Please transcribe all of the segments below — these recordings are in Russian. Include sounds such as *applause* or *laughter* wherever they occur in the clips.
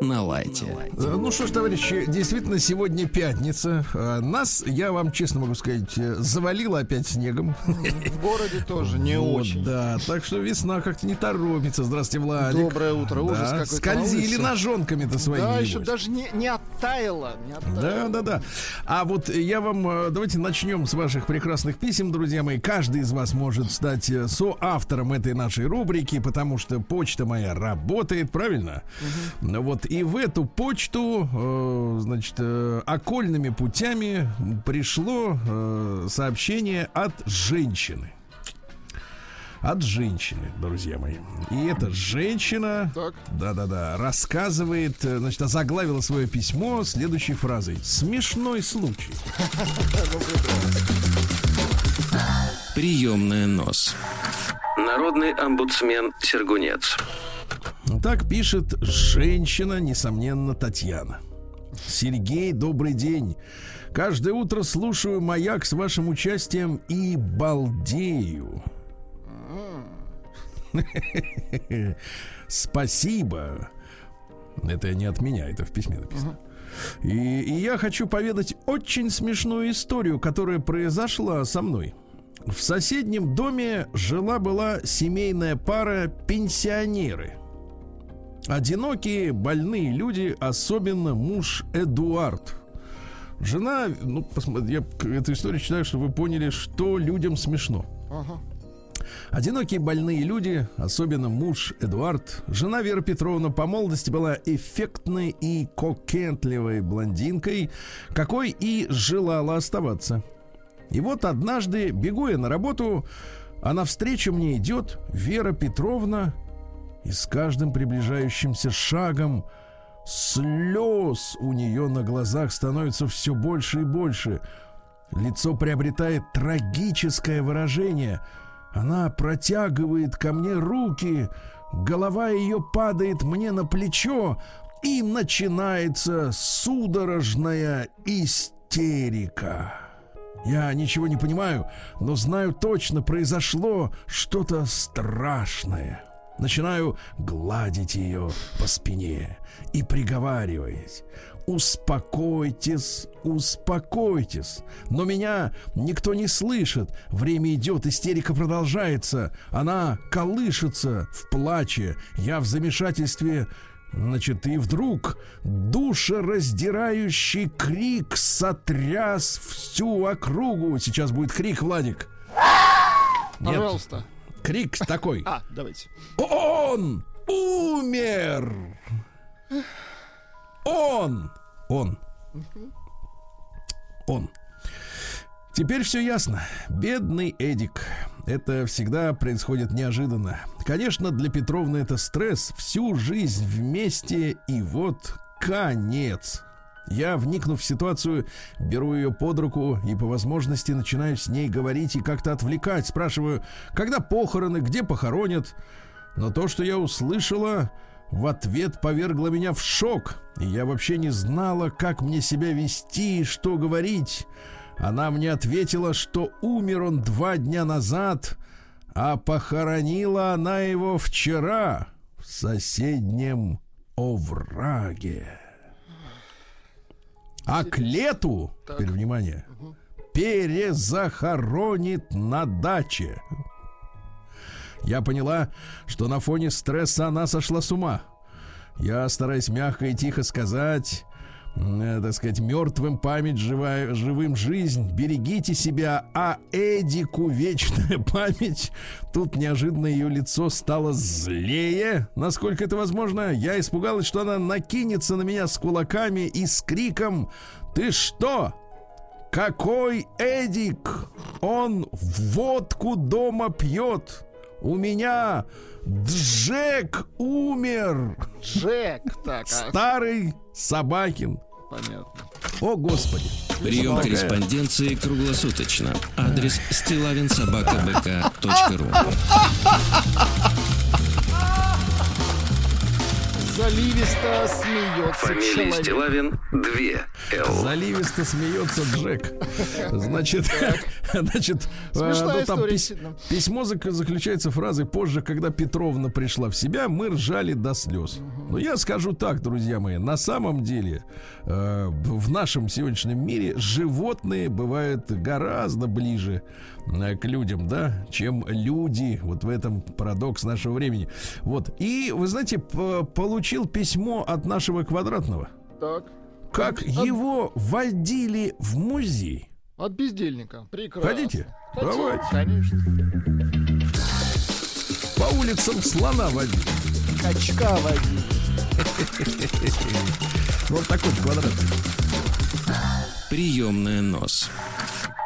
На лайте. Э, ну что ж, товарищи, действительно, сегодня пятница. Э, нас, я вам честно могу сказать, э, завалило опять снегом. В городе тоже не вот, очень. Да, так что весна как-то не торопится. Здравствуйте, Владик. Доброе утро, ужас да, Скользили на ножонками-то своими. Да, еще даже не, не оттаяло. Не оттаяло. Да, да, да. А вот я вам, давайте начнем с ваших прекрасных писем, друзья мои. Каждый из вас может стать соавтором этой нашей рубрики, потому что почта моя работает, правильно? Угу. Вот и в эту почту, э, значит, э, окольными путями пришло э, сообщение от женщины. От женщины, друзья мои. И эта женщина, да-да-да, рассказывает, значит, заглавила свое письмо следующей фразой. Смешной случай. Приемная нос. Народный омбудсмен Сергунец. Так пишет женщина, несомненно, Татьяна. Сергей, добрый день. Каждое утро слушаю маяк с вашим участием и балдею. *laughs* Спасибо. Это не от меня, это в письме написано. И, и я хочу поведать очень смешную историю, которая произошла со мной. В соседнем доме жила-была семейная пара пенсионеры. Одинокие, больные люди, особенно муж Эдуард. Жена, ну, посмотри, я эту историю читаю, чтобы вы поняли, что людям смешно. Ага. Одинокие больные люди, особенно муж Эдуард, жена Вера Петровна по молодости была эффектной и кокетливой блондинкой, какой и желала оставаться. И вот однажды, бегу я на работу, а навстречу мне идет Вера Петровна и с каждым приближающимся шагом слез у нее на глазах становится все больше и больше. Лицо приобретает трагическое выражение. Она протягивает ко мне руки, голова ее падает мне на плечо, и начинается судорожная истерика. Я ничего не понимаю, но знаю точно, произошло что-то страшное. Начинаю гладить ее по спине и приговаривать. Успокойтесь, успокойтесь. Но меня никто не слышит. Время идет, истерика продолжается. Она колышется в плаче. Я в замешательстве Значит, и вдруг душераздирающий крик сотряс всю округу. Сейчас будет крик, Владик. Нет. Пожалуйста. Крик такой. А, давайте. Он умер. Он. Он. Он. Теперь все ясно. Бедный Эдик. Это всегда происходит неожиданно. Конечно, для Петровны это стресс. Всю жизнь вместе и вот конец. Я, вникнув в ситуацию, беру ее под руку и по возможности начинаю с ней говорить и как-то отвлекать. Спрашиваю, когда похороны, где похоронят. Но то, что я услышала, в ответ повергло меня в шок. И я вообще не знала, как мне себя вести и что говорить. Она мне ответила, что умер он два дня назад, а похоронила она его вчера в соседнем овраге. А к лету, так. теперь внимание, угу. перезахоронит на даче. Я поняла, что на фоне стресса она сошла с ума. Я, стараюсь мягко и тихо сказать, э, так сказать, мертвым память, живая, живым жизнь, берегите себя, а Эдику вечная *laughs* память. Тут неожиданно ее лицо стало злее, насколько это возможно. Я испугалась, что она накинется на меня с кулаками и с криком «Ты что?» Какой Эдик? Он водку дома пьет. У меня Джек умер. Джек, так. А... Старый Собакин. Понятно. О, Господи. Прием Собака. корреспонденции круглосуточно. Адрес стилавинсобакабк.ру *laughs* Заливисто смеется Фамилия человек. Стилавин 2 Л. Заливисто смеется Джек. Значит, *laughs* значит, э, ну, там история, пис- действительно. письмо зак- заключается фразой «Позже, когда Петровна пришла в себя, мы ржали до слез». Но я скажу так, друзья мои, на самом деле э, в нашем сегодняшнем мире животные бывают гораздо ближе э, к людям, да, чем люди. Вот в этом парадокс нашего времени. Вот. И, вы знаете, п- получил письмо от нашего квадратного. Так. Как От- его водили в музей. От бездельника. Прекрасно. Хотите? Хотим, Давайте. Конечно. По улицам слона водили. Качка водили. Вот такой квадрат. Приемная нос.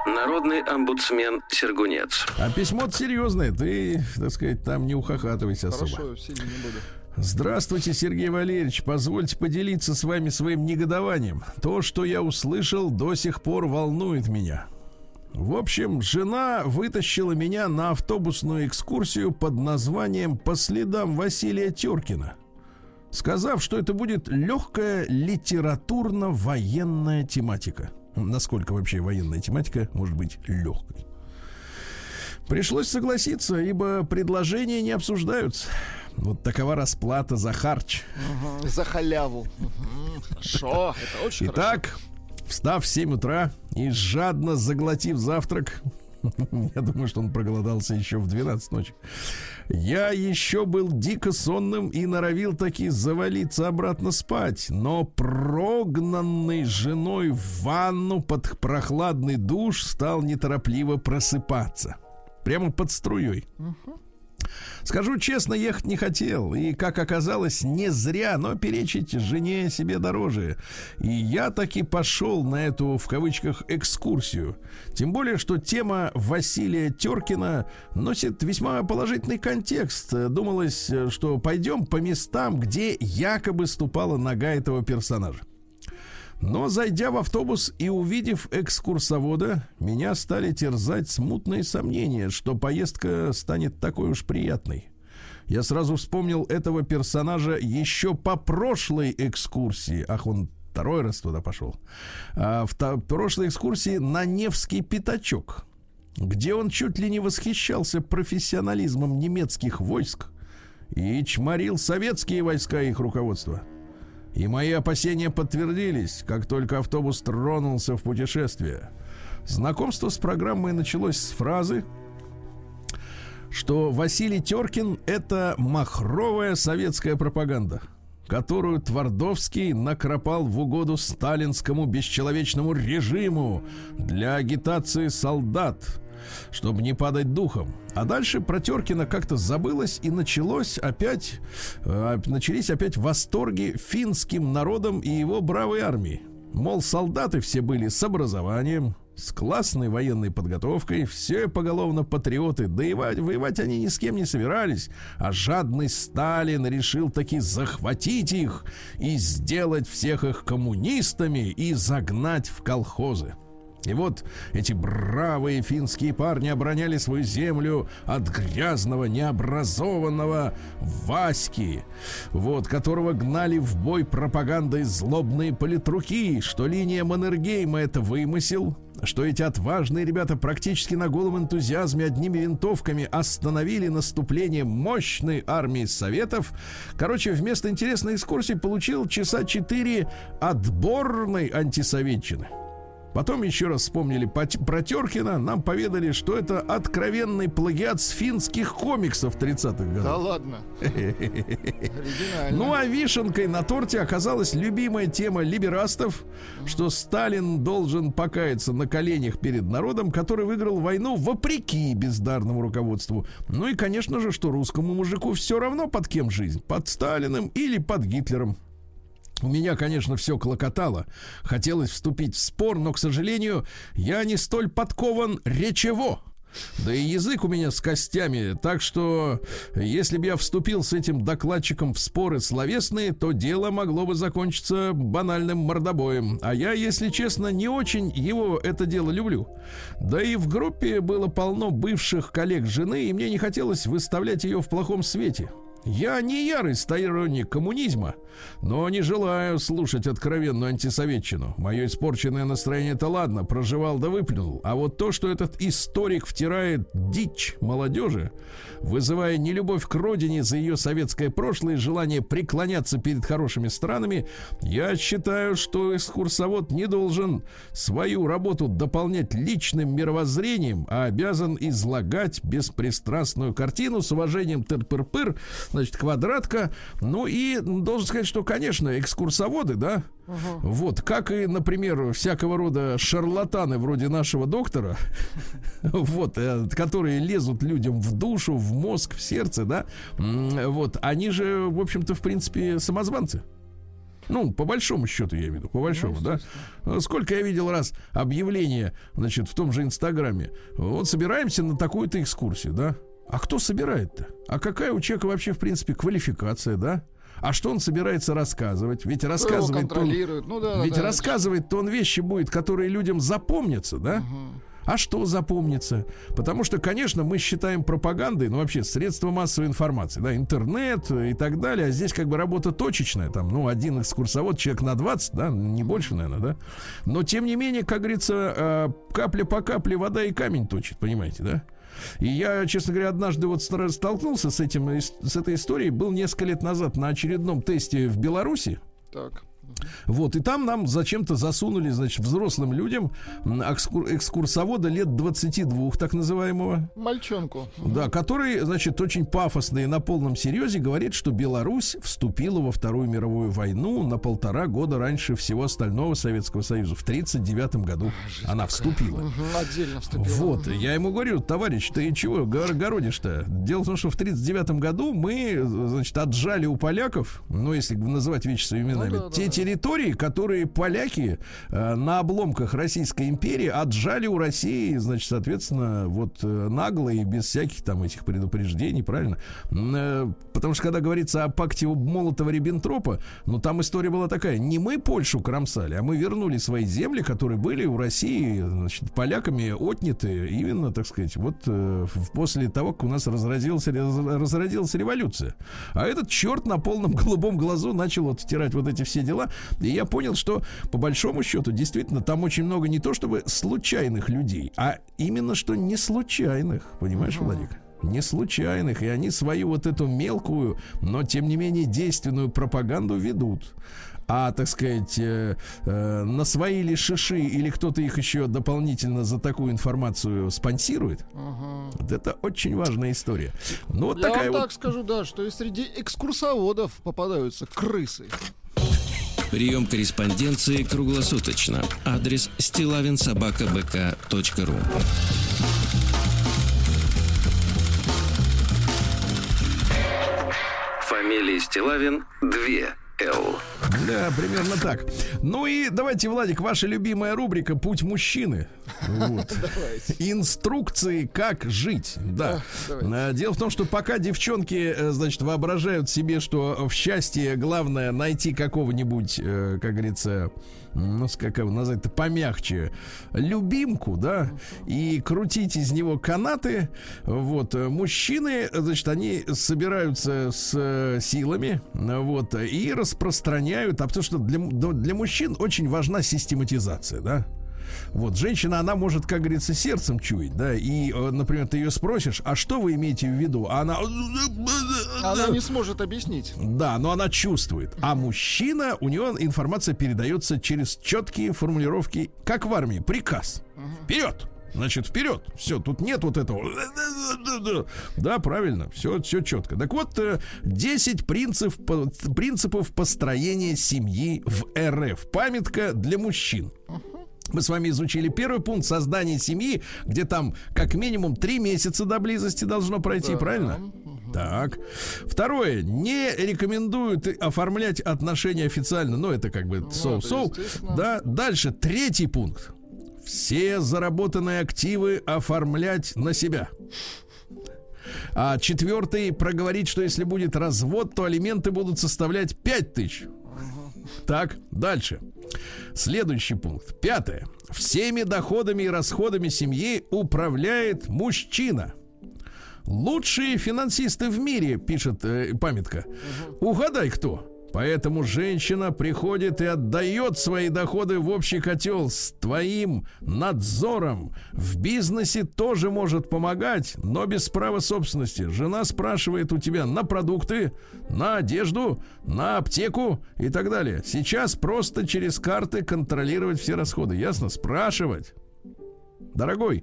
Народный омбудсмен Сергунец. А письмо серьезное. Ты, так сказать, там не ухахатывайся особо. Хорошо, сильно не буду. Здравствуйте, Сергей Валерьевич. Позвольте поделиться с вами своим негодованием. То, что я услышал, до сих пор волнует меня. В общем, жена вытащила меня на автобусную экскурсию под названием «По следам Василия Теркина», сказав, что это будет легкая литературно-военная тематика. Насколько вообще военная тематика может быть легкой? Пришлось согласиться, ибо предложения не обсуждаются. Вот такова расплата за харч. За халяву. Мгм, Хорошо, это очень хорошо. Итак, встав в 7 утра и жадно заглотив завтрак, *laughs* я думаю, что он проголодался еще в 12 ночи, я еще был дико сонным и норовил таки завалиться обратно спать, но прогнанный женой в ванну под прохладный душ стал неторопливо просыпаться. Прямо под струей. Скажу честно, ехать не хотел. И, как оказалось, не зря, но перечить жене себе дороже. И я таки пошел на эту, в кавычках, экскурсию. Тем более, что тема Василия Теркина носит весьма положительный контекст. Думалось, что пойдем по местам, где якобы ступала нога этого персонажа. Но зайдя в автобус и увидев экскурсовода, меня стали терзать смутные сомнения, что поездка станет такой уж приятной. Я сразу вспомнил этого персонажа еще по прошлой экскурсии. Ах, он второй раз туда пошел. А, в та- прошлой экскурсии на Невский пятачок, где он чуть ли не восхищался профессионализмом немецких войск и чморил советские войска и их руководство. И мои опасения подтвердились, как только автобус тронулся в путешествие. Знакомство с программой началось с фразы, что Василий Теркин – это махровая советская пропаганда, которую Твардовский накропал в угоду сталинскому бесчеловечному режиму для агитации солдат, чтобы не падать духом. А дальше про Теркина как-то забылось и началось опять, э, начались опять восторги финским народом и его бравой армией. Мол, солдаты все были с образованием, с классной военной подготовкой, все поголовно патриоты, да и ва- воевать они ни с кем не собирались, а жадный Сталин решил таки захватить их и сделать всех их коммунистами и загнать в колхозы. И вот эти бравые финские парни обороняли свою землю от грязного, необразованного Васьки, вот, которого гнали в бой пропагандой злобные политруки, что линия Маннергейма это вымысел, что эти отважные ребята практически на голом энтузиазме одними винтовками остановили наступление мощной армии Советов. Короче, вместо интересной экскурсии получил часа четыре отборной антисоветчины. Потом еще раз вспомнили про Теркина, нам поведали, что это откровенный плагиат с финских комиксов 30-х годов. Да ладно. *laughs* Ну а вишенкой на торте оказалась любимая тема либерастов, что Сталин должен покаяться на коленях перед народом, который выиграл войну вопреки бездарному руководству. Ну и, конечно же, что русскому мужику все равно под кем жизнь, под Сталиным или под Гитлером. У меня, конечно, все клокотало. Хотелось вступить в спор, но, к сожалению, я не столь подкован речево. Да и язык у меня с костями, так что если бы я вступил с этим докладчиком в споры словесные, то дело могло бы закончиться банальным мордобоем. А я, если честно, не очень его это дело люблю. Да и в группе было полно бывших коллег жены, и мне не хотелось выставлять ее в плохом свете. Я не ярый сторонник коммунизма, но не желаю слушать откровенную антисоветчину. Мое испорченное настроение это ладно, проживал да выплюнул. А вот то, что этот историк втирает дичь молодежи, вызывая нелюбовь к родине за ее советское прошлое и желание преклоняться перед хорошими странами, я считаю, что экскурсовод не должен свою работу дополнять личным мировоззрением, а обязан излагать беспристрастную картину с уважением тыр-пыр-пыр, значит, квадратка. Ну и должен сказать, что, конечно, экскурсоводы, да, Угу. Вот, как и, например, всякого рода шарлатаны вроде нашего доктора, *laughs* вот, э, которые лезут людям в душу, в мозг, в сердце, да, вот, они же, в общем-то, в принципе, самозванцы. Ну, по большому счету, я имею в виду, по большому, ну, да. Сколько я видел раз объявление, значит, в том же Инстаграме. Вот собираемся на такую-то экскурсию, да. А кто собирает-то? А какая у человека вообще, в принципе, квалификация, да? А что он собирается рассказывать? Ведь рассказывает он, ну, да, ведь да, рассказывает то он вещи будет, которые людям запомнятся, да? Угу. А что запомнится? Потому что, конечно, мы считаем пропагандой, ну, вообще, средства массовой информации, да, интернет и так далее. А здесь как бы работа точечная, там, ну, один экскурсовод, человек на 20, да, не больше, наверное, да. Но, тем не менее, как говорится, э, капля по капле вода и камень точит, понимаете, да? И я, честно говоря, однажды вот столкнулся с этим, с этой историей. Был несколько лет назад на очередном тесте в Беларуси. Так. Вот, и там нам зачем-то засунули, значит, взрослым людям экскур- экскурсовода лет 22, так называемого. Мальчонку. Да, который, значит, очень пафосно и на полном серьезе говорит, что Беларусь вступила во Вторую мировую войну на полтора года раньше всего остального Советского Союза. В 1939 году Жесть она вступила. Угу, отдельно вступила. Вот, я ему говорю, товарищ, ты чего городишь-то? Дело в том, что в 1939 году мы, значит, отжали у поляков, ну, если называть вещи своими именами, ну, да, те да территории, которые поляки э, на обломках Российской империи отжали у России, значит, соответственно, вот э, нагло и без всяких там этих предупреждений, правильно? Э, потому что когда говорится о пакте Молотова-Риббентропа, ну там история была такая, не мы Польшу кромсали, а мы вернули свои земли, которые были у России, значит, поляками отняты именно, так сказать, вот э, после того, как у нас разразилась, разродилась революция. А этот черт на полном *laughs* голубом глазу начал вот втирать вот эти все дела. И я понял, что по большому счету действительно там очень много не то чтобы случайных людей, а именно что не случайных. Понимаешь, uh-huh. Владик? не случайных, и они свою вот эту мелкую, но тем не менее действенную пропаганду ведут. А, так сказать, э, э, на свои ли шиши или кто-то их еще дополнительно за такую информацию спонсирует, угу. вот это очень важная история. Ну, вот Я такая вам вот... так скажу, да, что и среди экскурсоводов попадаются крысы. Прием корреспонденции круглосуточно. Адрес стилавинсобакабк.ру Фамилия Стилавин 2 Л. Да, примерно так. Ну и давайте, Владик, ваша любимая рубрика «Путь мужчины». Вот. *laughs* Инструкции, как жить. Да. А, дело в том, что пока девчонки, э, значит, воображают себе, что в счастье главное найти какого-нибудь, э, как говорится, ну, как его назвать-то помягче, любимку, да, и крутить из него канаты. Вот, мужчины, значит, они собираются с силами, вот, и распространяют, а потому что для, для мужчин очень важна систематизация, да, вот, женщина, она может, как говорится, сердцем чуять, да, и, э, например, ты ее спросишь, а что вы имеете в виду? А она... Она не сможет объяснить. Да, но она чувствует. А мужчина, у него информация передается через четкие формулировки, как в армии, приказ. Вперед! Значит, вперед. Все, тут нет вот этого. Да, правильно. Все, все четко. Так вот, 10 э, принцип, принципов построения семьи в РФ. Памятка для мужчин. Мы с вами изучили первый пункт создания семьи, где там как минимум три месяца до близости должно пройти, да. правильно? Так. Второе. Не рекомендуют оформлять отношения официально. Ну, это как бы соу-соу. Ну, да. Дальше. Третий пункт. Все заработанные активы оформлять на себя. А четвертый проговорить, что если будет развод, то алименты будут составлять 5 тысяч. Так, дальше. Следующий пункт. Пятое. Всеми доходами и расходами семьи управляет мужчина. Лучшие финансисты в мире, пишет э, памятка. Угадай, кто? Поэтому женщина приходит и отдает свои доходы в общий котел с твоим надзором. В бизнесе тоже может помогать, но без права собственности. Жена спрашивает у тебя на продукты, на одежду, на аптеку и так далее. Сейчас просто через карты контролировать все расходы. Ясно? Спрашивать. Дорогой,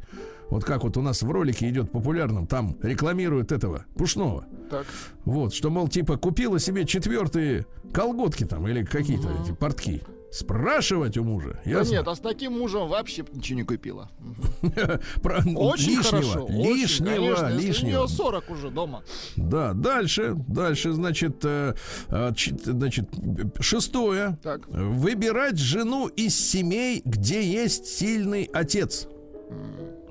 вот как вот у нас в ролике идет популярным, там рекламируют этого пушного. Так. Вот, что, мол, типа, купила себе четвертые колготки там или какие-то Мгм. эти портки. Спрашивать у мужа. Да Ясно? нет, а с таким мужем вообще ничего не купила. *laughs* Очень лишнего, хорошо. очень, лишнего, конечно, если у лишнего. нее 40 уже дома. Да, дальше, дальше, значит, э, э, чит- значит, шестое. Так. Выбирать жену из семей, где есть сильный отец.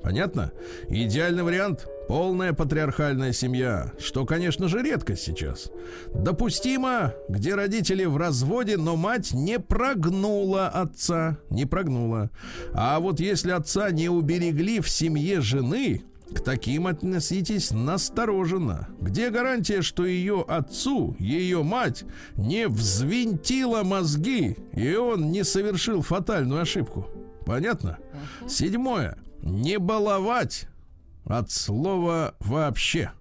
Понятно? Идеальный вариант – полная патриархальная семья, что, конечно же, редкость сейчас. Допустимо, где родители в разводе, но мать не прогнула отца, не прогнула. А вот если отца не уберегли в семье жены, к таким относитесь настороженно. Где гарантия, что ее отцу, ее мать, не взвинтила мозги, и он не совершил фатальную ошибку? Понятно? Седьмое. Не баловать от слова вообще.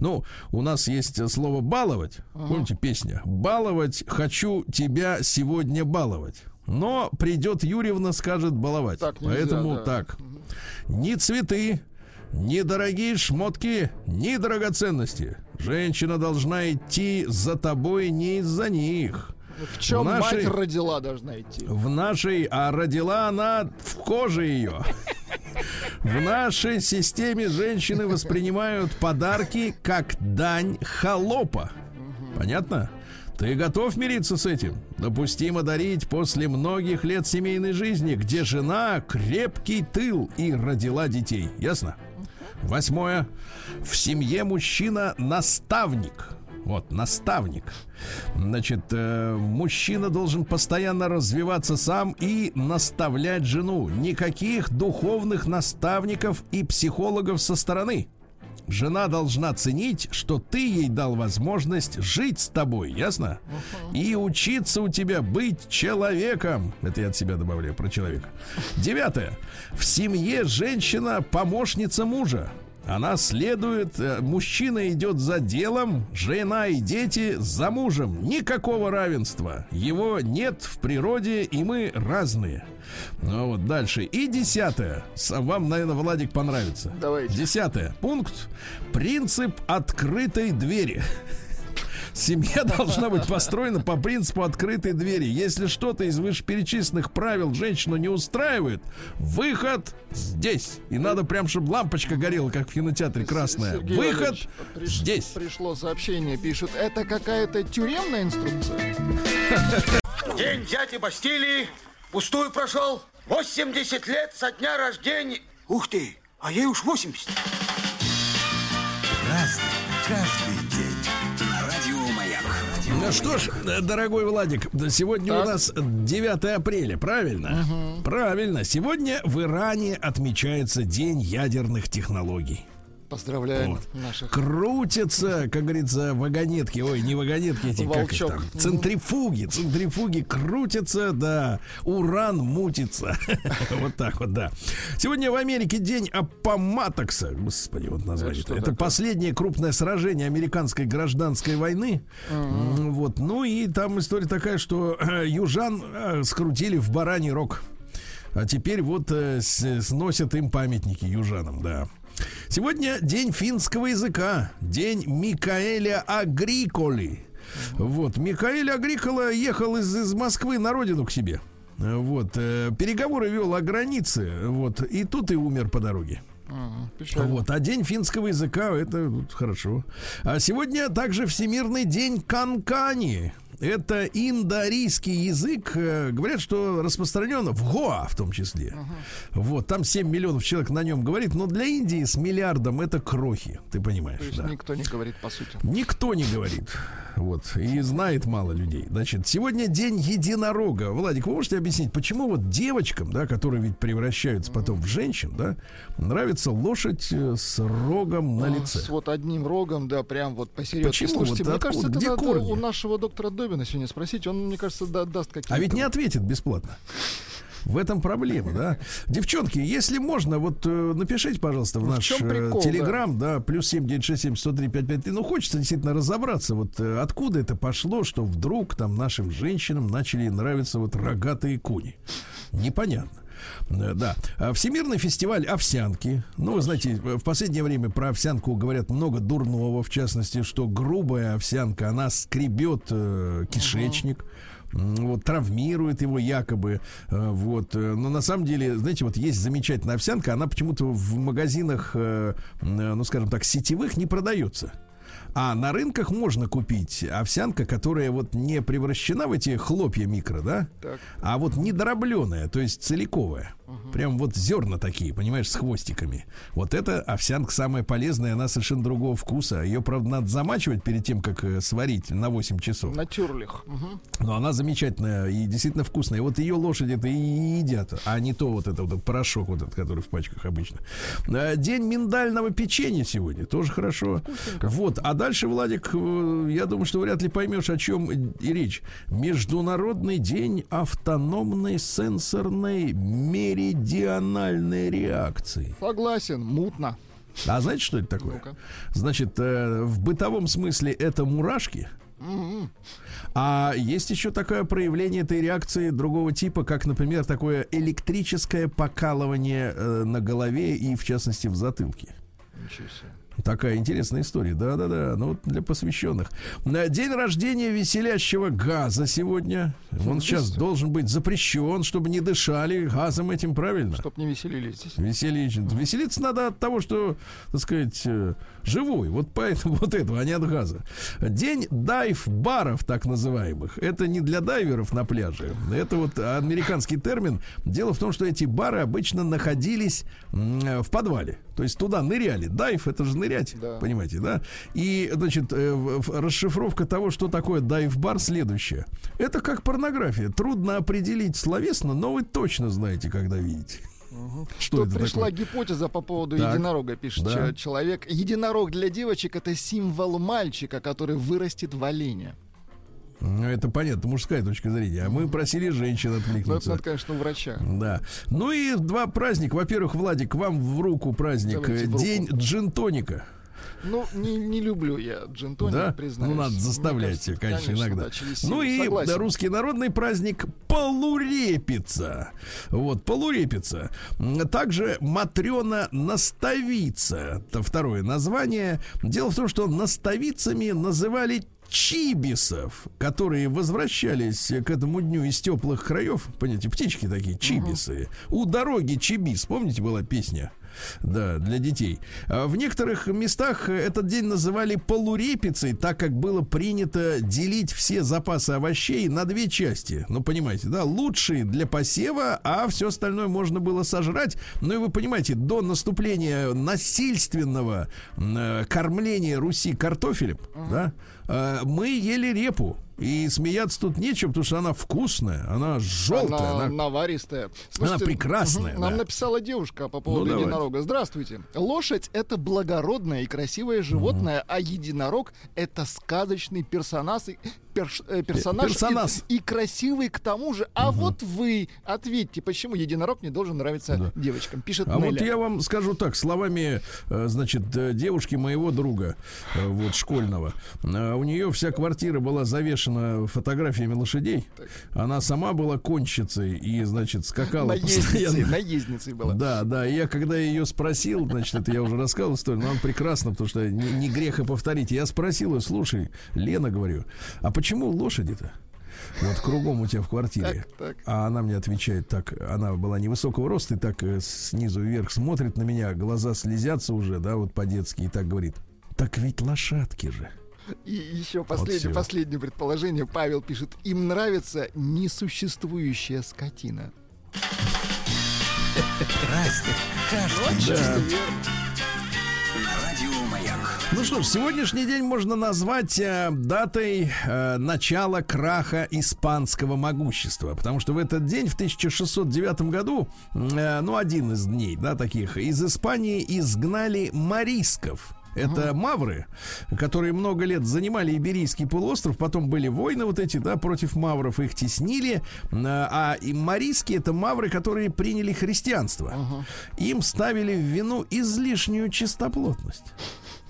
Ну, у нас есть слово баловать. Помните песня? Баловать хочу тебя сегодня баловать. Но придет Юрьевна, скажет баловать. Так нельзя, Поэтому да. так. Ни цветы, ни дорогие шмотки, ни драгоценности. Женщина должна идти за тобой не из-за них. В чем нашей- мать родила, должна идти. В нашей, а родила она в коже ее. В нашей системе женщины воспринимают подарки как дань холопа. Понятно? Ты готов мириться с этим? Допустимо дарить после многих лет семейной жизни, где жена крепкий тыл и родила детей. Ясно? Восьмое. В семье мужчина наставник. Вот, наставник. Значит, э, мужчина должен постоянно развиваться сам и наставлять жену. Никаких духовных наставников и психологов со стороны. Жена должна ценить, что ты ей дал возможность жить с тобой, ясно? И учиться у тебя быть человеком. Это я от себя добавляю про человека. Девятое. В семье женщина помощница мужа. Она следует, э, мужчина идет за делом, жена и дети за мужем. Никакого равенства. Его нет в природе, и мы разные. Ну вот дальше. И десятое. Вам, наверное, Владик понравится. Давайте. Десятое. Пункт. Принцип открытой двери. Семья должна быть построена по принципу открытой двери. Если что-то из вышеперечисленных правил женщину не устраивает, выход здесь. И надо прям, чтобы лампочка горела, как в кинотеатре красная. Сергей Выход приш- здесь. Пришло сообщение, пишет, это какая-то тюремная инструкция. День дяди Бастилии пустую прошел. 80 лет со дня рождения. Ух ты, а ей уж 80. Что ж, э, дорогой Владик, сегодня у Так. нас 9 апреля, правильно? Правильно. Сегодня в Иране отмечается День ядерных технологий. Поздравляем Вот. наших. Крутятся, как говорится, вагонетки. Ой, не вагонетки эти, как их Волчок. там? Центрифуги. Центрифуги крутятся, да. Уран мутится. *laughs* Вот так вот, да. Сегодня в Америке день Аппоматокса. Господи, вот название. Это Это последнее крупное сражение американской гражданской войны. М, Вот. Ну и там история такая, что э, южан э, скрутили в бараний рог. А теперь вот э, с- сносят им памятники южанам, да. Сегодня день финского языка, день Микаэля Агриколи. Вот, Микаэль Агрикола ехал из, из Москвы на родину к себе. Вот, э, переговоры вел о границе, вот, и тут и умер по дороге. Печально. Вот, а день финского языка это вот хорошо. А сегодня также Всемирный день Канкани. Это индоарийский язык. э, Говорят, что распространен в Гоа в том числе. Вот, там 7 миллионов человек на нем говорит, но для Индии с миллиардом это крохи, ты понимаешь, То есть да. никто не говорит по сути. Никто не говорит. Вот. И знает мало людей. Значит, сегодня день единорога. Владик, вы можете объяснить, почему вот девочкам, да, которые ведь превращаются потом в женщин, да, нравится лошадь э, с рогом на А, лице? С вот одним рогом, да, прям вот посередине. Почему? Слушайте, Вот мне откуда? кажется, это Где надо корни? у нашего доктора Добина сегодня спросить. Он, мне кажется, да- даст какие-то... А ведь не ответит бесплатно. В этом проблема, да. Девчонки, если можно, вот э, напишите, пожалуйста, в Ну, в наш э, прикол, телеграм, да, плюс пять пять три. Ну, хочется действительно разобраться, вот э, откуда это пошло, что вдруг там нашим женщинам начали нравиться вот рогатые кони. Непонятно. Э, Да. А Всемирный фестиваль овсянки. Ну, вы знаете, в последнее время про овсянку говорят много дурного, в частности, что грубая овсянка, она скребет э, кишечник. Вот, травмирует его якобы. э, Вот. э, Но на самом деле, знаете, вот есть замечательная овсянка, она почему-то в магазинах, ну, скажем так, сетевых не продается. А на рынках можно купить овсянка, которая вот не превращена в эти хлопья микро, да? Так. А вот недробленая, то есть целиковая. Прям вот зерна такие, понимаешь, с хвостиками. Вот эта овсянка самая полезная, она совершенно другого вкуса. Ее, правда, надо замачивать перед тем, как э, сварить на 8 часов. На тюрлих. Мгм. Но она замечательная и действительно вкусная. И вот ее лошади это и едят, а не то вот это вот этот порошок, вот этот, который в пачках обычно. Э, День миндального печенья сегодня, тоже хорошо. Вот, а дальше, Владик, э, я думаю, что вряд ли поймешь, о чем и речь. Международный день автономной сенсорной меридиональной реакции. Согласен, мутно. А знаете, что это такое? Ну-ка. Значит, э, в бытовом смысле это мурашки. А есть еще такое проявление этой реакции другого типа, как, например, такое электрическое покалывание э, на голове и, в частности, в затылке. Такая интересная история. Да-да-да. Ну, вот для посвященных. На день рождения веселящего газа сегодня. Он сейчас должен быть запрещен, чтобы не дышали газом этим, правильно? Чтоб не веселились. Веселье, веселиться надо от того, что, так сказать, э, живой. Вот поэтому *laughs* вот этого, а не от газа. День дайв-баров, так называемых. Это не для дайверов на пляже. Это вот американский термин. Дело в том, что эти бары обычно находились в подвале. То есть туда ныряли. Дайв это же нырять, Да. понимаете, да? И, значит, э, расшифровка того, что такое дайв-бар, следующая. Это как порнография. Трудно определить словесно, но вы точно знаете, когда видите. Что Тут пришла такое? гипотеза по поводу Так. единорога, пишет Да. че- человек. Единорог для девочек это символ мальчика, который вырастет в оленя. Ну, это понятно, мужская точка зрения. А мы просили женщин Ну, это надо, конечно, у врача. Да. Ну и два праздника. Во-первых, Владик, вам в руку праздник. Давайте э, в руку. День джин-тоника. Ну, не, не люблю я джин-тоник, Да? признаюсь. Ну, надо заставлять, кажется, конечно, иногда. да, ну и Согласен. русский народный праздник Полурепица. Вот, Полурепица. Также Матрена Наставица. Это второе название. Дело в том, что наставицами называли чибисов, которые возвращались к этому дню из теплых краев, понимаете, птички такие, чибисы. У дороги чибис, помните, была песня? Да, для детей. А В некоторых местах этот день называли полурепицей, так как было принято делить все запасы овощей на две части. Ну, понимаете, да, лучшие для посева, а все остальное можно было сожрать. Ну и вы понимаете, до наступления насильственного э, кормления Руси картофелем, да, э, мы ели репу. И смеяться тут нечем, потому что она вкусная, она желтая, Она она наваристая. прекрасная, мгм, Нам да. написала девушка по поводу Ну, единорога. Здравствуйте. Лошадь это благородное и красивое животное, а единорог это сказочный персонаж, перш- э, персонаж, персонаж. И, и красивый к тому же. А вот вы ответьте, почему единорог не должен нравиться Да. девочкам? Пишет А Неля. вот я вам скажу так, словами, э, значит, э, девушки моего друга, э, вот, школьного. У нее вся квартира была завешена фотографиями лошадей. Она сама была конщицей и, значит, скакала Наездницей, постоянно. наездницей была. Да, да, и я когда ее спросил, значит, это я уже рассказывал историю, но она прекрасно, потому что не, не грех и повторить. Я спросил ее, слушай, Лена, говорю, а почему лошади-то? Вот кругом у тебя в квартире. Так, так. А она мне отвечает так, она была невысокого роста и так э, снизу вверх смотрит на меня, глаза слезятся уже, да, вот по-детски и так говорит. Так ведь лошадки же. И еще последнее, всё. последнее предположение. Павел пишет, им нравится несуществующая скотина. Праздник каждый Вот чисто Да. Маяк. Ну что ж, сегодняшний день можно назвать э, датой э, начала краха испанского могущества. Потому что в этот день, в 1609 году, э, ну, один из дней, да, таких, из Испании изгнали марисков. Это мавры, которые много лет занимали Иберийский полуостров, потом были войны вот эти, да, против мавров, их теснили. А а и мариски это мавры, которые приняли христианство. Им ставили в вину излишнюю чистоплотность.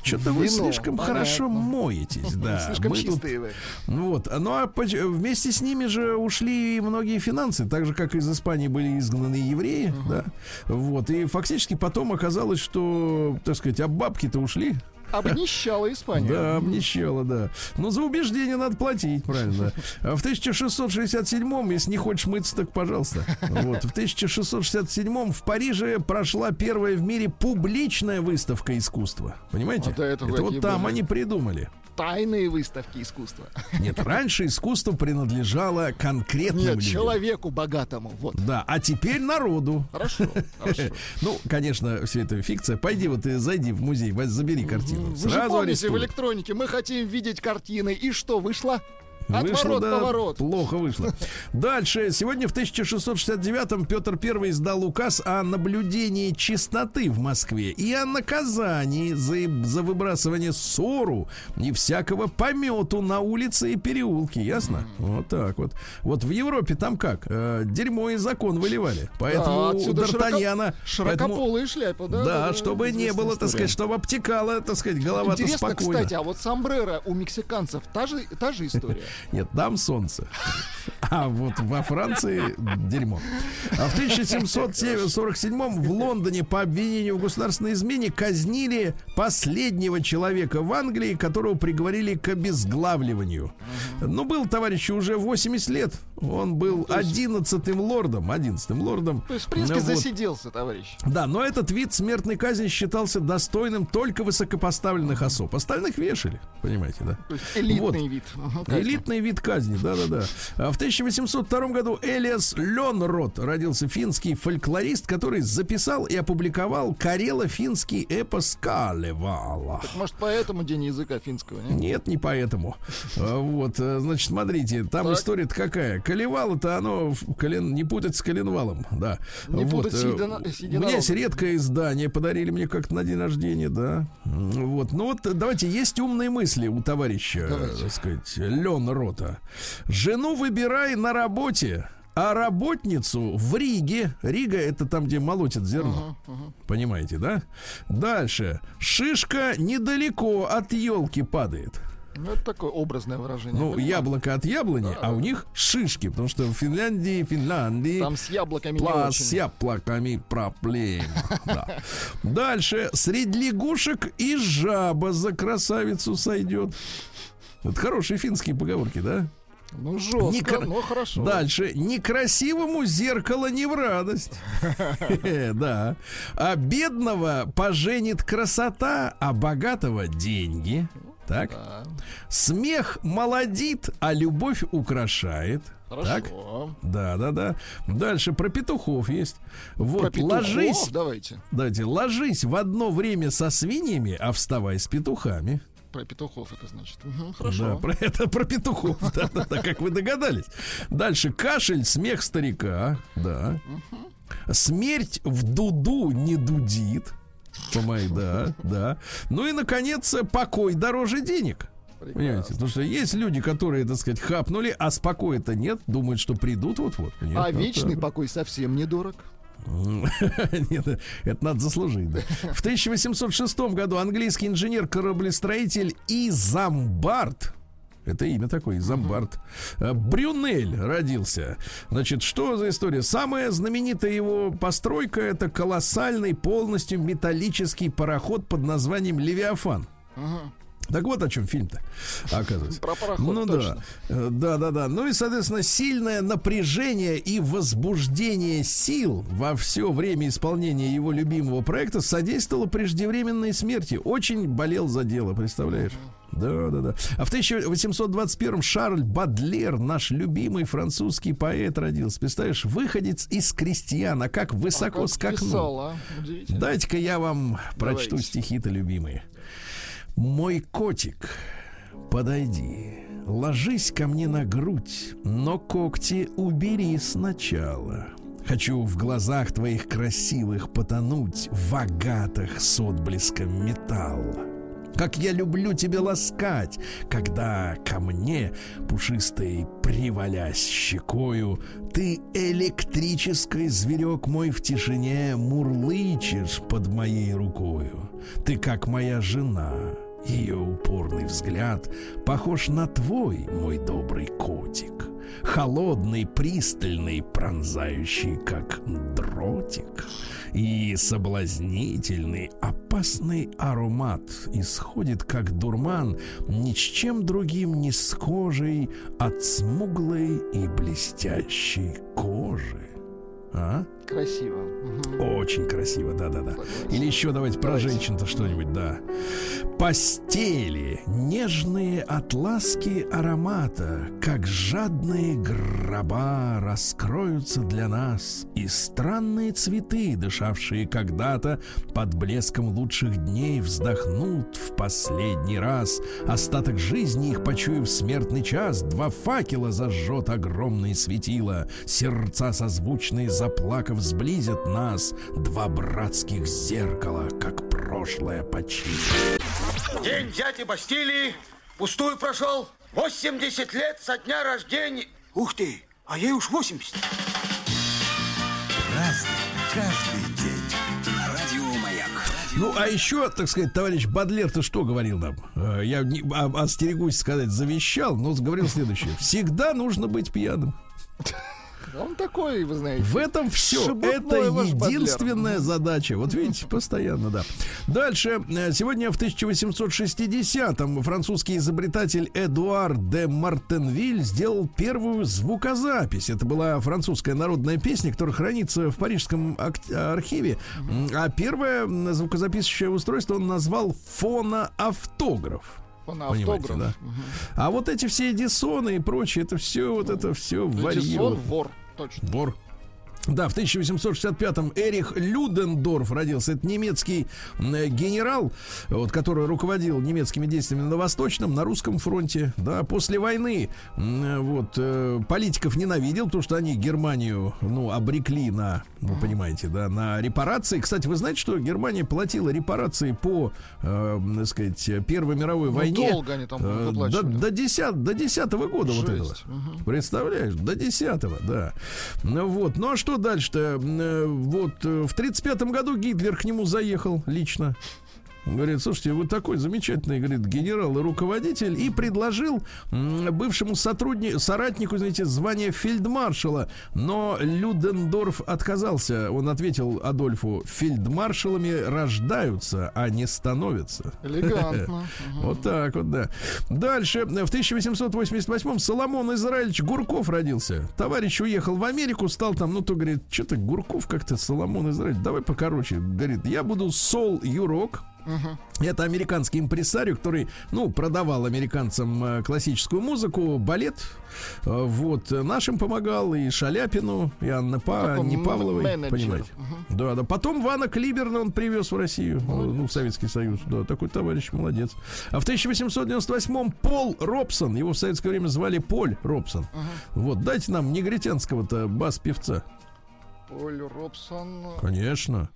Что-то вы слишком понятно. хорошо моетесь, да. *laughs* Слишком Мы тут- чистые вы. ну Вот. Ну а вместе с ними же ушли многие финансы, так же как из Испании были изгнаны евреи, да. Вот. И фактически потом оказалось, что, так сказать, а бабки-то ушли. Обнищала Испания. Да, обнищало, да. Но за убеждение надо платить, правильно. А в 1667-м, если не хочешь мыться, так пожалуйста. Вот. В 1667-м в Париже прошла первая в мире публичная выставка искусства. Понимаете? А Это вот там были? они придумали. Тайные выставки искусства. *laughs* Нет, раньше искусство принадлежало конкретным Нет, людям. человеку богатому. Вот. Да, а теперь народу. Хорошо, *laughs* хорошо. Ну, конечно, все это фикция. Пойди вот и зайди в музей, забери картину. Вы же Сразу помните, в арестуют. электронике мы хотим видеть картины. И что, вышло? Вышло, Отворот, да, поворот. Плохо вышло. Дальше. Сегодня в 1669-м Петр I издал указ о наблюдении чистоты в Москве и о наказании за, за выбрасывание ссору и всякого помету на улице и переулке. Ясно? Вот так вот. Вот в Европе там как? Э, дерьмо и закон выливали. Поэтому Да, у Д'Артаньяна... поэтому- Широкополые шляпы, да? Да, чтобы не было, так история. сказать, чтобы обтекала, так сказать, голова-то спокойно. кстати, а вот сомбреро у мексиканцев та же, та же история? Нет, там солнце. *laughs* А вот во Франции дерьмо. А в 1747 в Лондоне по обвинению в государственной измене казнили последнего человека в Англии, которого приговорили к обезглавливанию. Ну, был товарищу уже 80 лет. Он был одиннадцатым лордом. Одиннадцатым лордом. То есть, в принципе, Ну, вот. засиделся, товарищ. Да, но этот вид смертной казни считался достойным только высокопоставленных особ. Остальных вешали, понимаете, да? То есть элитный Вот. вид. Казни. Элитный вид казни, да-да-да. А В 1802 году Элиас Лёнрот родился финский фольклорист, который записал и опубликовал карело-финский эпос Калевала. Может, поэтому день языка финского, не? Нет, не поэтому. А, Вот, э, значит, смотрите, там Так. история-то какая. Калевал-то оно колен... не путать с коленвалом, да. Не вот, путать с э, едино- с У меня есть редкое издание, подарили мне как-то на день рождения, да. Вот, ну вот, давайте, есть умные мысли у товарища, э, Давайте. так сказать, Лен Рота. Жену выбирай на работе, а работницу в Риге. Рига это там, где молотят зерно. Понимаете, да? Дальше. Шишка недалеко от елки падает. Ну, это такое образное выражение. Ну, Понимаю. яблоко от яблони, а у них шишки, потому что в Финляндии, Финляндии Там с яблоками Пла- с яблоками проблема. *laughs* Да. Дальше. Среди лягушек и жаба за красавицу сойдет. Это хорошие финские поговорки, да? Ну, жестко, Некра- но хорошо. Дальше. Некрасивому зеркало не в радость. Хе-хе, *laughs* Да. А бедного поженит красота, а богатого деньги. Так. Смех молодит, а любовь украшает. Так. хорошо. Да, да, да. Дальше про петухов есть. Вот, Про петухов ложись, Давайте. давайте, ложись в одно время со свиньями, а вставай с петухами. Про петухов это значит. Да, хорошо. про *laughs* это про петухов, да, да, да, как вы догадались. Дальше кашель, смех старика, да. Смерть в дуду не дудит. Помай, да, *laughs* да. Ну и, наконец, покой дороже денег. Понимаете? Потому что есть люди, которые, так сказать, хапнули, а спокоя-то нет, думают, что придут вот-вот. Нет, А вечный покой совсем недорог. *laughs* Нет, это надо заслужить, да. В 1806 году английский инженер-кораблестроитель Изамбард это имя такое, Изамбард. Э, Брюнель родился. Значит, что за история? Самая знаменитая его постройка это колоссальный полностью металлический пароход под названием Левиафан. Так вот о чем фильм-то, оказывается. Про пароход Ну точно. да. Да, да, да. Ну и, соответственно, сильное напряжение и возбуждение сил во все время исполнения его любимого проекта содействовало преждевременной смерти. Очень болел за дело, представляешь? Да, да, да. А в 1821 Шарль Бадлер, наш любимый французский поэт, родился. Представляешь, выходец из крестьян, а как высоко А как скакнул. писал, а? Дайте-ка я вам прочту стихи-то любимые. Мой котик, подойди, ложись ко мне на грудь, но когти убери сначала. Хочу в глазах твоих красивых потонуть в агатах с отблеском металла. Как я люблю тебя ласкать, когда ко мне, пушистой привалясь щекою, ты электрический зверек мой в тишине мурлычешь под моей рукою. Ты как моя жена, ее упорный взгляд похож на твой, мой добрый котик. Холодный, пристальный, пронзающий, как дротик. И соблазнительный, опасный аромат исходит, как дурман, ни с чем другим не схожий от смуглой и блестящей кожи. А? Красиво. Очень красиво, да-да-да. Или еще давайте про Давайте. женщин-то что-нибудь, да. Постели, нежные отласки аромата, как жадные гроба раскроются для нас, и странные цветы, дышавшие когда-то под блеском лучших дней, вздохнут в последний раз. Остаток жизни их, почуяв смертный час, два факела зажжет огромные светила, сердца созвучные заплакав сблизят нас, два братских зеркала, как прошлое починит. День дяди Бастилии пустую прошел. 80 лет со дня рождения. Ух ты, а ей уж 80. Разный, каждый. Ну, а еще, так сказать, товарищ Бадлер, ты что говорил нам? Э, Я не, а- остерегусь сказать, завещал, но говорил следующее. Всегда нужно быть пьяным. Он такой, вы знаете. В этом все. Шебутной Это единственная задача. Вот видите, постоянно, да. Дальше. Э, Сегодня в 1860-м французский изобретатель Эдуар де Мартенвиль сделал первую звукозапись. Это была французская народная песня, которая хранится в парижском архиве. А первое звукозаписывающее устройство он назвал фоноавтограф. Он Понимаете, да? А вот эти все Эдисоны и прочее, это все, вот это все варье. Эдисон вор. Точно. Бор. Да, в 1865-м Эрих Людендорф родился. Это немецкий э, генерал, вот, который руководил немецкими действиями на Восточном, на Русском фронте. Да, после войны э, вот, э, политиков ненавидел, потому что они Германию ну, обрекли на, вы понимаете, да, на репарации. Кстати, вы знаете, что Германия платила репарации по, э, так сказать, Первой мировой Ну, войне? долго они там э, до, до, 10, до 10 года вот этого. Жесть. Мгм. Представляешь, до 10 да. Ну вот, ну а что дальше-то? Э, Вот э, в 35 году Гитлер к нему заехал лично. Говорит, слушайте, вы такой замечательный, говорит, генерал и руководитель, и предложил бывшему сотруднику, соратнику, знаете, звание фельдмаршала, но Людендорф отказался. Он ответил Адольфу, фельдмаршалами рождаются, а не становятся. Элегантно. *laughs* Вот так вот, да. Дальше. В 1888-м Соломон Израильевич Гурков родился. Товарищ уехал в Америку, стал там, ну, то говорит, что-то Гурков как-то, Соломон Израильевич, давай покороче. Говорит, я буду Сол Юрок. Это американский импресарио, который, ну, продавал американцам э, классическую музыку, балет. Э, Вот, нашим помогал и Шаляпину, и Анне, Па- такой Анне Павловой, менеджер. понимаете. Да, да. Потом Вана Клиберна он привез в Россию, э, ну, в Советский Союз. Да, такой товарищ, молодец. А в 1898-м Пол Робсон, его в советское время звали Поль Робсон. Вот, дайте нам негритянского-то бас-певца. Поль Робсон. Конечно.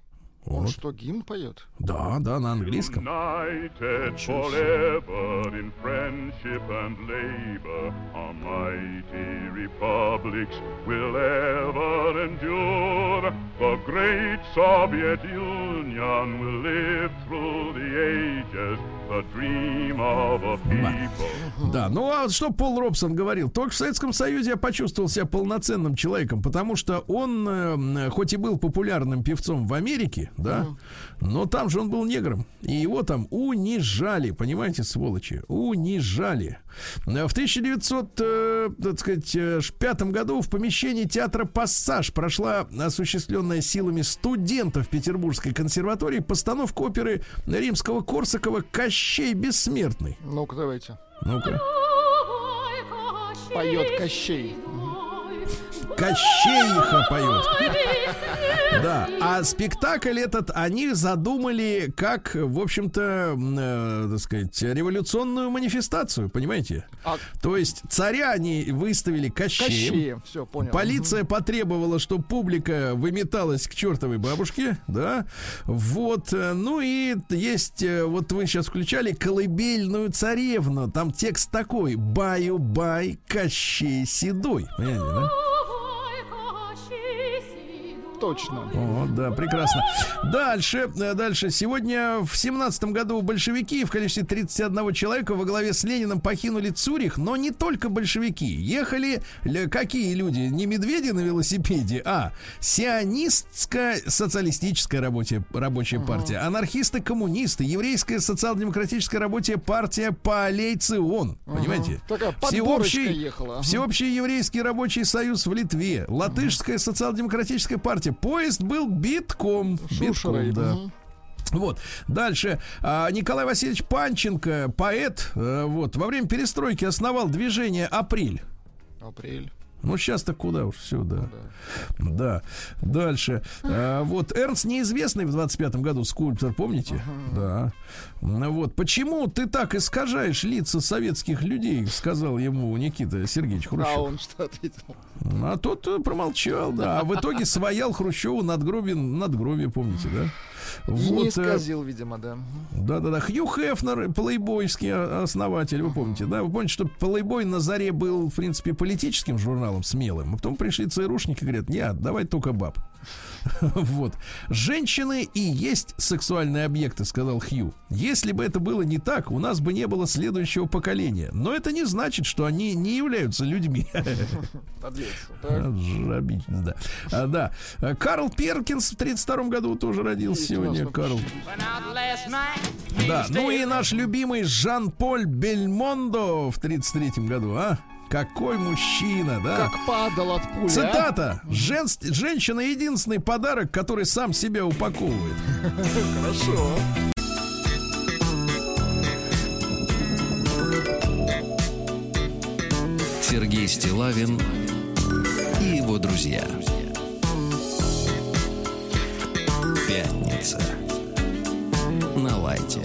Он Вот. что, гимн поет? Да, да, на английском. United forever in friendship and labor, our mighty republics will ever endure. The great Soviet Union will live through the ages, the dream of a people. Да, ну а вот что Пол Робсон говорил? Только в Советском Союзе я почувствовал себя полноценным человеком, потому что он, э, хоть и был популярным певцом в Америке, да, но там же он был негром, и его там унижали, понимаете, сволочи, унижали. Э, В 1905 году в помещении театра «Пассаж» прошла осуществленная силами студентов Петербургской консерватории постановка оперы римского Корсакова «Кощей Кощей Бессмертный? Ну-ка, давайте. Ну-ка. Поет Кощей. Кощеиха поет. Да, а спектакль этот они задумали как, в общем-то, э, так сказать, революционную манифестацию, понимаете? А- То есть царя они выставили Кощеем. Кощеем, все, понял. Полиция потребовала, чтобы публика выметалась к чертовой бабушке, да. Вот, э, ну и есть, э, вот вы сейчас включали колыбельную царевну. Там текст такой: Баю-бай, Кощей седой. Понимаете, да? Точно. О, да, прекрасно. Дальше, э, дальше. Сегодня в семнадцатом году большевики в количестве 31 человека во главе с Лениным покинули Цюрих, но не только большевики. Ехали какие люди? Не медведи на велосипеде, а сионистская социалистическая рабочая, рабочая партия, анархисты-коммунисты, еврейская социал-демократическая рабочая партия Палейцион. Понимаете? Такая Всеобщий, ехала. Всеобщий еврейский рабочий союз в Литве, латышская социал-демократическая партия. Поезд был битком. Шушерой. Битком, да. Мгм. Вот. Дальше. А, Николай Васильевич Панченко, поэт, э, вот, во время перестройки основал движение «Апрель». Апрель. Ну, сейчас-то куда уж, все, да. Да. Дальше. А, вот, Эрнст Неизвестный в 25-м году, скульптор, помните? Да. Ну, Вот. Почему ты так искажаешь лица советских людей, сказал ему Никита Сергеевич А Хрущев. он что ответил? А тот э, промолчал, да. А в итоге своял Хрущеву надгробие, надгробие, помните, да? И не э, исказил, видимо, да. да-да-да. Хью Хефнер, плейбойский о- основатель, вы помните, да? Вы помните, что плейбой на заре был, в принципе, политическим журналом смелым. А потом пришли ЦРУшники и говорят, нет, давай только баб. *laughs* Вот. Женщины и есть сексуальные объекты, сказал Хью. Если бы это было не так, у нас бы не было следующего поколения. Но это не значит, что они не являются людьми. *laughs* Подлец. Так. Жабич, да. А, да. Карл Перкинс в 32 году тоже родился сегодня. Карл. Да, ну и наш любимый Жан-Поль Бельмондо в 33 году, а? Какой мужчина, да? Как падал от пули, а? Цитата. «Женс- Женщина единственный подарок, который сам себя упаковывает. Хорошо. Сергей Стилавин и его друзья. Пятница. На лайте.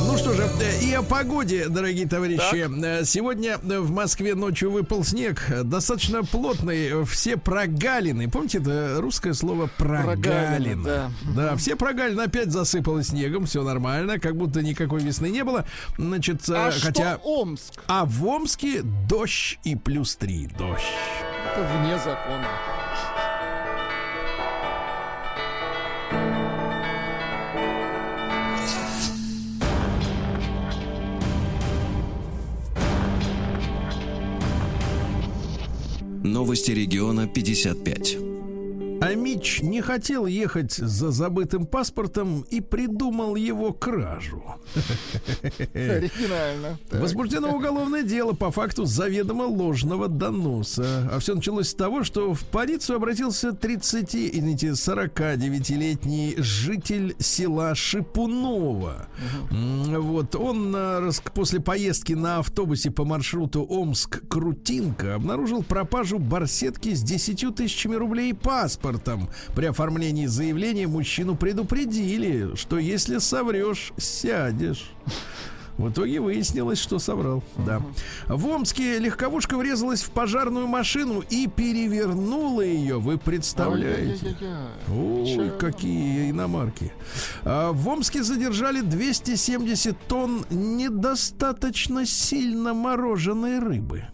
Ну что же, э, и о погоде, дорогие товарищи. Э, Сегодня э, в Москве ночью выпал снег, достаточно плотный, все прогалины. Помните, это русское слово прогалина? Да. Да, все прогалины опять засыпало снегом, все нормально, как будто никакой весны не было. Значит, А хотя... что Омск? А в Омске дождь и плюс три. Дождь. Это вне закона. Новости региона 55. А Мич не хотел ехать за забытым паспортом и придумал его кражу. Оригинально. Возбуждено уголовное дело по факту заведомо ложного доноса. А все началось с того, что в полицию обратился 30, извините, 49-летний житель села Шипунова. М, Вот он после поездки на автобусе по маршруту Омск-Крутинка обнаружил пропажу барсетки с 10 тысячами рублей и паспортом. При оформлении заявления мужчину предупредили, что если соврешь, сядешь. В итоге выяснилось, что соврал. Да. В Омске легковушка врезалась в пожарную машину и перевернула ее. Вы представляете? Ой, какие иномарки. А, в Омске задержали 270 тонн недостаточно сильно мороженой рыбы.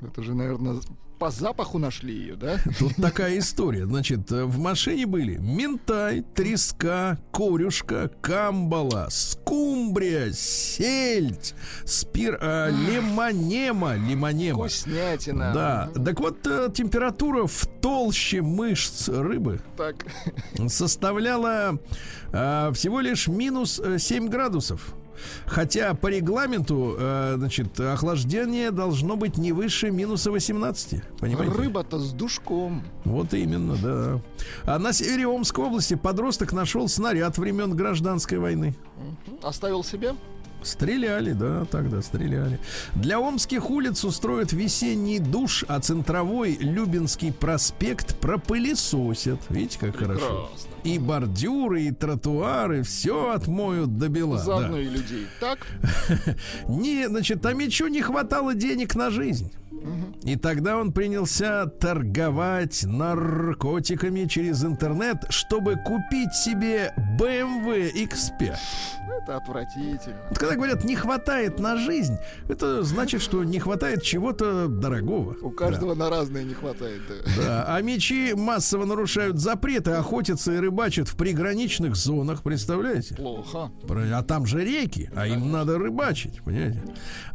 Это же, наверное, по запаху нашли ее, да? *laughs* Тут такая история. Значит, э, в машине были ментай, треска, корюшка, камбала, скумбрия, сельдь, спир, а, лимонема, лимонема. Вкуснятина. Да, так вот, э, температура в толще мышц рыбы Так. *laughs* составляла а, всего лишь минус э, 7 градусов. Хотя по регламенту, э, значит, охлаждение должно быть не выше минуса 18. Понимаете? Рыба-то с душком. Вот именно, да. А на севере Омской области подросток нашел снаряд времен гражданской войны. Оставил себе? Стреляли, да, тогда стреляли. Для омских улиц устроят весенний душ, а центровой Любинский проспект пропылесосят. Видите, как хорошо. И бордюры, и тротуары, все отмоют до бела. Заодно да. и людей. Так? *laughs* Не, значит, там еще не хватало денег на жизнь. И тогда он принялся торговать наркотиками через интернет, чтобы купить себе BMW X5. Это отвратительно. Вот когда говорят не хватает на жизнь, это значит, что не хватает чего-то дорогого. У каждого на разные не хватает. да. Да, а мечи массово нарушают запреты, охотятся и рыбачат в приграничных зонах, представляете? Плохо. А там же реки, а им надо рыбачить, понимаете?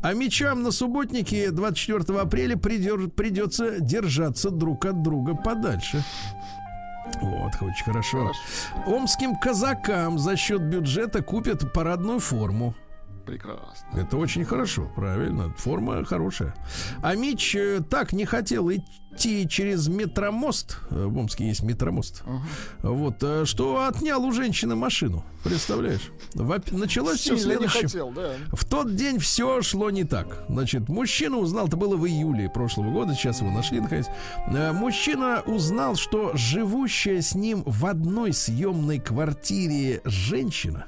А мечам на субботнике 24 апреля придер- придется держаться друг от друга подальше. Вот, очень хорошо. Омским казакам за счет бюджета купят парадную форму. Прекрасно. Это очень хорошо, правильно. Форма хорошая. А Мич э, так не хотел идти через метромост. э, В Омске есть метромост. Вот, э, что отнял у женщины машину. Представляешь? Началось все Сильно следующее. хотел, да. В тот день все шло не так. Значит, мужчина узнал, это было в июле прошлого года, сейчас его нашли наконец. Мужчина узнал, что живущая с ним в одной съемной квартире женщина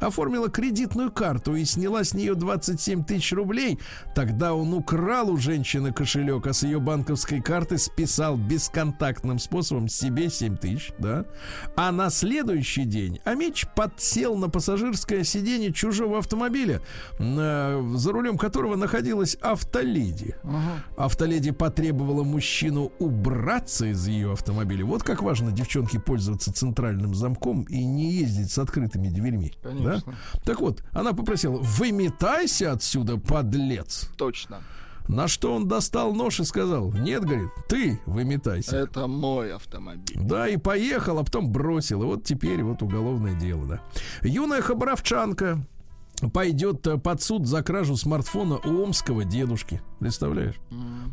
оформила кредитную карту и сняла с нее 27 тысяч рублей. Тогда он украл у женщины кошелек, а с ее банковской карты списал бесконтактным способом себе 7 тысяч, да. А на следующий день Амич подсел на пассажирское сиденье чужого автомобиля, э, за рулем которого находилась автоледи. Автоледи потребовала мужчину убраться из ее автомобиля. Вот как важно, девчонки, пользоваться центральным замком и не ездить с открытыми дверьми. Конечно. Да? Так вот, она попросила, выметайся отсюда, подлец. Точно. На что он достал нож и сказал, нет, говорит, ты выметайся. Это мой автомобиль. Да, и поехал, а потом бросил. И вот теперь вот уголовное дело, да. Юная хабаровчанка пойдет э, под суд за кражу смартфона у омского дедушки. Представляешь?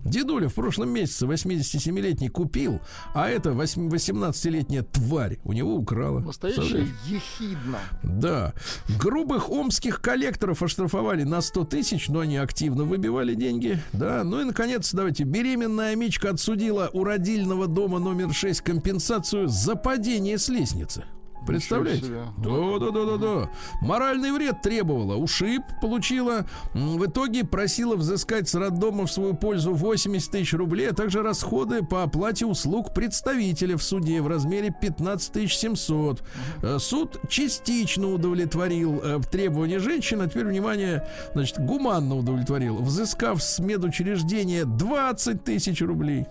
Дедуля в прошлом месяце 87-летний купил, а эта 8 18-летняя тварь у него украла. Настоящее Представляешь? ехидно. Да. Грубых омских коллекторов оштрафовали на 100 тысяч, но они активно выбивали деньги. Да. Ну и, наконец, давайте. Беременная Мичка отсудила у родильного дома номер 6 компенсацию за падение с лестницы. Представляете? Да, да, да, да, да. Моральный вред требовала, ушиб получила. В итоге просила взыскать с роддома в свою пользу 80 тысяч рублей, а также расходы по оплате услуг представителя в суде в размере 15 тысяч 700. Э, Суд частично удовлетворил э, требования женщины, а теперь, внимание, значит, гуманно удовлетворил, взыскав с медучреждения 20 тысяч рублей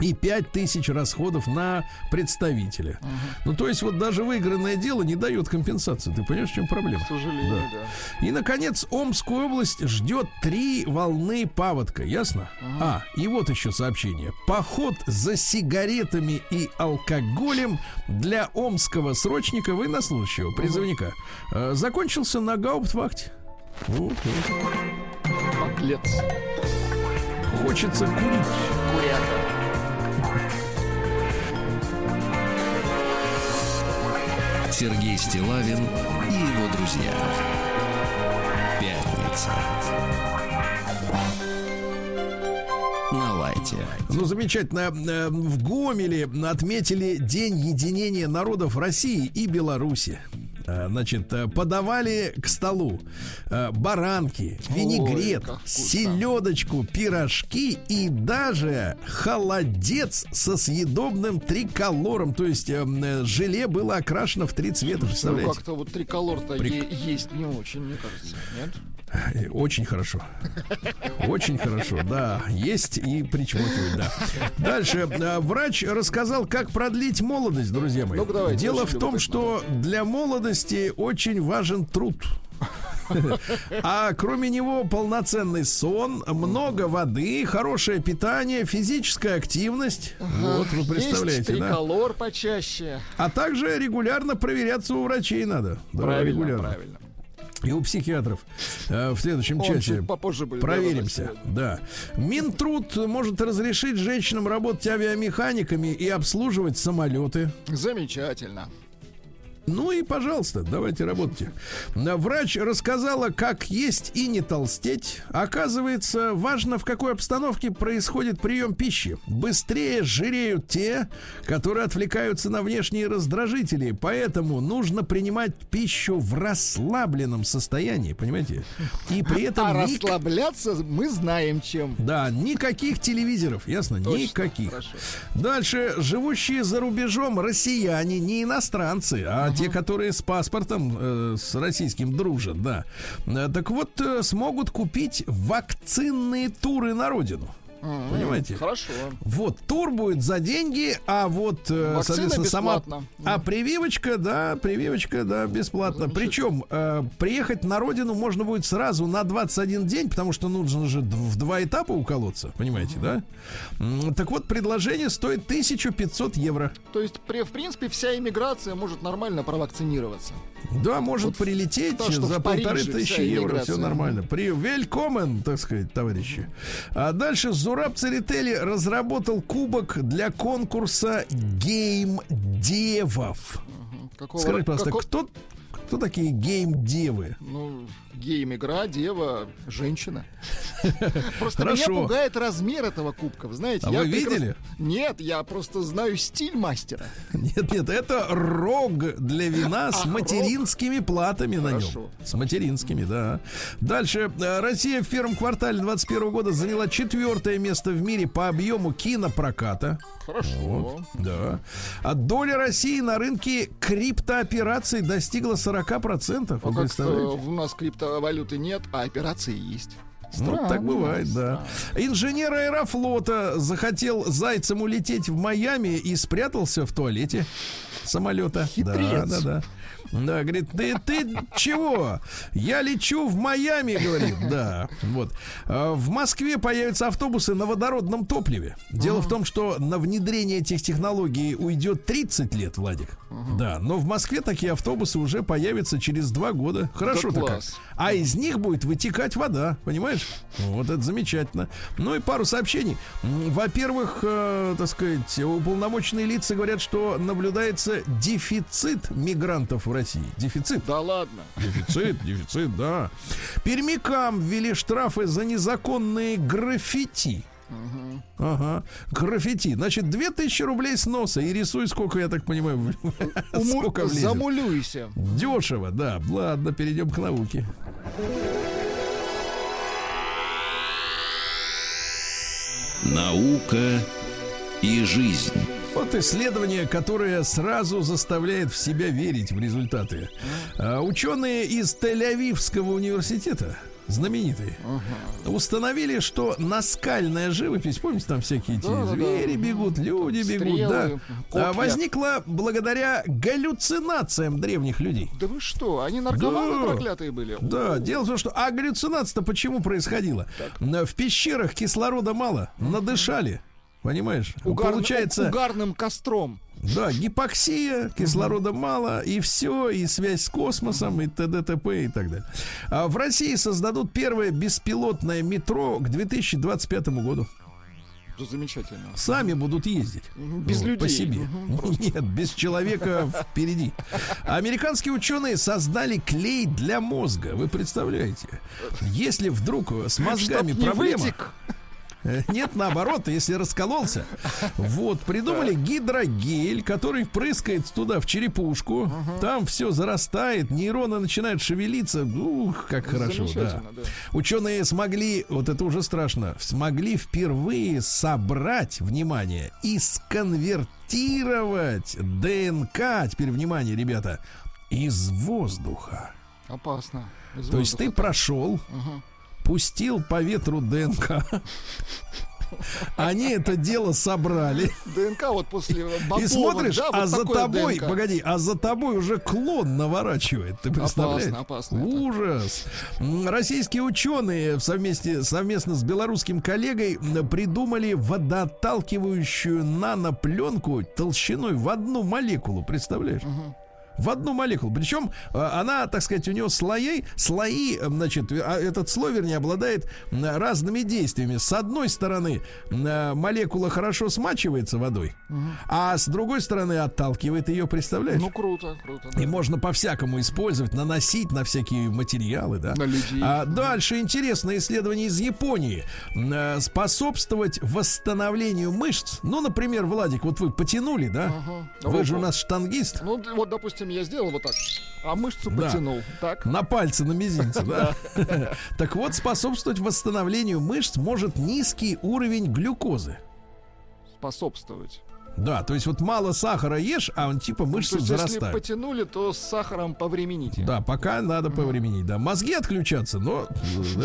и 5 тысяч расходов на представителя. Ну, то есть, вот даже выигранное дело не дает компенсации. Ты понимаешь, в чем проблема? К сожалению, Да. да. И, наконец, Омскую область ждет три волны паводка, ясно? А, и вот еще сообщение. Поход за сигаретами и алкоголем для омского срочника военнослужащего, призывника, э, закончился на гауптвахте. Вот, вот. Подлец. Хочется курить. Куряка. Сергей Стилавин и его друзья. Пятница. На. Ну, замечательно. Э, В Гомеле отметили День единения народов России и Беларуси. Э, Значит, э, подавали к столу э, баранки, винегрет, селедочку, пирожки и даже холодец со съедобным триколором. То есть желе было окрашено в три цвета, Ну, представляете? как-то вот триколор-то Прик- есть не очень, мне кажется. Нет? Очень хорошо. Очень хорошо, да. Есть и причмокивать, да. Дальше. э, Врач рассказал, как продлить молодость, друзья мои. Ну-ка, давайте, Дело в том, что для молодости очень важен труд. А кроме него полноценный сон, много воды, хорошее питание, физическая активность. Вот вы Есть представляете, да? триколор почаще. А также регулярно проверяться у врачей надо. Да, правильно, регулярно. правильно. И у психиатров э, в следующем Он часе. попозже будет. Проверимся, да. Минтруд может разрешить женщинам работать авиамеханиками и обслуживать самолеты. Замечательно. Ну и, пожалуйста, давайте работайте. А, Врач рассказала, как есть и не толстеть. Оказывается, важно, в какой обстановке происходит прием пищи. Быстрее жиреют те, которые отвлекаются на внешние раздражители. Поэтому нужно принимать пищу в расслабленном состоянии, понимаете? И при этом... А ник- расслабляться мы знаем чем. Да, никаких телевизоров, ясно? Точно, никаких. хорошо. Дальше, живущие за рубежом россияне, не иностранцы, а те, которые с паспортом э, с российским дружат, да. Э, Так вот, э, смогут купить вакцинные туры на родину. Понимаете? Хорошо. Вот, тур будет за деньги, а вот, э, Вакцина соответственно, сама... бесплатно. А прививочка, да, прививочка, да, бесплатно. Причем э, приехать на родину можно будет сразу на 21 день, потому что нужно же в два этапа уколоться, понимаете, да? М, Так вот, предложение стоит 1500 евро. То есть, при- в принципе, вся иммиграция может нормально провакцинироваться. Да, может Вот прилететь то, за полторы тысячи евро, все нормально. При велькомен, так сказать, товарищи. А дальше Зураб Церетели разработал кубок для конкурса гейм-девов. Какого, Скажите, пожалуйста, како- кто, кто такие гейм-девы? Ну, гейм-игра, дева, женщина. *laughs* Просто Хорошо. меня пугает размер этого кубка, вы знаете. А я вы видели? Нет, я просто знаю стиль мастера. *laughs* Нет, нет, это рог для вина с *laughs* А, материнскими платами на нем. С материнскими, да. Дальше. Э, Россия в первом квартале 2021 года заняла четвертое место в мире по объему кинопроката. Хорошо. Вот, да. А доля России на рынке криптоопераций достигла 40%. А Вы как представляете? у нас криптовалюты нет, а операции есть. Ну, так Странно, бывает, да. Инженер аэрофлота захотел зайцем улететь в Майами и спрятался в туалете самолета. Хитрец. Да, да, да. Да, говорит, ты, ты чего? Я лечу в Майами, говорит, да. Вот. А, В Москве появятся автобусы на водородном топливе. Дело в том, что на внедрение этих технологий уйдет 30 лет, Владик. Да, но в Москве такие автобусы уже появятся через два года. Хорошо-то как. класс. А из них будет вытекать вода, понимаешь? Вот это замечательно. Ну и пару сообщений. Во-первых, э, так сказать, уполномоченные лица говорят, что наблюдается дефицит мигрантов в России. Дефицит. Да ладно. Дефицит, дефицит, да. Пермякам ввели штрафы за незаконные граффити. Ага, граффити. Значит, 2000 рублей сноса и рисуй, сколько, я так понимаю, Уму- *laughs* сколько влезет. Замулюйся. Дешево, да. Ладно, перейдем к науке. Наука и жизнь. Вот исследование, которое сразу заставляет в себя верить в результаты. А, ученые из Тель-Авивского университета, знаменитые, установили, что наскальная живопись, помните, там всякие эти Да-да-да. звери бегут, люди бегут, Стрелы, да, копья. а, возникла благодаря галлюцинациям древних людей. Да вы что, они наркоманы Да. проклятые были? Да, дело в том, что а галлюцинация-то почему происходила? В пещерах кислорода мало, надышали. Понимаешь? Угарным- Получается, угарным костром. да, гипоксия, кислорода мало, и все, и связь с космосом, и т.д. т.п. и так далее. А в России создадут первое беспилотное метро к 2025 году. Да замечательно. Сами будут ездить. Без Вот, По людей. себе. Нет, без человека впереди. Американские ученые создали клей для мозга. Вы представляете? Если вдруг с мозгами проблема... вытек. *laughs* Нет, наоборот, если раскололся. Вот, придумали гидрогель, который впрыскает туда в черепушку. Там все зарастает, нейроны начинают шевелиться. Ух, как хорошо, да. Да. Ученые смогли, вот это уже страшно, смогли впервые собрать, внимание, и сконвертировать ДНК, теперь внимание, ребята, из воздуха. Опасно. Из То есть ты воздуха. прошел, пустил по ветру ДНК. Они это дело собрали. ДНК вот после ботовок, И смотришь, да, вот а за тобой, ДНК. погоди, а за тобой уже клон наворачивает. Ты представляешь? Опасно, опасно это. Ужас. М, Российские ученые совместе, совместно с белорусским коллегой придумали водоотталкивающую нанопленку толщиной в одну молекулу. Представляешь? В одну молекулу. Причем э, она, так сказать, у нее слои, слои, э, значит, а этот слой, вернее, обладает разными действиями. С одной стороны, э, молекула хорошо смачивается водой, а с другой стороны отталкивает ее, представляешь? Ну, круто, круто. да. И можно по-всякому использовать, наносить на всякие материалы, да. На людей. А дальше интересное исследование из Японии. Способствовать восстановлению мышц. Ну, например, Владик, вот вы потянули, да? Ага. Вы же у нас штангист. Ну, вот, допустим, я сделал вот так, а мышцу Да. потянул. Так. На пальце, на мизинце, да? *laughs* Так вот, способствовать восстановлению мышц может низкий уровень глюкозы. Способствовать. Да, то есть вот мало сахара ешь, а он типа мышцы есть, если зарастают. потянули, то с сахаром повремените. Да, пока надо повременить, да. Мозги отключаться, но э,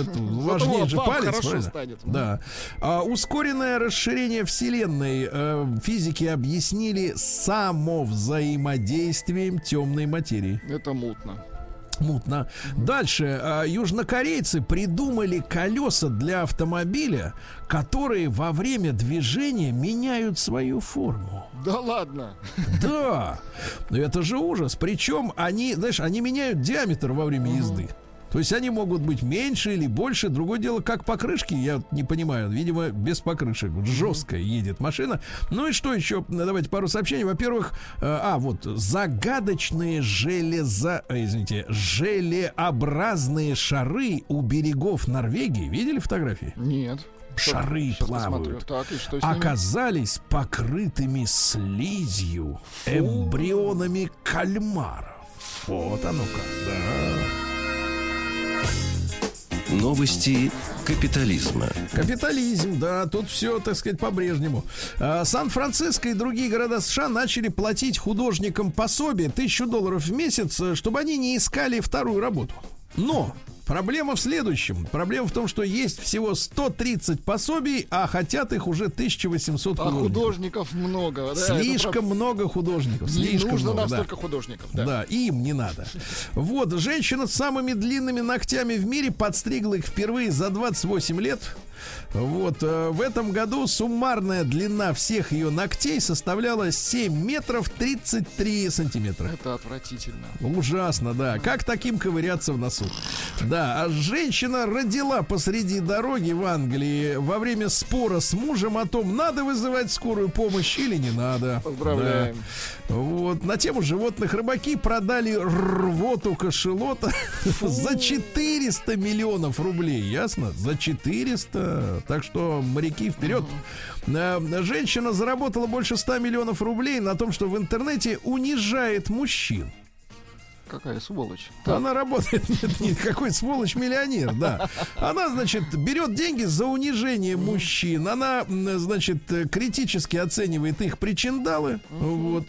это важнее же палец, хорошо правильно? станет. Да. А, ускоренное расширение Вселенной э, физики объяснили самовзаимодействием темной материи. Это мутно. Мутно. Дальше. а, южнокорейцы придумали колеса для автомобиля, которые во время движения меняют свою форму. Да ладно. Да, это же ужас. Причем они, знаешь, они меняют диаметр во время езды. То есть они могут быть меньше или больше. Другое дело, как покрышки, я не понимаю. Видимо, без покрышек. Жестко едет машина. Ну и что еще? Давайте пару сообщений. Во-первых, э, а, вот, загадочные железо... э, Извините, желеобразные шары у берегов Норвегии. Видели фотографии? Нет. Шары Щас плавают. Так, оказались покрытыми слизью, эмбрионами кальмаров. Вот оно как, да. Новости капитализма. Капитализм, да, тут все, так сказать, по-прежнему. А, Сан-Франциско и другие города США начали платить художникам пособие тысячу долларов в месяц, э, чтобы они не искали вторую работу. Но проблема в следующем. Проблема в том, что есть всего 130 пособий, а хотят их уже 1800 А художников. художников много. да, Слишком правда. много художников. Не Слишком нужно много, нам да. художников. Да. Да. им не надо. Вот, женщина с самыми длинными ногтями в мире подстригла их впервые за 28 лет. Вот, э, в этом году суммарная длина всех ее ногтей составляла 7 метров 33 сантиметра. Это отвратительно. Ужасно, да. Как таким ковыряться в носу? Да, а женщина родила посреди дороги в Англии во время спора с мужем о том, надо вызывать скорую помощь или не надо. Поздравляем. Да. Вот. На тему животных рыбаки продали рвоту кашелота *laughs* за 400 миллионов рублей. Ясно? За 400. Так что моряки вперед. Э, Женщина заработала больше 100 миллионов рублей на том, что в интернете унижает мужчин. Какая сволочь. Она работает, *laughs* нет, никакой сволочь миллионер, да. Она, значит, берет деньги за унижение мужчин. Она, значит, э, критически оценивает их причиндалы. Вот.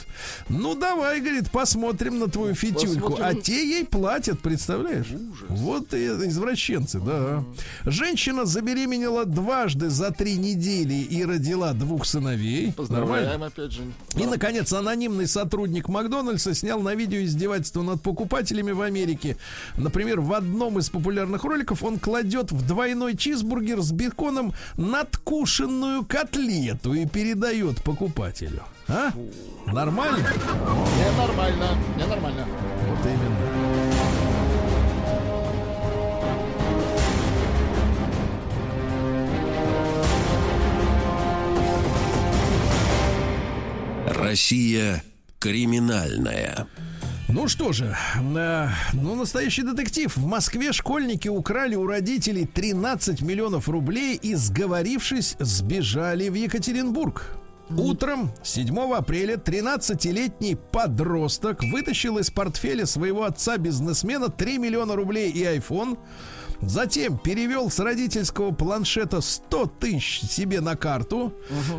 Ну, давай, говорит, посмотрим на твою фитюльку. А те ей платят, представляешь? Вот и извращенцы, да. Женщина забеременела дважды за три недели и родила двух сыновей. Нормально? Поздравляем опять же. И, наконец, анонимный сотрудник Макдональдса снял на видео издевательство над покупателями в Америке. Например, в одном из популярных роликов он кладет в двойной чизбургер с беконом надкушенную котлету и передает покупателю. А? Нормально? Не нормально. Не нормально. Вот именно. Россия криминальная. Ну что же, э, ну настоящий детектив. В Москве школьники украли у родителей 13 миллионов рублей и, сговорившись, сбежали в Екатеринбург. Утром 7 апреля 13-летний подросток вытащил из портфеля своего отца-бизнесмена 3 миллиона рублей и iPhone. Затем перевел с родительского планшета 100 тысяч себе на карту.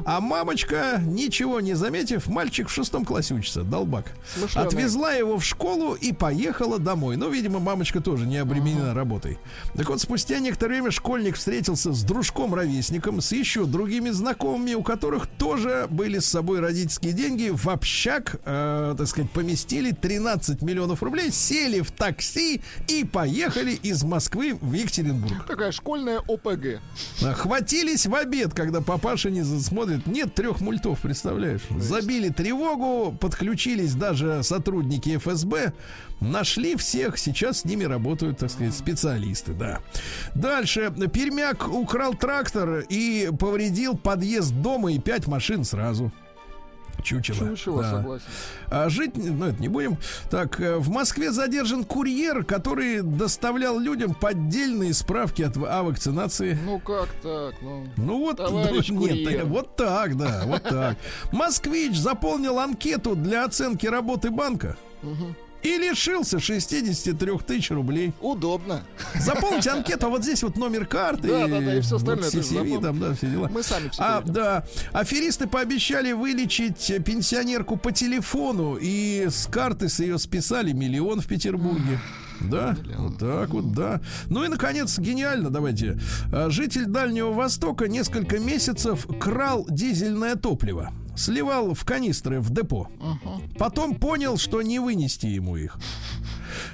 А мамочка, ничего не заметив, мальчик в шестом классе учится, долбак. Смышленый. Отвезла его в школу и поехала домой. Ну, видимо, мамочка тоже не обременена работой. Так вот, спустя некоторое время школьник встретился с дружком-ровесником, с еще другими знакомыми, у которых тоже были с собой родительские деньги. В общак, э, так сказать, поместили 13 миллионов рублей, сели в такси и поехали из Москвы в в Екатеринбург. Такая школьная ОПГ. А, Хватились в обед, когда папаша не смотрит. Нет трех мультов, представляешь? Забили тревогу, подключились даже сотрудники ФСБ, нашли всех, сейчас с ними работают, так сказать, специалисты, да. Дальше. Пермяк украл трактор и повредил подъезд дома и пять машин сразу. Чучело. Чучело, да. согласен. А жить, ну это не будем. Так, э, в Москве задержан курьер, который доставлял людям поддельные справки от, о вакцинации. Ну как так? Ну, Ну вот, Товарищ ну, нет, курьер. так- вот так, да, вот так. *laughs* Москвич заполнил анкету для оценки работы банка и лишился 63 тысяч рублей. удобно. Заполните анкету, а вот здесь вот номер карты. Да, да, да, и всё остальное вот CCV, там, да, все дела. Мы сами все А, делаем. да. Аферисты пообещали вылечить пенсионерку по телефону и с карты с ее списали миллион в Петербурге. Да, вот так вот, да. Ну и, наконец, гениально, давайте. А, Житель Дальнего Востока несколько месяцев крал дизельное топливо. Сливал в канистры в депо. Потом понял, что не вынести ему их.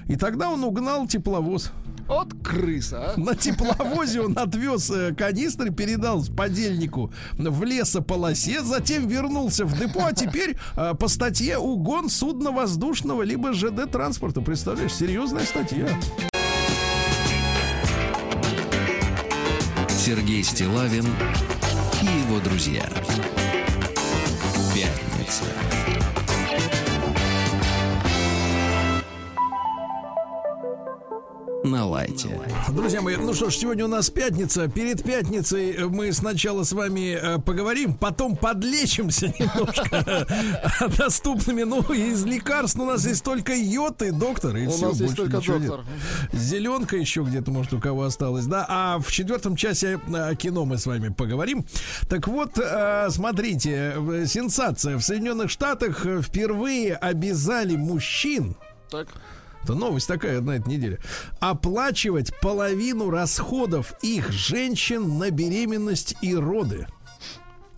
И тогда он угнал тепловоз. Вот крыса, а. На тепловозе он отвез э, канистры, передал подельнику в лесополосе, затем вернулся в депо, а теперь э, по статье угон судна воздушного либо ЖД транспорта. Представляешь, серьезная статья. Сергей Стилавин и его друзья. На лайте. Друзья мои, ну что ж, сегодня у нас пятница. Перед пятницей э, мы сначала с вами э, поговорим, потом подлечимся *laughs* немножко *laughs* доступными. Ну, из лекарств у нас есть только йод и доктор, и У все, нас есть больше только ничего нет. доктор. Зеленка еще где-то, может, у кого осталось, да. А в четвертом часе э, кино мы с вами поговорим. Так вот, смотрите, сенсация. В Соединенных Штатах впервые обязали мужчин Так. Это новость такая на этой неделе. Оплачивать половину расходов их женщин на беременность и роды.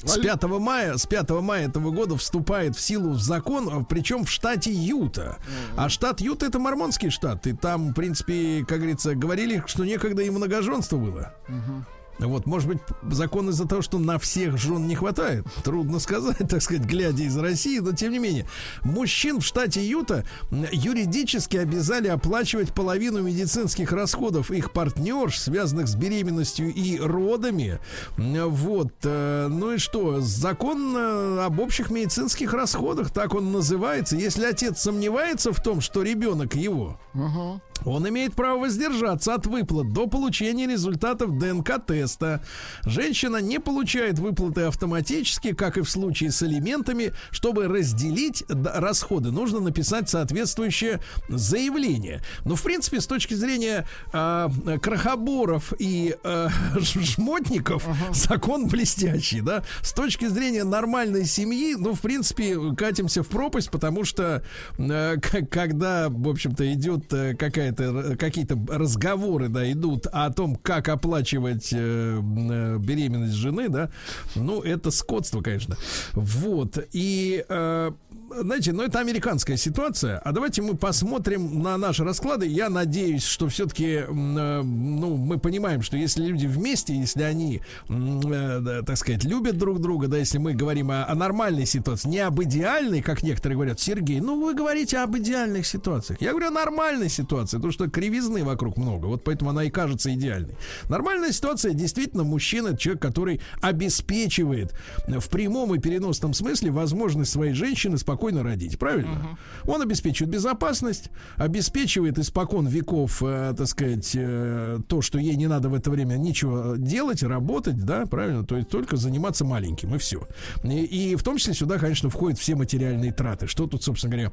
С 5 мая, с 5 мая этого года вступает в силу закон, причем в штате Юта. А штат Юта это мормонский штат. И там, в принципе, как говорится, говорили, что некогда и многоженство было. Вот, может быть, закон из-за того, что на всех жен не хватает. Трудно сказать, *laughs* так сказать, глядя из России, но тем не менее. Мужчин в штате Юта юридически обязали оплачивать половину медицинских расходов их партнерш, связанных с беременностью и родами. Вот. э, Ну и что? Закон э, об общих медицинских расходах, так он называется. Если отец сомневается в том, что ребенок его, он имеет право воздержаться от выплат до получения результатов ДНК-теста. Женщина не получает выплаты автоматически, как и в случае с алиментами. Чтобы разделить расходы, нужно написать соответствующее заявление. Но, в принципе, с точки зрения а, крохоборов и ж- жмотников, закон блестящий, да? С точки зрения нормальной семьи, ну, в принципе, катимся в пропасть, потому что э, когда, в общем-то, идет э, какая-то какие-то разговоры, да, идут о том, как оплачивать э, э, беременность жены, да, ну, это скотство, конечно. Вот. И э, знаете, ну это американская ситуация. А давайте мы посмотрим на наши расклады. Я надеюсь, что все-таки, ну, мы понимаем, что если люди вместе, если они, э, так сказать, любят друг друга, да, если мы говорим о, о нормальной ситуации, не об идеальной, как некоторые говорят, Сергей, ну вы говорите об идеальных ситуациях. Я говорю о нормальной ситуации, потому что кривизны вокруг много, вот поэтому она и кажется идеальной. Нормальная ситуация действительно мужчина, человек, который обеспечивает в прямом и переносном смысле возможность своей женщины спокойно родить, правильно? Он обеспечивает безопасность, обеспечивает испокон веков, э, так сказать, э, то, что ей не надо в это время ничего делать, работать, да, правильно? То есть только заниматься маленьким и все. И, и в том числе сюда, конечно, входят все материальные траты. Что тут, собственно говоря,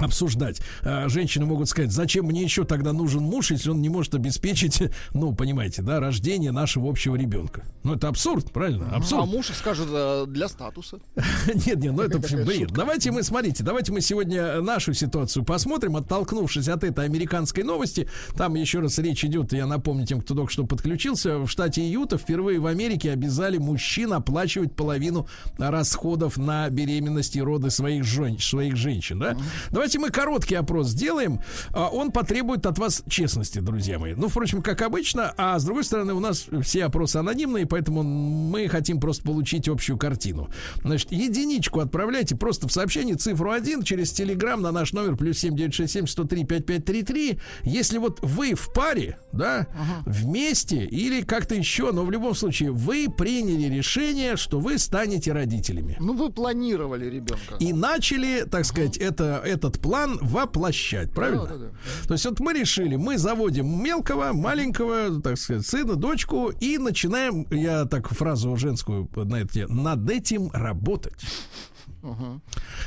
обсуждать. А, Женщины могут сказать, зачем мне еще тогда нужен муж, если он не может обеспечить, *laughs* ну, понимаете, да, рождение нашего общего ребенка. Ну, это абсурд, правильно? А Абсурд. муж скажет э, для статуса. *laughs* Нет, нет, ну это бред. Давайте мы, смотрите, давайте мы сегодня нашу ситуацию посмотрим, оттолкнувшись от этой американской новости. Там еще раз речь идет, я напомню тем, кто только что подключился, в штате Юта впервые в Америке обязали мужчин оплачивать половину расходов на беременность и роды своих, жен, своих женщин. Да? Давайте давайте мы короткий опрос сделаем. А, Он потребует от вас честности, друзья мои. Ну, впрочем, как обычно. А с другой стороны, у нас все опросы анонимные, поэтому мы хотим просто получить общую картину. Значит, единичку отправляйте просто в сообщение цифру 1 через телеграм на наш номер плюс 7967 103 5533. Если вот вы в паре, да, вместе или как-то еще, но в любом случае вы приняли решение, что вы станете родителями. Ну, вы планировали ребенка. И начали, так сказать, это, этот план воплощать, правильно? Да, да, да. То есть вот мы решили, мы заводим мелкого, маленького, так сказать, сына, дочку и начинаем, я так фразу женскую на это, над этим работать.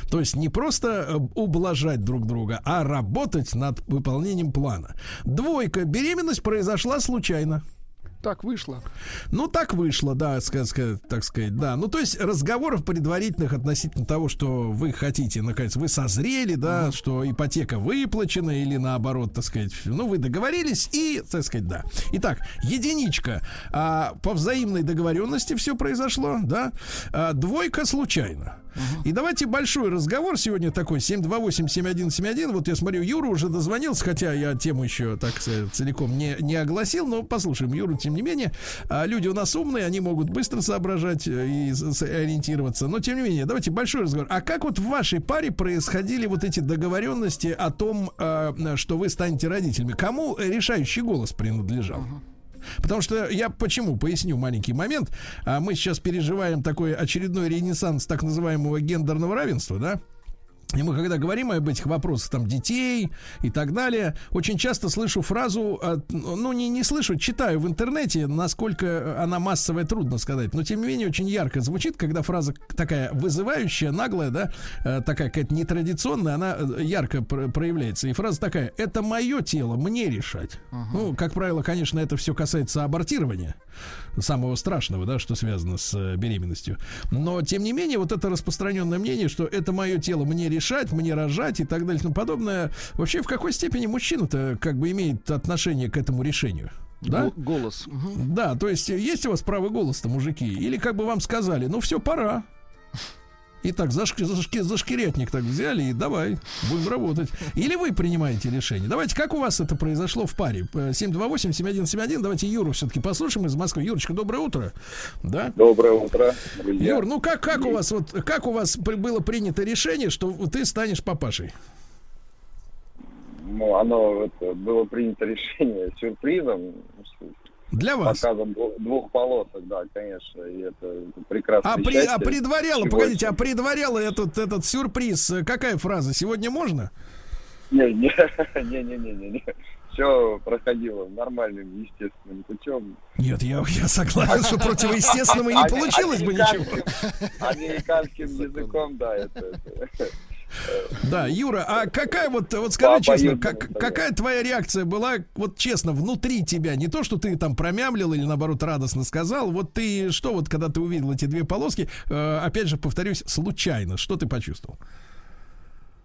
То есть не просто э, ублажать друг друга, а работать над выполнением плана. Двойка. Беременность произошла случайно. Так вышло. Ну, так вышло, да, ска- ска- так сказать, да. Ну, то есть разговоров предварительных относительно того, что вы хотите, наконец, вы созрели, да, что ипотека выплачена или наоборот, так сказать, ну, вы договорились и, так сказать, да. Итак, единичка. А, по взаимной договоренности все произошло, да. А, двойка случайно. И давайте большой разговор сегодня такой 728-7171. Вот я смотрю, Юра уже дозвонился, хотя я тему еще так целиком не, не огласил, но послушаем Юру, тем не менее. А, люди у нас умные, они могут быстро соображать э, и ориентироваться. Но тем не менее, давайте большой разговор. А как вот в вашей паре происходили вот эти договоренности о том, э, что вы станете родителями? Кому решающий голос принадлежал? Потому что я почему поясню маленький момент. А мы сейчас переживаем такой очередной ренессанс так называемого гендерного равенства, да? И мы, когда говорим об этих вопросах там детей и так далее, очень часто слышу фразу, э, ну не, не слышу, читаю в интернете, насколько она массовая, трудно сказать, но тем не менее очень ярко звучит, когда фраза такая вызывающая, наглая, да, э, такая какая-то нетрадиционная, она э, ярко пр- проявляется. И фраза такая, это мое тело, мне решать. Ну, как правило, конечно, это все касается абортирования, самого страшного, да, что связано с э, беременностью. Но, тем не менее, вот это распространенное мнение, что это мое тело, мне решать, мне рожать и так далее и тому подобное. Вообще, в какой степени мужчина-то как бы имеет отношение к этому решению? Да? Го- Голос. Да, то есть э, есть у вас право голоса, мужики? Или как бы вам сказали, ну все, пора. И так зашки, зашки, зашкирятник так взяли и давай, будем работать. Или вы принимаете решение. Давайте, как у вас это произошло в паре? Э, 728-7171, давайте Юру все-таки послушаем из Москвы. Юрочка, доброе утро. Да? Доброе утро, друзья. Юр, ну как, как у вас вот как у вас было принято решение, что ты станешь папашей? Ну, оно это, было принято *laughs* решение сюрпризом, Для вас. показом двух, двух полосок, да, конечно, и это прекрасно. А, при, а предваряла, погодите, а предваряла этот, этот сюрприз, какая фраза? Сегодня можно? Не, не, *laughs* не, не, не, не, не. Все проходило нормальным, естественным путем. Нет, я, я согласен, что противоестественного и не получилось бы ничего. Американским языком, да, это. Да, Юра, а какая вот, вот скажи По честно, как, да. какая твоя реакция была, вот честно, внутри тебя? Не то, что ты там промямлил или наоборот радостно сказал, вот ты что вот, когда ты увидел эти две полоски, э, опять же, повторюсь, случайно, что ты почувствовал?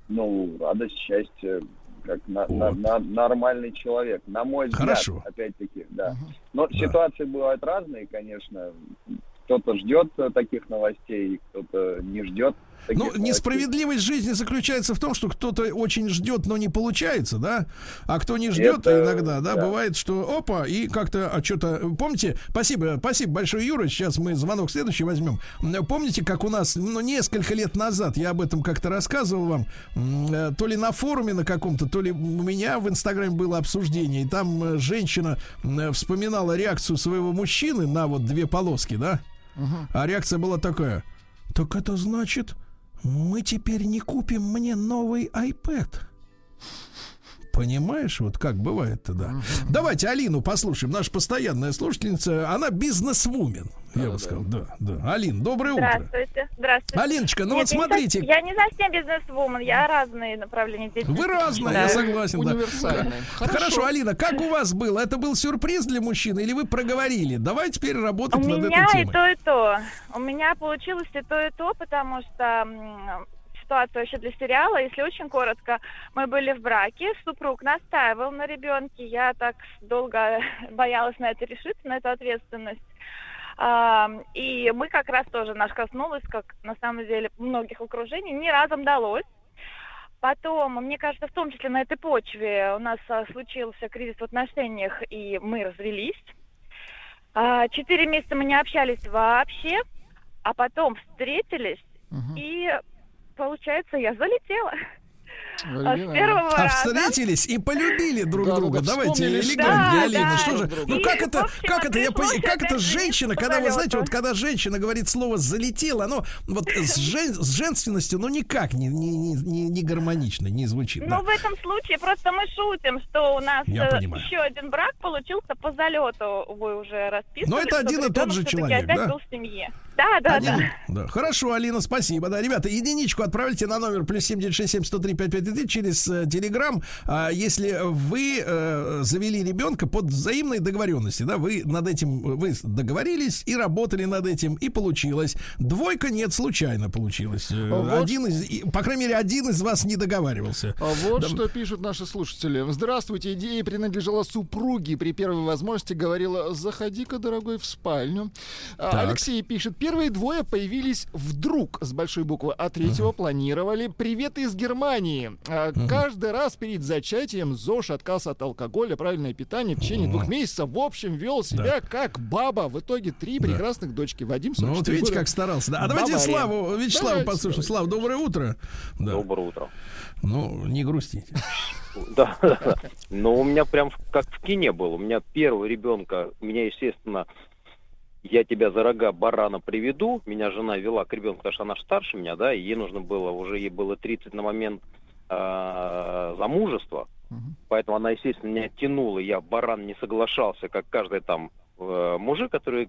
Ну, радость, счастье, как на- на- Вот. на- нормальный человек, на мой взгляд, Хорошо. опять-таки, да. Но ситуации бывают разные, конечно. Кто-то ждет э, таких новостей, кто-то не ждет. Ну, несправедливость жизни заключается в том, что кто-то очень ждет, но не получается, да? А кто не ждет, Это, иногда, да, да. бывает, что опа, и как-то, а что-то, помните, спасибо, спасибо большое, Юра, сейчас мы звонок следующий возьмем. Помните, как у нас, ну, несколько лет назад, я об этом как-то рассказывал вам, э, то ли на форуме на каком-то, то ли у меня в Инстаграме было обсуждение, и там э, женщина м, вспоминала реакцию своего мужчины на вот две полоски, да? А реакция была такая, так это значит, мы теперь не купим мне новый iPad. Понимаешь, вот как бывает-то, да. Давайте Алину послушаем, наша постоянная слушательница. Она бизнесвумен, я бы сказал. Да, да. Алин, доброе утро. Здравствуйте. Здравствуйте. Алиночка, ну Нет, вот смотрите, Я не совсем бизнес-вумен, я разные направления деятельности. вы разные, Да. я согласен, да. Универсальные. Хорошо. Алина, как у вас было? Это был сюрприз для мужчины или вы проговорили? Давай теперь У работать над меня этой и темой. то, и то. У меня получилось и то, и то, потому что м, ситуация вообще для сериала, если очень коротко, мы были в браке, супруг настаивал на ребенке, я так долго *laughs* боялась на это решиться, на эту ответственность. И мы как раз тоже, наш коснулось, как на самом деле многих окружений, не разом далось. Потом, мне кажется, в том числе на этой почве у нас а, случился кризис в отношениях, и мы развелись. А, Четыре месяца мы не общались вообще, а потом встретились, и, получается, я залетела. А, С первого А раза. встретились и полюбили друг Да, да, друга. да, Давайте элегантнее, Да, Алина. да. Что же? Ну как И, это, общем, как это, я пони- как это женщина, когда вы знаете, вот когда женщина говорит слово залетела, оно вот с, жен- с женственностью, ну никак не, не, не, не, не гармонично, не звучит. Ну, да. в этом случае просто мы шутим, что у нас Я э, понимаю. еще один брак получился по залету. Вы уже расписывали. Но это один и тот же человек, опять да? был в семье. Да, да, Один. да. Да. Хорошо, Алина, спасибо. Да, ребята, единичку отправьте на номер плюс 7967 103 5533 через э, Телеграм. А, если вы э, завели ребенка под взаимной договоренности, да, вы над этим, вы договорились и работали над этим, и получилось. Двойка нет, случайно получилось. Э, вот- Один из, по крайней мере, один из вас не договаривался. А вот Да. что пишут наши слушатели. Здравствуйте, идея принадлежала супруге. При первой возможности говорила, заходи-ка, дорогой, в спальню. А, Так. Алексей пишет, первые двое появились вдруг с большой буквы, а третьего планировали. Привет из Германии. А, Каждый раз перед зачатием ЗОЖ, отказ от алкоголя, правильное питание в течение двух месяцев. В общем, вел себя как баба. В итоге три прекрасных дочки. Вадим, Ну, вот 44 видите, года. как старался. Да. А давайте. Славу, Вячеславу Давайте, послушаем. Слава, доброе утро. Да. Доброе утро. Ну, не грустите. Да, да, да. Но у меня прям как в кине было. У меня первого ребенка, меня, естественно, я тебя за рога барана приведу. Меня жена вела к ребенку, потому что она старше меня, да, и ей нужно было, уже ей было 30 на момент э, замужества. Поэтому она, естественно, меня тянула. Я баран не соглашался, как каждый там э, мужик, который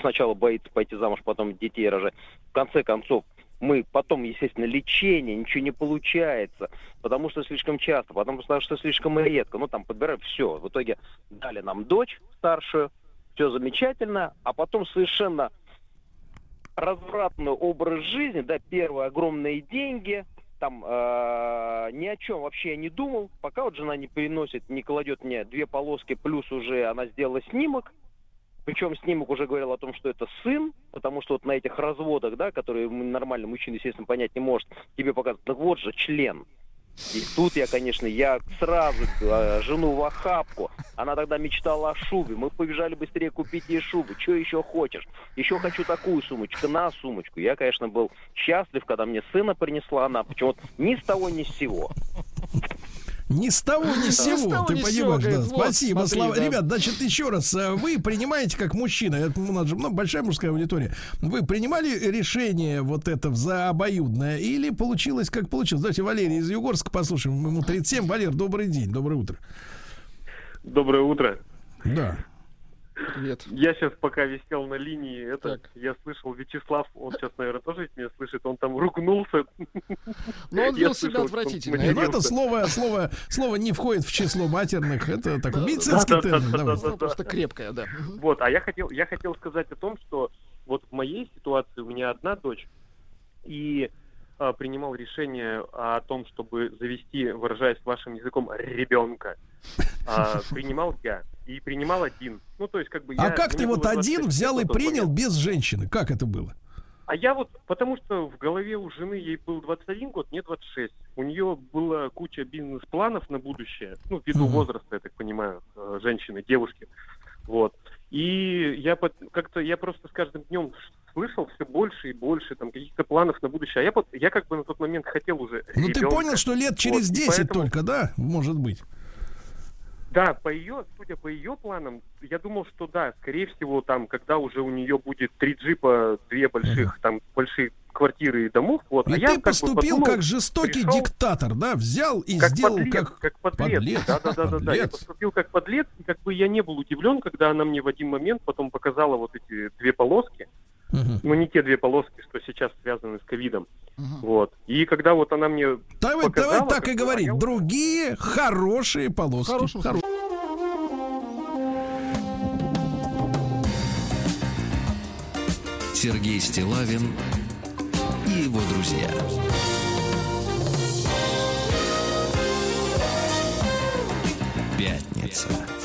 сначала боится пойти замуж, потом детей рожать. В конце концов, мы потом, естественно, лечение, ничего не получается, потому что слишком часто, потому что, слишком редко. Ну, там подбираем все. В итоге дали нам дочь старшую, все замечательно, а потом совершенно развратный образ жизни, да, первые огромные деньги, там э, ни о чем вообще я не думал, пока вот жена не переносит, не кладет мне две полоски, плюс уже она сделала снимок, причем снимок уже говорил о том, что это сын, потому что вот на этих разводах, да, которые нормальный мужчина, естественно, понять не может, тебе показывают, ну вот же член. И тут я, конечно, я сразу э, жену в охапку. Она тогда мечтала о шубе. Мы побежали быстрее купить ей шубу. Что еще хочешь? Еще хочу такую сумочку. На сумочку. Я, конечно, был счастлив, когда мне сына принесла она. Почему-то ни с того, ни с сего. Ни с того, ни с сего, ты ни понимаешь, сего, да. говорит, вот, Спасибо, смотри, Слава. да. Ребят, значит, еще раз, э, вы принимаете как мужчина, это у нас же ну, большая мужская аудитория, вы принимали решение вот это за обоюдное или получилось, как получилось? Давайте Валерий из Югорска послушаем, ему 37. Валер, добрый день, доброе утро. Доброе утро. Да. Привет. Я сейчас пока висел на линии, это Так. я слышал Вячеслав, он сейчас, наверное, тоже меня слышит, он там ругнулся. Но он вел себя отвратительно. Ну, это слово, слово, слово не входит в число матерных, это такой медицинский термин. просто крепкая, да. Вот, а я хотел, я хотел сказать о том, что вот в моей ситуации у меня одна дочь, и принимал решение о том, чтобы завести, выражаясь вашим языком, ребенка. А, *laughs* принимал я. И принимал один. Ну, то есть, как бы А я- как ты вот один 26 взял и принял момент. без женщины? Как это было? А я вот, потому что в голове у жены ей был 21 год, мне 26. У нее была куча бизнес-планов на будущее, ну, ввиду Мгм. возраста, я так понимаю, э, женщины, девушки. Вот. И я под- как-то, я просто с каждым днем слышал все больше и больше там каких-то планов на будущее. А я, под- я как бы на тот момент хотел уже Ну ты понял, что лет через Вот, и 10 поэтому- только, да? Может быть. Да, по ее, судя по ее планам, я думал, что да, скорее всего, там, когда уже у нее будет три джипа, две больших, там, большие квартиры и домов, вот. И а я ты как бы поступил подумал, как жестокий пришел- диктатор, да? Взял и как сделал подлец, как... как подлец. подлец, Да, да, да, да, да. Я поступил как подлец, и как бы я не был удивлен, когда она мне в один момент потом показала вот эти две полоски. Мгм. Ну, не те две полоски, что сейчас связаны с ковидом. Мгм. Вот. И когда вот она мне Давай, показала, давай так и бы, а говорить. я Другие хорошие полоски. Хорошим Хоро- Сергей Стилавин его друзья. Пятница.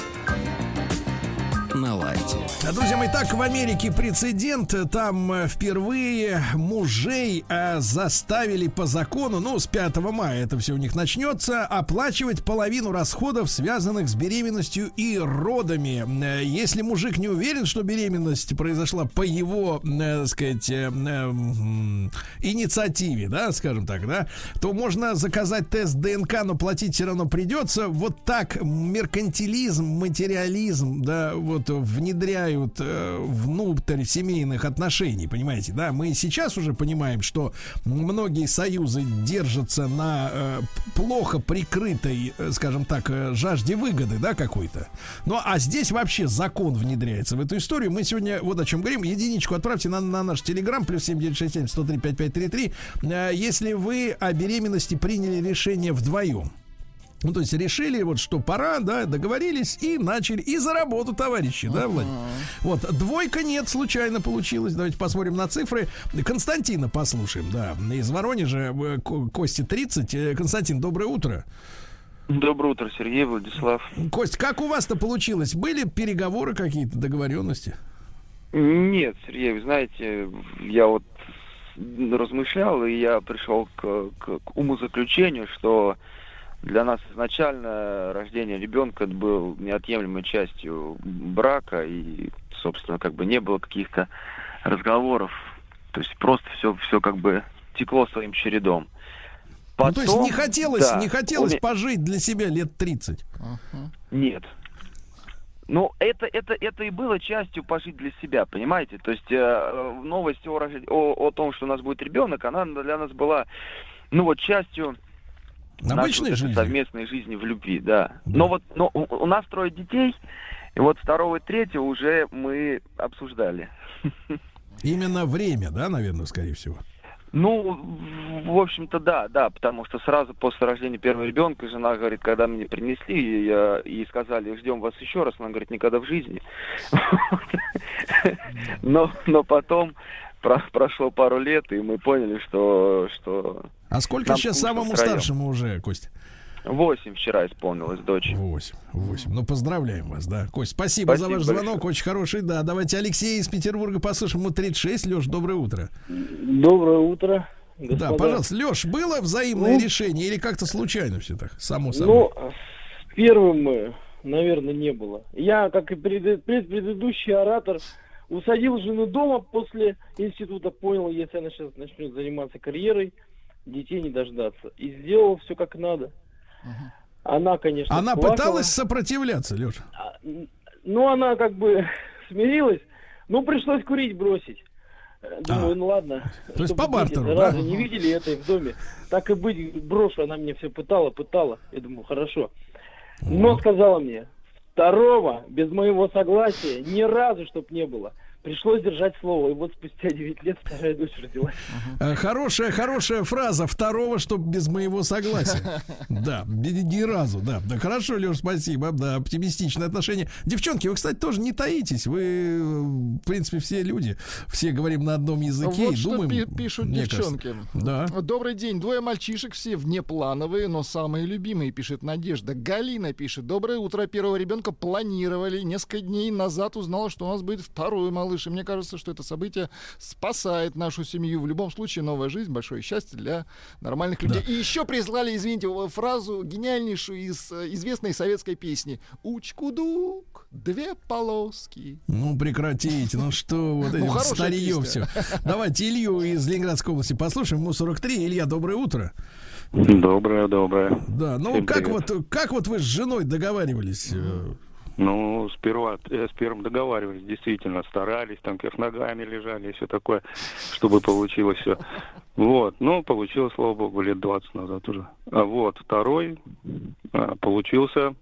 На лайте. Друзья мои, так в Америке прецедент. Там э, впервые мужей э, заставили по закону, ну, с 5 мая это все у них начнется, оплачивать половину расходов, связанных с беременностью и родами. Э, Если мужик не уверен, что беременность произошла по его, э, так сказать, э, э, инициативе, да, скажем так, да, то можно заказать тест ДНК, но платить все равно придется. Вот так меркантилизм, материализм, да, вот внедряют э, внутрь семейных отношений, понимаете, да, мы сейчас уже понимаем, что многие союзы держатся на э, плохо прикрытой, э, скажем так, э, жажде выгоды, да, какой-то. Ну, а здесь вообще закон внедряется в эту историю. Мы сегодня вот о чем говорим. Единичку отправьте на, на наш телеграм, плюс 7967 103 5533, э, если вы о беременности приняли решение вдвоем. Ну, то есть решили, вот что пора, да, договорились и начали. И за работу, товарищи, да, Владимир? Вот, двойка нет, случайно получилось. Давайте посмотрим на цифры. Константина послушаем, да, из Воронежа, э, Ко- Кости 30. Э, Константин, доброе утро. Доброе утро, Сергей Владислав. Кость, как у вас-то получилось? Были переговоры какие-то, договоренности? Нет, Сергей, вы знаете, я вот размышлял, и я пришел к, к, к умозаключению, что для нас изначально рождение ребенка был неотъемлемой частью брака, и, собственно, как бы не было каких-то разговоров. То есть просто все, все как бы текло своим чередом. ну, то есть Потом- не хотелось, да, не хотелось ме- пожить для себя лет 30. Нет. Ну, это, это, это и было частью пожить для себя, понимаете? То есть э, новость о, о, о том, что у нас будет ребенок, она для нас была, ну вот, частью Обычной жизни. совместной жизни в любви, да. Но вот но у, у нас трое детей, и вот второго и третьего уже мы обсуждали. Именно время, да, наверное, скорее всего. Ну, в- общем-то, да, да, потому что сразу после рождения первого ребенка жена говорит, когда мне принесли и, я- и сказали, ждем вас еще раз, она говорит, никогда в жизни. *laughs* Но, но потом про- прошло пару лет, и мы поняли, что... что А сколько нам сейчас самому втроем. старшему уже, Кость? Восемь вчера исполнилось дочь. Восемь, восемь. Ну, поздравляем вас, да. Кость, спасибо, за Спасибо ваш большое. звонок, очень хороший, да. Давайте Алексея из Петербурга послушаем. Ему 36. Леш, доброе утро. Доброе утро. Да, господа. пожалуйста. Леш, было взаимное Ну, решение или как-то случайно все так, само собой? Ну, с первым, э, наверное, не было. Я, как и пред- пред- предыдущий оратор, усадил жену дома после института, понял, если она сейчас начнет заниматься карьерой, детей не дождаться. И сделал все как надо. Она, конечно, Она плакала. пыталась сопротивляться, Леш. Ну, она как бы *laughs* смирилась. Ну, пришлось курить бросить. Э, Думаю, А. ну ладно. То есть по бартеру, да? заразы не видели этой в доме. Так и быть, брошу. Она мне все пытала, пытала. Я думаю, хорошо. Но сказала мне, второго, без моего согласия, ни разу, чтоб не было. Пришлось держать слово. И вот спустя 9 лет вторая дочь родилась. Э, Хорошая, хорошая фраза. Второго, чтобы без моего согласия. *laughs* Да, ни разу, да. Да, хорошо, Леш, спасибо. Да, оптимистичное отношение. Девчонки, вы, кстати, тоже не таитесь. Вы, в принципе, все люди. Все говорим на одном языке Вот и что думаем. пи- пишут девчонки. кажется. Да. Добрый день. Двое мальчишек, все внеплановые, но самые любимые, пишет Надежда. Галина пишет. Доброе утро. Первого ребенка планировали. Несколько дней назад узнала, что у нас будет второй малыш. И мне кажется, что это событие спасает нашу семью. В любом случае, новая жизнь, большое счастье для нормальных людей. И еще прислали, извините, фразу гениальнейшую из э, известной советской песни. Учкудук, две полоски. Ну, прекратите. Ну что, вот Ну, это старье все. Давайте Илью из Ленинградской области послушаем. Ему 43. Илья, доброе утро. Доброе, доброе. Да, ну Всем как привет. вот, как вот вы с женой договаривались? э, Ну, сперва э, с первым договаривались, действительно, старались, там кверх ногами лежали и все такое, чтобы получилось все. Вот, ну, получилось, слава богу, лет 20 назад уже. А вот, второй а, получился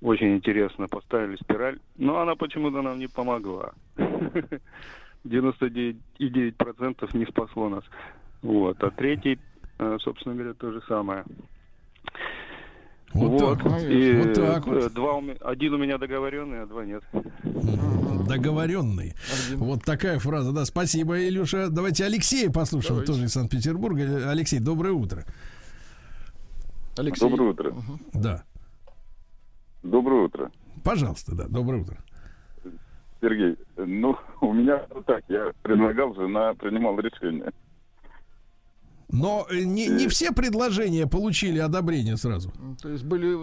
очень интересно, поставили спираль, но она почему-то нам не помогла. *laughs* 99,9% не спасло нас. Вот, а третий, э, собственно говоря, то же самое. Вот так вот. И Вот так вот. два один у меня договоренный, а два нет. Договоренный. Вот такая фраза, да. Спасибо, Илюша. Давайте Алексея послушаем, Давайте. тоже из Санкт-Петербурга. Алексей, доброе утро. Алексей. Доброе утро. Да. Доброе утро. Пожалуйста, да, доброе утро. Сергей, ну, у меня вот так, я предлагал, жена принимала решение. Но э, не, не все предложения получили одобрение сразу. То есть были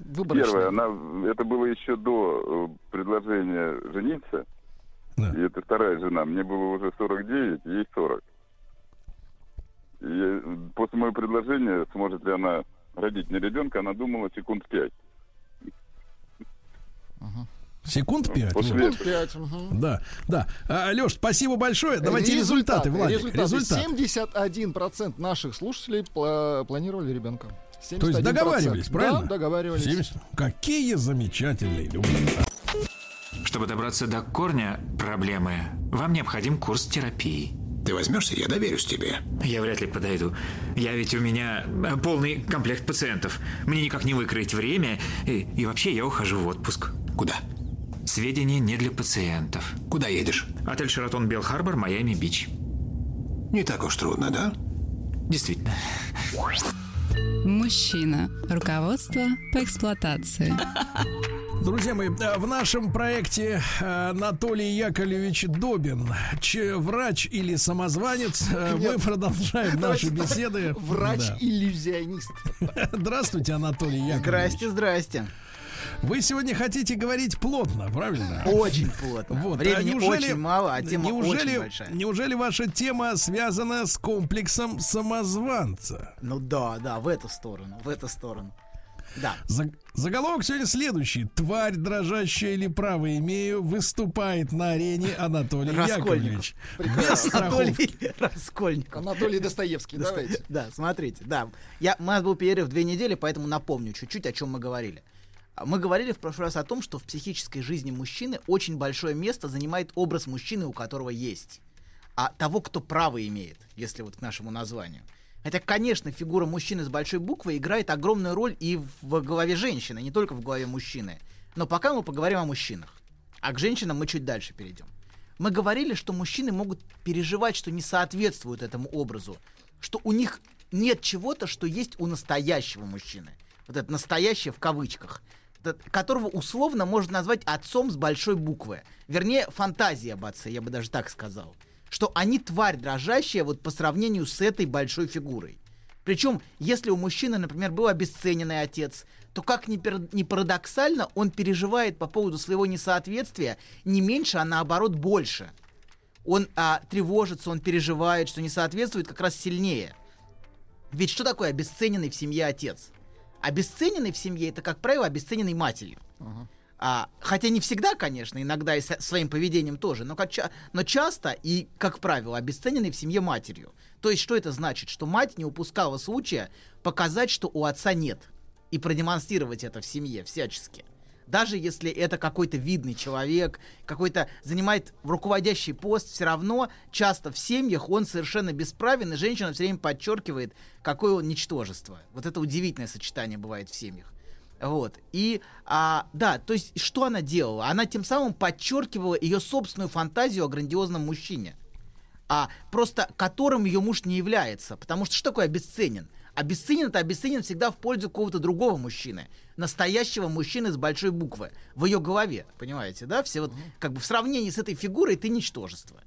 выборочные. Первое, она, это было еще до э, предложения жениться. И это вторая жена. Мне было уже 49, ей 40. И после моего предложения, сможет ли она родить мне ребенка, она думала секунд пять. Секунд пять. После вот. Секунд пять, мгм. Да, да. А, Леш, спасибо большое. Давайте результаты, Владик. результаты. Результат. 71% наших слушателей пла- планировали ребенка. То есть 71%. договаривались, правильно? Да, договаривались. 70. Какие замечательные люди. Чтобы добраться до корня проблемы, вам необходим курс терапии. Ты возьмешься, я доверюсь тебе. Я вряд ли подойду. Я ведь у меня э, полный комплект пациентов. Мне никак не выкроить время. И, и вообще я ухожу в отпуск. Куда? Сведения не для пациентов. Куда едешь? Отель Шератон Белл Харбор, Майами Бич. Не так уж трудно, да? Действительно. Мужчина. Руководство по эксплуатации. Друзья мои, э, в нашем проекте э, Анатолий Яковлевич Добин, ч- врач или самозванец, э, *laughs* мы продолжаем наши беседы. Да. Врач-иллюзионист. *laughs* Здравствуйте, Анатолий Яковлевич. Здрасте, здрасте. Вы сегодня хотите говорить плотно, правильно? Очень плотно. Вот. Времени а неужели, очень мало, а тема неужели, очень большая. Неужели ваша тема связана с комплексом самозванца? Ну да, да, в эту сторону, в эту сторону. Да. За- заголовок сегодня следующий. Тварь, дрожащая или право имею, выступает на арене Анатолий Раскольников. Яковлевич. Без страховки. Анатолий Раскольников. Анатолий Достоевский, Доста- давайте. Да, смотрите, да. Я, у нас был перерыв две недели, поэтому напомню чуть-чуть, о чем мы говорили. Мы говорили в прошлый раз о том, что в психической жизни мужчины очень большое место занимает образ мужчины, у которого есть. А того, кто право имеет, если вот к нашему названию. Хотя, конечно, фигура мужчины с большой буквы играет огромную роль и в голове женщины, не только в голове мужчины. Но пока мы поговорим о мужчинах. А к женщинам мы чуть дальше перейдем. Мы говорили, что мужчины могут переживать, что не соответствуют этому образу, что у них нет чего-то, что есть у настоящего мужчины. Вот это настоящее в кавычках, которого условно можно назвать отцом с большой буквы. Вернее, фантазия об отце, я бы даже так сказал. Что они тварь дрожащая вот по сравнению с этой большой фигурой. Причем, если у мужчины, например, был обесцененный отец, то как ни, пер- ни парадоксально, он переживает по поводу своего несоответствия не меньше, а наоборот больше. Он а, тревожится, он переживает, что не соответствует как раз сильнее. Ведь что такое обесцененный в семье отец? Обесцененный в семье это, как правило, обесцененный матерью. А, хотя не всегда, конечно, иногда и со- своим поведением тоже, но, как но часто и, как правило, обесцененный в семье матерью. То есть, что это значит? Что мать не упускала случая показать, что у отца нет, и продемонстрировать это в семье всячески. Даже если это какой-то видный человек, какой-то занимает руководящий пост, все равно часто в семьях он совершенно бесправен, и женщина все время подчеркивает, какое он ничтожество. Вот это удивительное сочетание бывает в семьях. Вот. И, а, да, то есть, что она делала? Она тем самым подчеркивала ее собственную фантазию о грандиозном мужчине, а просто которым ее муж не является. Потому что что такое обесценен? Обесценен это обесценен всегда в пользу какого-то другого мужчины. Настоящего мужчины с большой буквы. В ее голове, понимаете, да? Все вот как бы в сравнении с этой фигурой ты ничтожество.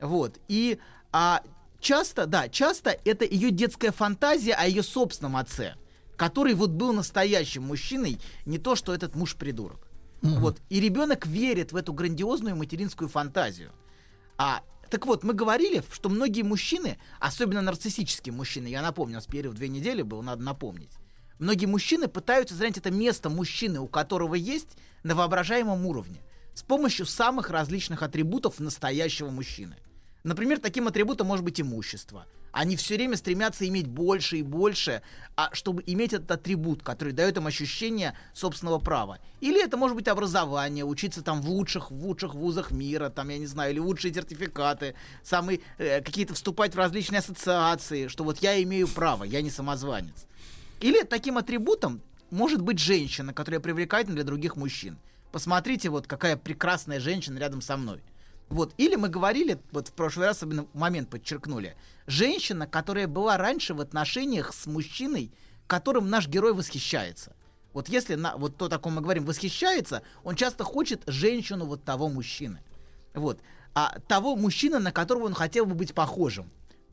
Вот. И а, часто, да, часто это ее детская фантазия о ее собственном отце, который вот был настоящим мужчиной, не то, что этот муж придурок. Вот. И ребенок верит в эту грандиозную материнскую фантазию. А так вот, мы говорили, что многие мужчины, особенно нарциссические мужчины, я напомню, у нас перерыв две недели был, надо напомнить. Многие мужчины пытаются занять это место мужчины, у которого есть на воображаемом уровне, с помощью самых различных атрибутов настоящего мужчины. Например, таким атрибутом может быть имущество. Они все время стремятся иметь больше и больше, а чтобы иметь этот атрибут, который дает им ощущение собственного права. Или это может быть образование, учиться там в лучших, в лучших вузах мира, там, я не знаю, или лучшие сертификаты, самые, э, какие-то вступать в различные ассоциации, что вот я имею право, я не самозванец. Или таким атрибутом может быть женщина, которая привлекательна для других мужчин. Посмотрите, вот какая прекрасная женщина рядом со мной. Вот. Или мы говорили, вот в прошлый раз особенно момент подчеркнули, женщина, которая была раньше в отношениях с мужчиной, которым наш герой восхищается. Вот если на, вот то, о ком мы говорим, восхищается, он часто хочет женщину вот того мужчины. Вот. А того мужчины, на которого он хотел бы быть похожим.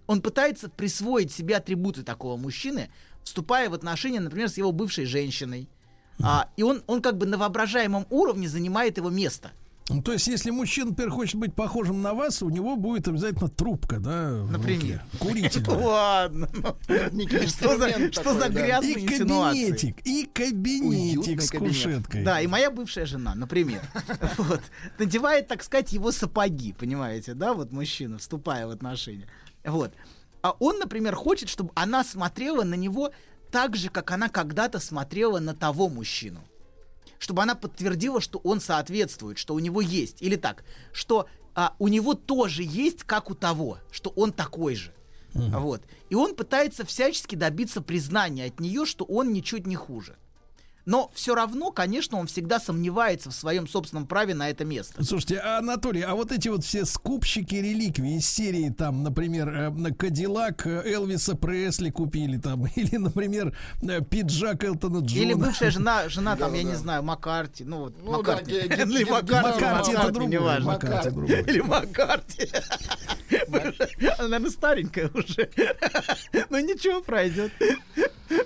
Он пытается присвоить себе атрибуты такого мужчины, вступая в отношения, например, с его бывшей женщиной. А, и он, он как бы на воображаемом уровне занимает его место. Ну, то есть, если мужчина, например, хочет быть похожим на вас, у него будет обязательно трубка, да? Например. руке. Куритель. *laughs* Ладно. ну, Что за, что за грязные И кабинетик, и кабинетик с кушеткой. Да, и моя бывшая жена, например, *laughs* вот, надевает, так сказать, его сапоги, понимаете, да, вот мужчина, вступая в отношения. Вот. А он, например, хочет, чтобы она смотрела на него так же, как она когда-то смотрела на того мужчину. Чтобы она подтвердила, что он соответствует, что у него есть. Или так, что а, у него тоже есть, как у того, что он такой же. Вот. И он пытается всячески добиться признания от нее, что он ничуть не хуже. Но все равно, конечно, он всегда сомневается в своем собственном праве на это место. Слушайте, а, Анатолий, а вот эти вот все скупщики реликвий из серии, там, например, э, на Кадиллак э, Элвиса Пресли купили там, *laughs* или, например, э, пиджак Элтона Джона. Или бывшая жена, жена там, я не знаю, Маккарти, ну вот Ну да, Маккарти. Маккарти, это другой. Маккарти. Или Маккарти. Она, наверное, старенькая уже. *laughs* Но ничего, пройдет.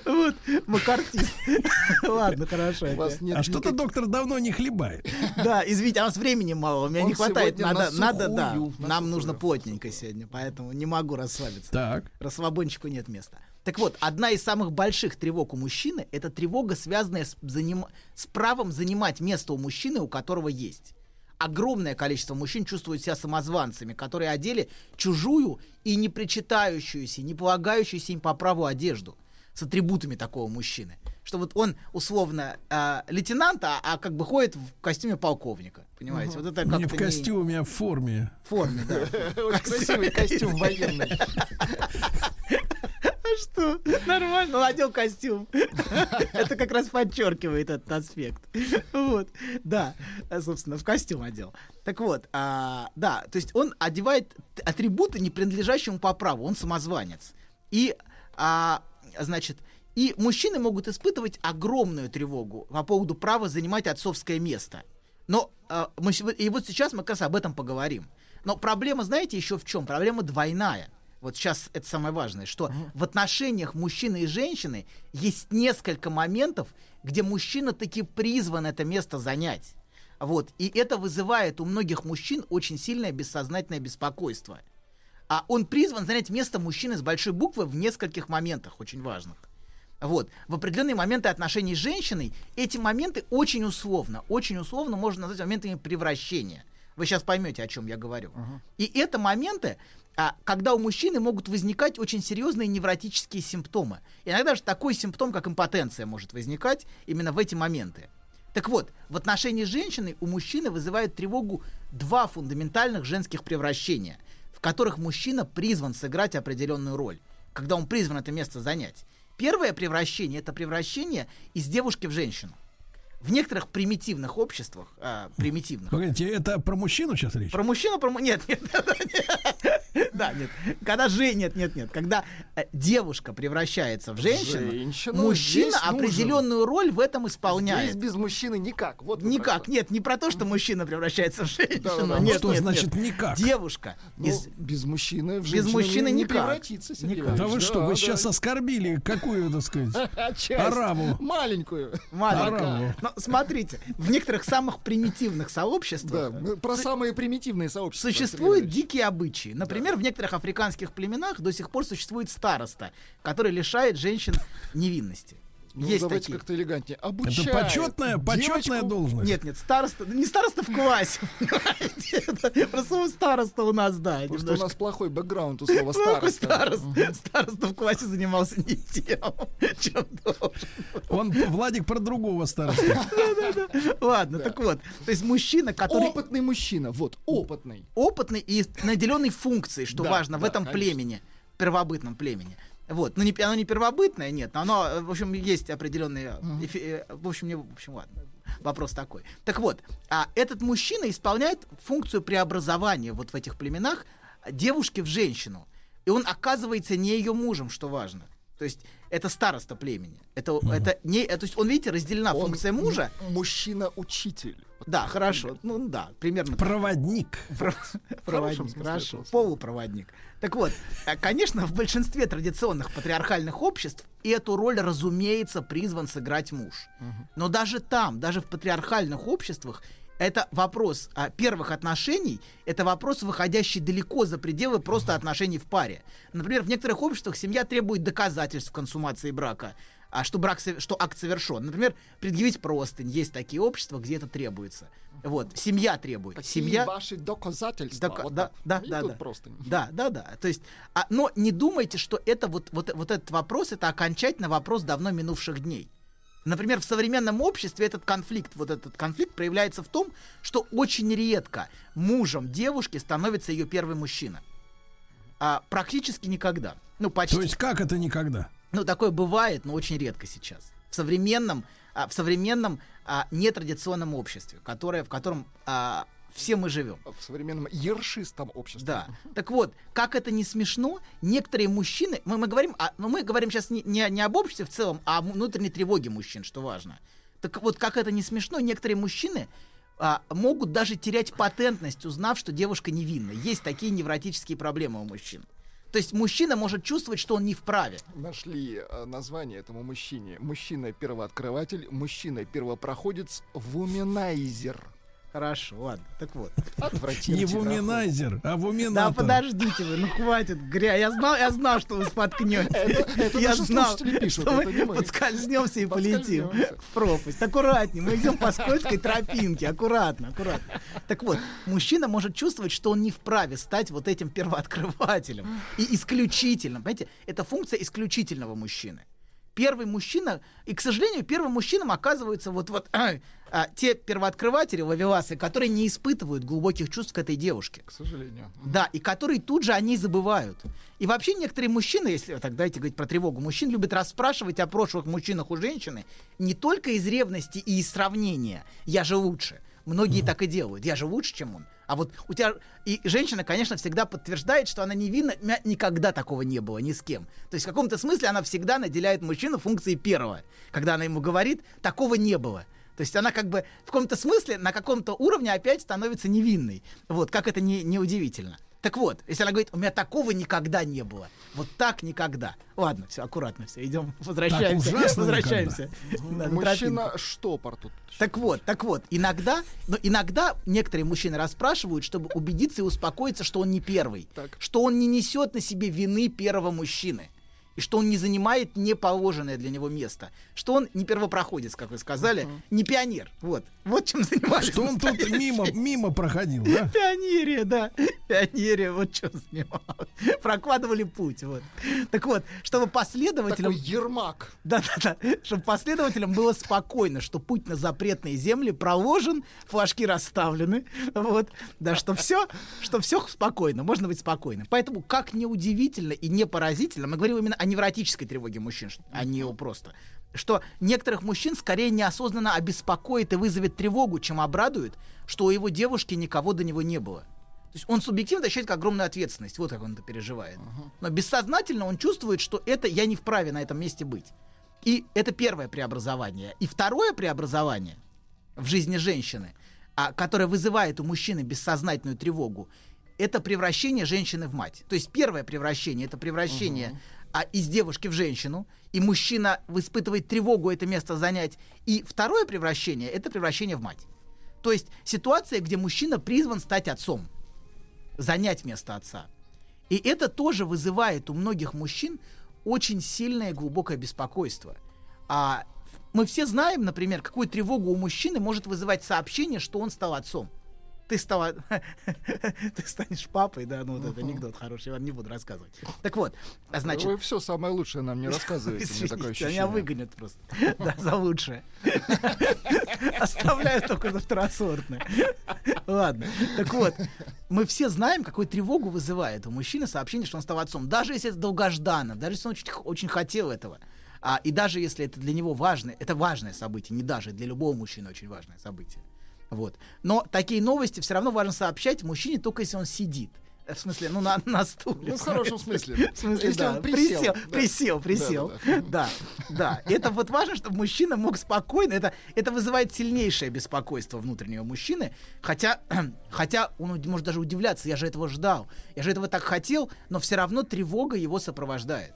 Вот, Маккартист. *laughs* Ладно, хорошо. А что-то доктор давно не хлебает. Да, извините, а у нас времени мало, у меня не хватает. Надо, на надо, да. Нам нужно плотненько сегодня, поэтому не могу расслабиться. Так. Расслабончику нет места. Так вот, одна из самых больших тревог у мужчины — это тревога, связанная с, заним- с правом занимать место у мужчины, у которого есть. Огромное количество мужчин чувствуют себя самозванцами, которые одели чужую и не причитающуюся, не полагающуюся им по праву одежду с атрибутами такого мужчины. Что вот он условно э, лейтенант, а, а как бы ходит в костюме полковника. Понимаете? Вот это Не как-то в костюме, а в форме. В форме, да. *laughs* Очень красивый костюм военный. *laughs* А что? Нормально, он одел костюм. *laughs* Это как раз подчеркивает этот аспект. Вот, да, собственно, в костюм одел. Так вот, а, да, то есть он одевает атрибуты, не принадлежащие ему по праву, он самозванец. И, а, значит, и мужчины могут испытывать огромную тревогу по поводу права занимать отцовское место. Но а, мы и вот сейчас мы как раз об этом поговорим. Но проблема, знаете, еще в чем? Проблема двойная. Вот сейчас это самое важное, что в отношениях мужчины и женщины есть несколько моментов, где мужчина таки призван это место занять. Вот. И это вызывает у многих мужчин очень сильное бессознательное беспокойство. А он призван занять место мужчины с большой буквы в нескольких моментах очень важных. Вот. В определенные моменты отношений с женщиной эти моменты очень условно, очень условно можно назвать моментами превращения. Вы сейчас поймете, о чем я говорю. И это моменты, а, когда у мужчины могут возникать очень серьезные невротические симптомы. Иногда же такой симптом, как импотенция, может возникать именно в эти моменты. Так вот, в отношении с женщиной у мужчины вызывает тревогу два фундаментальных женских превращения, которых мужчина призван сыграть определенную роль, когда он призван это место занять. Первое превращение это превращение из девушки в женщину. В некоторых примитивных обществах, а, примитивных, Погодите, это про мужчину сейчас речь? про мужчину, про нет, нет, *laughs* нет, да, нет. Когда же, нет, нет, нет, когда э, девушка превращается в женщину, Женщину мужчина здесь нужен. определенную роль в этом исполняет. Здесь без мужчины никак. Вот Никак, нет, не про то, что мужчина превращается в женщину. Да-да-да. Нет, Что нет, значит нет. никак? Девушка. Ну, из- без мужчины в без мужчины не, не превратится, Никак. Да вы что, вы да. сейчас оскорбили какую, так сказать, *laughs* Часть. араву? Маленькую. Маленькая. Но смотрите, в некоторых самых примитивных Да, сообществах мы про самые примитивные сообщества. Существуют дикие обычаи. Например, в некоторых африканских племенах до сих пор существует староста, который лишает женщин невинности. Ну, Есть давайте такие. как-то элегантнее. Это Обучает почетная, почетная девочку- должность. Нет, нет, староста, не староста в классе. *laughs* Это Просто слово староста у нас, да. Просто у немножко. нас плохой бэкграунд у слова староста. староста. Староста в классе занимался не тем, *laughs* чем должен. Он, Владик, про другого староста. *laughs* Ладно, так вот. То есть мужчина, который Опытный мужчина, вот, опытный. опытный и наделенный функцией, что Да, важно в этом конечно. племени, первобытном племени. Вот, ну не, оно не первобытное, нет, но оно, э, в общем, есть определенные, эфи- э, в общем, не, в общем, ладно, вопрос такой. Так вот, а этот мужчина исполняет функцию преобразования вот в этих племенах девушки в женщину, и он оказывается не ее мужем, что важно. То есть это староста племени. Это, это не, э, то есть он, видите, разделена Он функция мужа. Мужчина-учитель. Да, хорошо. Ну да, примерно. Проводник. Про- *laughs* Проводник, хорошо. слова. Полупроводник. Так вот, э, конечно, в большинстве традиционных патриархальных обществ эту роль, разумеется, призван сыграть муж. Но даже там, даже в патриархальных обществах, это вопрос а, первых отношений, это вопрос, выходящий далеко за пределы просто отношений в паре. Например, в некоторых обществах семья требует доказательств консумации брака, а что брак, что акт совершен. Например, предъявить простынь. Есть такие общества, где это требуется. Вот, семья требует. Какие семья... ваши доказательства? Дока- Вот да, так. да, да, да. просто. Да, да, да. То есть, а, но не думайте, что это вот, вот, вот этот вопрос, это окончательно вопрос давно минувших дней. Например, в современном обществе этот конфликт, вот этот конфликт проявляется в том, что очень редко мужем девушки становится ее первый мужчина. А практически никогда. Ну, почти. То есть как это никогда? Ну, такое бывает, но очень редко сейчас. В современном, а, в современном а, нетрадиционном обществе, которое, в котором а, все мы живем. В современном ершистом обществе. Да. Так вот, как это не смешно, некоторые мужчины, мы, мы говорим, о, ну, мы говорим сейчас не, не, не об обществе в целом, а о внутренней тревоге мужчин, что важно. Так вот, как это не смешно, некоторые мужчины а, могут даже терять патентность, узнав, что девушка невинна. Есть такие невротические проблемы у мужчин. То есть мужчина может чувствовать, что он не вправе. Нашли э, название этому мужчине. Мужчина-первооткрыватель, мужчина-первопроходец, вуминайзер. Хорошо, ладно. Так вот. Не вуминайзер, а Да вуминатор. подождите вы, ну хватит, гря. Я знал, я знал, что вы это я знал, что мы подскользнемся и полетим в пропасть. Аккуратнее, мы идем по скользкой тропинке. Аккуратно, аккуратно. Так вот, мужчина может чувствовать, что он не вправе стать вот этим первооткрывателем. И исключительным. Понимаете, это функция исключительного мужчины. Первый мужчина, и, к сожалению, первым мужчинам оказываются вот, вот а, те первооткрыватели, ловеласы, которые не испытывают глубоких чувств к этой девушке. К сожалению. Да, и которые тут же они забывают. И вообще некоторые мужчины, если так давайте говорить про тревогу, мужчин любят расспрашивать о прошлых мужчинах у женщины не только из ревности и из сравнения. Я же лучше. Многие так и делают. Я же лучше, чем он. А вот у тебя... И женщина, конечно, всегда подтверждает, что она невинна. Никогда такого не было ни с кем. То есть в каком-то смысле она всегда наделяет мужчину функцией первого. Когда она ему говорит, такого не было. То есть она как бы в каком-то смысле на каком-то уровне опять становится невинной. Вот, как это не, не удивительно. Так вот, если она говорит, у меня такого никогда не было. Вот так никогда. Ладно, все, аккуратно, все, идем, возвращаемся. ужасно возвращаемся. на- на тропинку. Мужчина штопор тут. Так вот, так вот, иногда, но иногда некоторые мужчины расспрашивают, чтобы убедиться и успокоиться, что он не первый, что он не несет на себе вины первого мужчины. И что он не занимает неположенное для него место. Что он не первопроходец, как вы сказали, не пионер. Вот. Вот чем занимались. Что он тут мимо, мимо проходил, да? *laughs* Пионерия, да. Пионерия, вот что занималась. Прокладывали путь, вот. Так вот, чтобы последователям... Такой Ермак. Да-да-да. Чтобы последователям было спокойно, что путь на запретные земли проложен, флажки расставлены. Вот. Да, что все, что все спокойно, можно быть спокойным. Поэтому, как неудивительно и не поразительно, мы говорим именно о невротической тревоге мужчин, а не о просто что некоторых мужчин скорее неосознанно обеспокоит и вызовет тревогу, чем обрадует, что у его девушки никого до него не было. То есть он субъективно ощущает огромную ответственность, вот как он это переживает. Но бессознательно он чувствует, что это я не вправе на этом месте быть. И это первое преобразование. И второе преобразование в жизни женщины, а, которое вызывает у мужчины бессознательную тревогу, это превращение женщины в мать. То есть первое превращение это превращение а, из девушки в женщину, и мужчина испытывает тревогу это место занять. И второе превращение это превращение в мать. То есть ситуация, где мужчина призван стать отцом, занять место отца. И это тоже вызывает у многих мужчин очень сильное глубокое беспокойство. А мы все знаем, например, какую тревогу у мужчины может вызывать сообщение, что он стал отцом. Ты стала... *laughs* Ты станешь папой, да, ну вот это анекдот хороший, я вам не буду рассказывать. Так вот, а значит... Вы все самое лучшее нам не *laughs* рассказываете, у меня такое Извините, ощущение. Меня выгонят просто. Да, за лучшее. *laughs* Оставляю только за второсортное. Ладно. Так вот, мы все знаем, какую тревогу вызывает у мужчины сообщение, что он стал отцом. Даже если это долгожданно, даже если он очень, очень хотел этого. А, и даже если это для него важно, это важное событие, не даже, для любого мужчины очень важное событие. Вот. Но такие новости все равно важно сообщать мужчине только если он сидит. В смысле, ну на, на стуле. Ну, в хорошем *laughs* смысле. В смысле, Если да. он присел, Присел, да. присел, присел. Да, да. Это вот важно, чтобы мужчина мог спокойно. Это, это вызывает сильнейшее беспокойство внутреннего мужчины. Хотя, *clears throat* хотя он может даже удивляться. Я же этого ждал. Я же этого так хотел, но все равно тревога его сопровождает.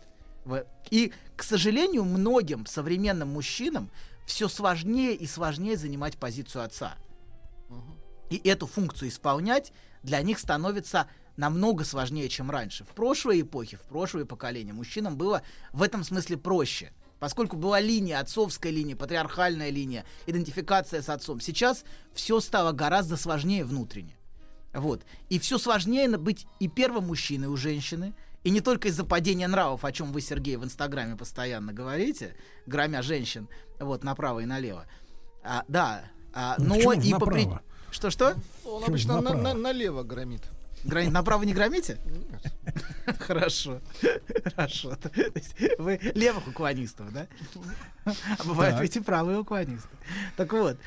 И, к сожалению, многим современным мужчинам все сложнее и сложнее занимать позицию отца. И эту функцию исполнять для них становится намного сложнее, чем раньше. В прошлой эпохе, в прошлое поколение мужчинам было в этом смысле проще. Поскольку была линия, отцовская линия, патриархальная линия, идентификация с отцом. Сейчас все стало гораздо сложнее внутренне. Вот. И все сложнее быть и первым мужчиной у женщины, и не только из-за падения нравов, о чем вы, Сергей, в Инстаграме постоянно говорите, громя женщин вот направо и налево. А, да, а, Ну, но почему и по при-? Что-что? Он обычно на- на- налево громит. Грани- Направо не громите? *laughs* Хорошо. Хорошо. То есть Вы левых уклонистов, да? А бывают Так. ведь и правые уклонисты. Так вот,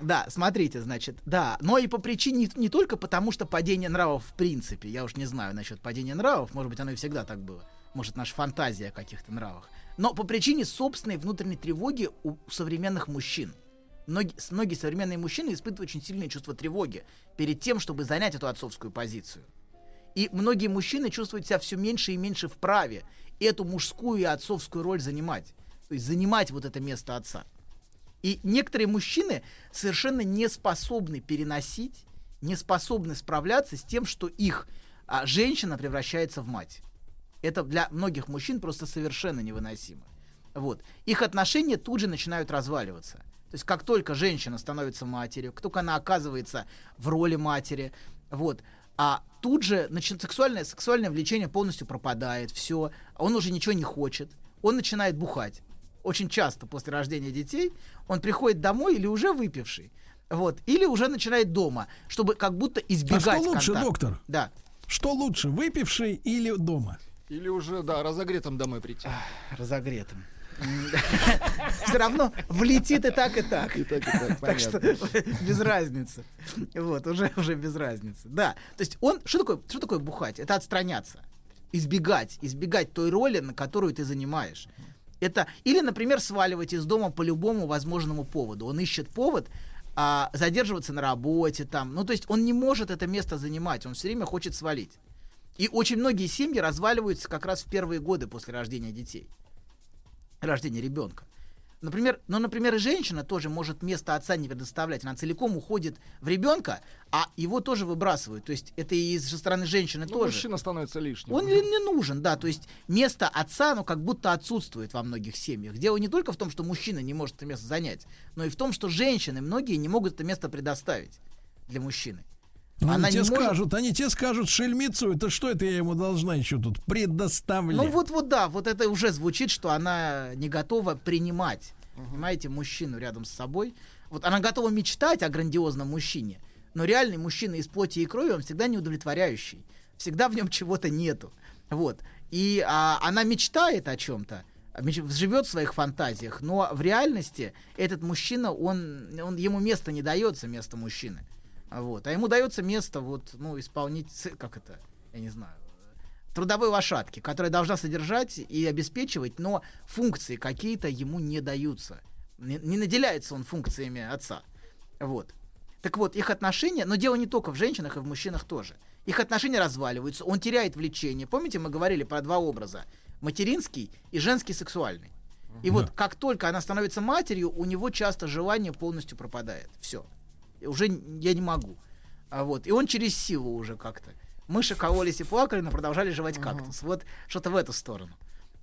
да, смотрите, значит, да, но и по причине не только потому, что падение нравов в принципе, я уж не знаю насчет падения нравов, может быть, оно и всегда так было, может, наша фантазия о каких-то нравах, но по причине собственной внутренней тревоги у современных мужчин. Многие, многие современные мужчины испытывают очень сильное чувство тревоги перед тем, чтобы занять эту отцовскую позицию. И многие мужчины чувствуют себя все меньше и меньше вправе эту мужскую и отцовскую роль занимать. То есть занимать вот это место отца. И некоторые мужчины совершенно не способны переносить, не способны справляться с тем, что их а, женщина превращается в мать. Это для многих мужчин просто совершенно невыносимо. Вот. Их отношения тут же начинают разваливаться. То есть как только женщина становится матерью, как только она оказывается в роли матери, вот, а тут же начи- сексуальное, сексуальное влечение полностью пропадает, все, он уже ничего не хочет, он начинает бухать. Очень часто после рождения детей он приходит домой или уже выпивший, вот, или уже начинает дома, чтобы как будто избегать А что лучше, контакта. доктор? Да. Что лучше, выпивший или дома? Или уже, да, разогретым домой прийти. Разогретым. Все равно влетит и так, и так. И так, и так, Так что без разницы. Вот, уже, уже без разницы. Да. То есть он. Что такое, что такое бухать? Это отстраняться. Избегать. Избегать той роли, на которую ты занимаешь. Это. Или, например, сваливать из дома по любому возможному поводу. Он ищет повод. а, задерживаться на работе там. Ну, то есть он не может это место занимать, он все время хочет свалить. И очень многие семьи разваливаются как раз в первые годы после рождения детей рождения ребенка. Например, ну, например, и женщина тоже может место отца не предоставлять. Она целиком уходит в ребенка, а его тоже выбрасывают. То есть это и со стороны женщины Ну, тоже. мужчина становится лишним. Он не, не нужен, да. То есть место отца, ну, как будто отсутствует во многих семьях. Дело не только в том, что мужчина не может это место занять, но и в том, что женщины многие не могут это место предоставить для мужчины. Ну, Она тебе не может- скажут, они тебе скажут шельмицу, это что это я ему должна еще тут предоставлять? Ну вот, вот да, вот это уже звучит, что она не готова принимать, понимаете, мужчину рядом с собой. Вот она готова мечтать о грандиозном мужчине, но реальный мужчина из плоти и крови, он всегда неудовлетворяющий, всегда в нем чего-то нету. Вот. И а, она мечтает о чем-то, живет в своих фантазиях, но в реальности этот мужчина, он, он ему место не дается, место мужчины. Вот. А ему дается место, вот, ну, исполнить, как это, я не знаю, трудовой лошадки, которая должна содержать и обеспечивать, но функции какие-то ему не даются. Не, не наделяется он функциями отца. Вот. Так вот, их отношения, но дело не только в женщинах, и в мужчинах тоже. Их отношения разваливаются, он теряет влечение. Помните, мы говорили про два образа. Материнский и женский сексуальный. И вот как только она становится матерью, у него часто желание полностью пропадает. Все. Уже я не могу. А вот. И он через силу уже как-то. Мыши кололись и плакали, но продолжали жевать кактус. Вот что-то в эту сторону.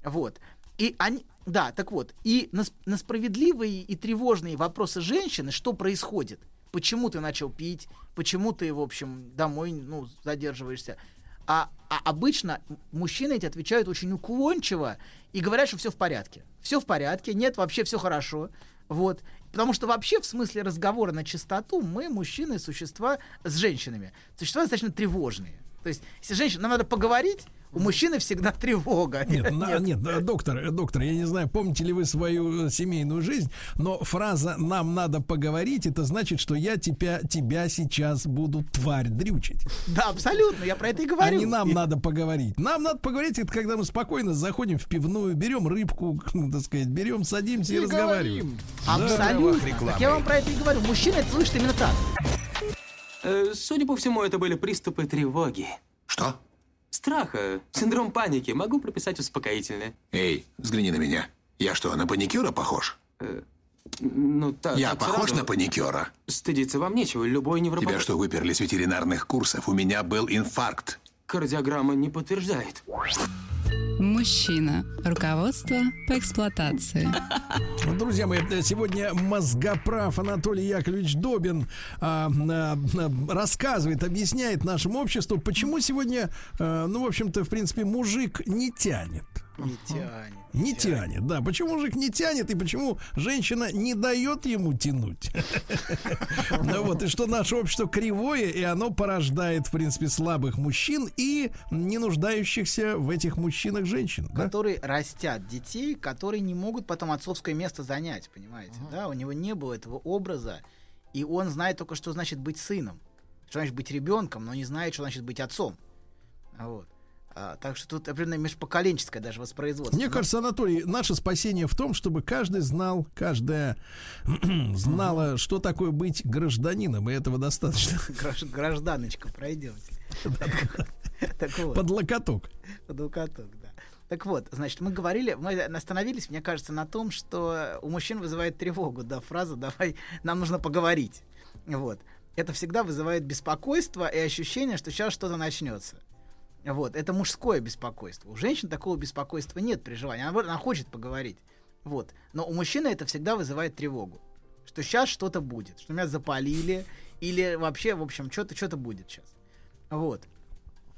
Вот. И они, да, так вот, и на, на справедливые и тревожные вопросы женщины, что происходит? Почему ты начал пить? Почему ты, в общем, домой, ну, задерживаешься? А, а обычно мужчины эти отвечают очень уклончиво и говорят, что все в порядке. Все в порядке, нет, вообще все хорошо. Вот. Потому что вообще в смысле разговора на чистоту мы, мужчины, существа с женщинами. Существа достаточно тревожные. То есть, если женщина, нам надо поговорить, У мужчины всегда тревога. Нет, на- нет, да, доктор, э, доктор, я не знаю, помните ли вы свою э, семейную жизнь, но фраза «нам надо поговорить» это значит, что я тебя, тебя сейчас буду тварь дрючить. Да, абсолютно, я про это и А говорю. не нам надо поговорить. Нам надо поговорить, это когда мы спокойно заходим в пивную, берем рыбку, *laughs* так сказать, берем, садимся и, И разговариваем. Абсолютно. Так я вам про это и говорю. Мужчина это слышит именно так. Э, Судя по всему, это были приступы тревоги. Что? Страха, синдром паники. Могу прописать успокоительное. Эй, взгляни на меня. Я что, на паникюра похож? Ну, так. Я так похож сразу. на паникюра? Стыдиться вам нечего. Любой невропат... Тебя что, выперли с ветеринарных курсов? У меня был инфаркт. Кардиограмма не подтверждает. Мужчина. Руководство по эксплуатации. *laughs* Друзья мои, сегодня мозгоправ Анатолий Яковлевич Добин а, а, а, рассказывает, объясняет нашему обществу, почему сегодня, э, ну, в общем-то, в принципе, мужик не тянет. Не тянет. Не тянет, да. Почему мужик не тянет и почему женщина не дает ему тянуть? *laughs* Ну вот, и что наше общество кривое, и оно порождает, в принципе, слабых мужчин и не нуждающихся в этих мужчинах женщин. Которые растят детей, которые не могут потом отцовское место занять, понимаете? Да, у него не было этого образа, и он знает только, что значит быть сыном, что значит быть ребенком, но не знает, что значит быть отцом. Вот. А, так что тут определенно межпоколенческое даже воспроизводство. Мне кажется, Анатолий, наше спасение в том, чтобы каждый знал, каждая *clears throat* знала, что такое быть гражданином, и этого достаточно. *laughs* Гражд- Гражданочка, пройдемте. *laughs* Под локоток. Под локоток, да. Так вот, значит, мы говорили, мы остановились, мне кажется, на том, что у мужчин вызывает тревогу, да, фраза «давай, нам нужно поговорить». Вот. Это всегда вызывает беспокойство и ощущение, что сейчас что-то начнется. Вот, это мужское беспокойство. У женщин такого беспокойства нет при желании. Она, она хочет поговорить. Вот. Но у мужчины это всегда вызывает тревогу. Что сейчас что-то будет, что меня запалили, или вообще, в общем, что-то что-то будет сейчас. Вот.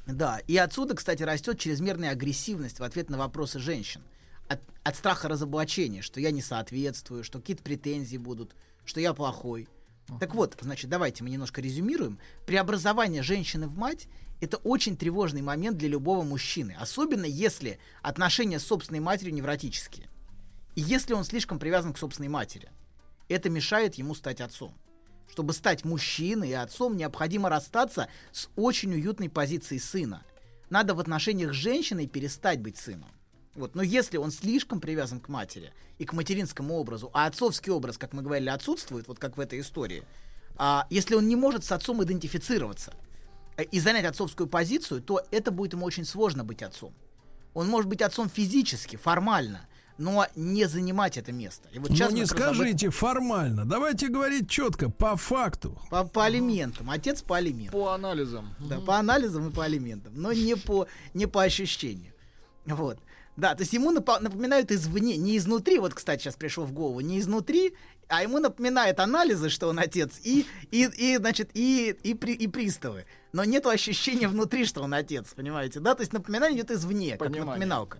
Да, и отсюда, кстати, растет чрезмерная агрессивность в ответ на вопросы женщин. От, от страха разоблачения, что я не соответствую, что какие-то претензии будут, что я плохой. Так вот, значит, давайте мы немножко резюмируем. Преобразование женщины в мать – это очень тревожный момент для любого мужчины, особенно если отношения с собственной матерью невротические. И если он слишком привязан к собственной матери, это мешает ему стать отцом. Чтобы стать мужчиной и отцом, необходимо расстаться с очень уютной позицией сына. Надо в отношениях с женщиной перестать быть сыном. Вот. Но если он слишком привязан к матери и к материнскому образу, а отцовский образ, как мы говорили, отсутствует, вот как в этой истории, а если он не может с отцом идентифицироваться э, и занять отцовскую позицию, то это будет ему очень сложно быть отцом. Он может быть отцом физически, формально, но не занимать это место. И вот Ну сейчас не мы как раз об этом- скажите формально, давайте говорить четко, по факту. По, по алиментам. Отец по алиментам. По анализам. Да, по анализам и по алиментам, но не по, не по ощущению. Вот. Да, то есть ему напо- напоминают извне, не изнутри, вот, кстати, сейчас пришел в голову, не изнутри, а ему напоминают анализы, что он отец, и, и, и значит, и, и, при- и приставы. Но нету ощущения внутри, что он отец, понимаете, да? То есть напоминание идет извне, как напоминалка.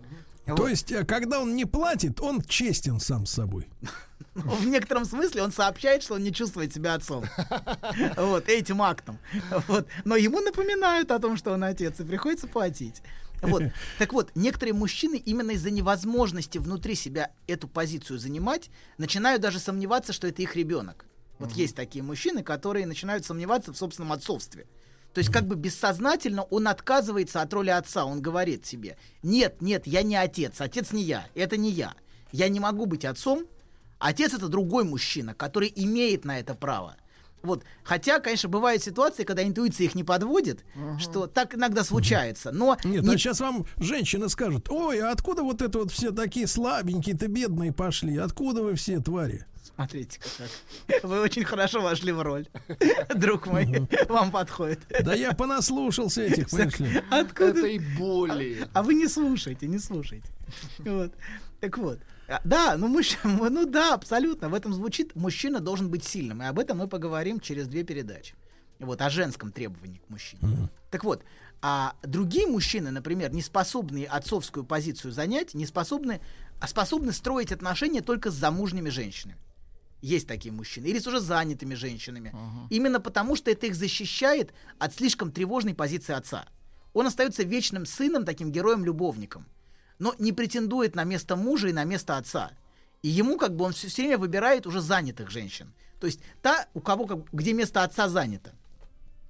То есть, э, когда он не платит, он честен сам с собой. *laughs* Ну, В некотором смысле он сообщает, что он не чувствует себя отцом. *laughs* Вот, этим актом. Вот. Но ему напоминают о том, что он отец, и приходится платить. Вот. *laughs* Так вот, некоторые мужчины именно из-за невозможности внутри себя эту позицию занимать, начинают даже сомневаться, что это их ребенок. Вот есть такие мужчины, которые начинают сомневаться в собственном отцовстве. То есть как бы бессознательно он отказывается от роли отца. Он говорит себе, нет, нет, я не отец, отец не я, это не я. Я не могу быть отцом, Отец это другой мужчина, который имеет на это право. Вот. Хотя, конечно, бывают ситуации, когда интуиция их не подводит, что так иногда случается. Но Нет, не- а сейчас вам женщины скажут, ой, а откуда вот это вот все такие слабенькие-то бедные пошли? Откуда вы все, твари? Смотрите, как. Вы очень хорошо вошли в роль. *laughs* Друг мой, вам подходит. Да я понаслушался этих, понимаешь ли. Откуда? Этой боли. А вы не слушайте, не слушайте. Вот. Так вот. А, Да, ну мужчина, *laughs* ну да, абсолютно. В этом звучит, мужчина должен быть сильным. И об этом мы поговорим через две передачи. Вот, о женском требовании к мужчине. Так вот, а другие мужчины, например, не способные отцовскую позицию занять, не способны, а способны строить отношения только с замужними женщинами. Есть такие мужчины. Или с уже занятыми женщинами. Именно потому, что это их защищает от слишком тревожной позиции отца. Он остается вечным сыном, таким героем-любовником, но не претендует на место мужа и на место отца. И ему как бы он все, время выбирает уже занятых женщин. То есть та, у кого, как, где место отца занято.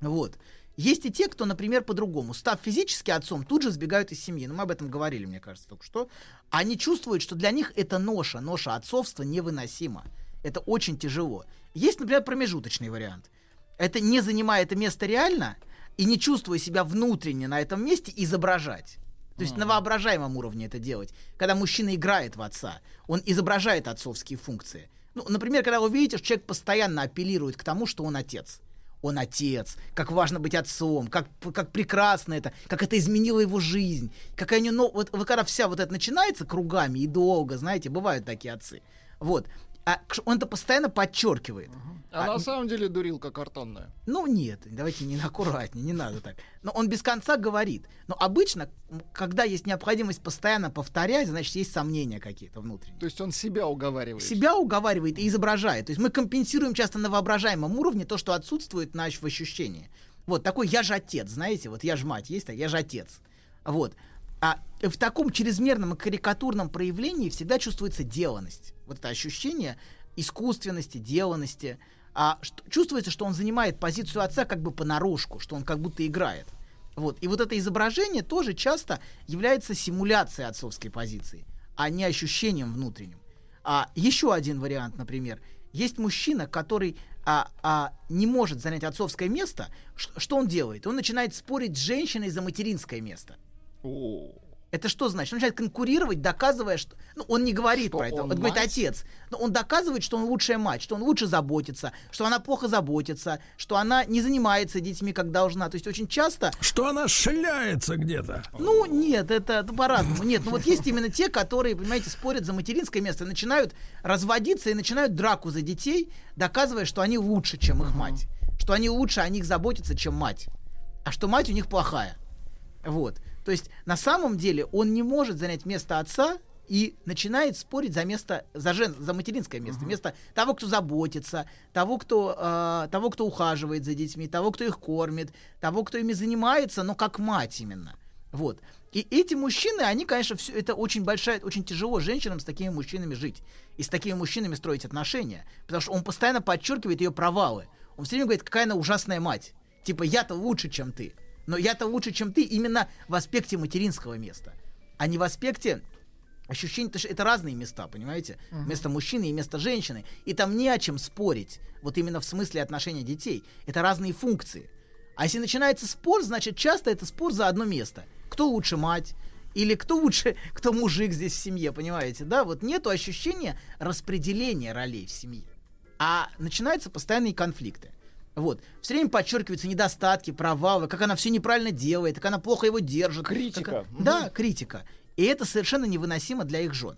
Вот. Есть и те, кто, например, по-другому, став физически отцом, тут же сбегают из семьи. Ну, мы об этом говорили, мне кажется, только что. Они чувствуют, что для них это ноша, ноша отцовства невыносима. Это очень тяжело. Есть, например, промежуточный вариант. Это не занимая это место реально и не чувствуя себя внутренне на этом месте, изображать. То есть на воображаемом уровне это делать. Когда мужчина играет в отца, он изображает отцовские функции. Ну, например, когда вы видите, что человек постоянно апеллирует к тому, что он отец. Он отец, как важно быть отцом, как, как прекрасно это, как это изменило его жизнь, какая у него, ну, вот, вот когда вся вот это начинается кругами и долго, знаете, бывают такие отцы, вот, а он это постоянно подчеркивает. А, а на самом деле дурилка картонная. Ну нет, давайте не аккуратнее, не надо так. Но он без конца говорит. Но обычно, когда есть необходимость постоянно повторять, значит, есть сомнения какие-то внутренние. То есть он себя уговаривает. Себя уговаривает и изображает. То есть мы компенсируем часто на воображаемом уровне то, что отсутствует в ощущении. Вот такой я же отец, знаете, вот я же мать, есть, а я же отец. Вот. А в таком чрезмерном и карикатурном проявлении всегда чувствуется деланность. Вот это ощущение искусственности, деланности. А что, чувствуется, что он занимает позицию отца как бы понарошку, что он как будто играет. Вот. И вот это изображение тоже часто является симуляцией отцовской позиции, а не ощущением внутренним. А еще один вариант, например, есть мужчина, который а, а, не может занять отцовское место. Ш- что он делает? Он начинает спорить с женщиной за материнское место. Это что значит? Он начинает конкурировать, доказывая, что... Ну, он не говорит что про это, он, он говорит отец. Но он доказывает, что он лучшая мать, что он лучше заботится, что она плохо заботится, что она не занимается детьми, как должна. То есть очень часто... Что она шляется где-то. Ну, нет, это, это по-разному. Нет, ну вот есть именно те, которые, понимаете, спорят за материнское место, начинают разводиться и начинают драку за детей, доказывая, что они лучше, чем их мать. Что они лучше о них заботятся, чем мать. А что мать у них плохая. Вот. То есть на самом деле он не может занять место отца и начинает спорить за место, за, жен, за материнское место, uh-huh. место того, кто заботится, того кто, э, того, кто ухаживает за детьми, того, кто их кормит, того, кто ими занимается, но как мать именно. Вот. И эти мужчины, они, конечно, все это очень большая, очень тяжело женщинам с такими мужчинами жить и с такими мужчинами строить отношения, потому что он постоянно подчеркивает ее провалы. Он все время говорит, какая она ужасная мать. Типа, я-то лучше, чем ты. Но я-то лучше, чем ты, именно в аспекте материнского места, а не в аспекте ощущения, что это разные места, понимаете? Uh-huh. Место мужчины и место женщины. И там не о чем спорить, вот именно в смысле отношения детей. Это разные функции. А если начинается спор, значит, часто это спор за одно место. Кто лучше мать? Или кто лучше, *laughs* кто мужик здесь в семье, понимаете? Да, вот нету ощущения распределения ролей в семье. А начинаются постоянные конфликты. Вот. Все время подчеркиваются недостатки, провалы, как она все неправильно делает, как она плохо его держит. Критика. Как... Угу. Да, критика. И это совершенно невыносимо для их жен.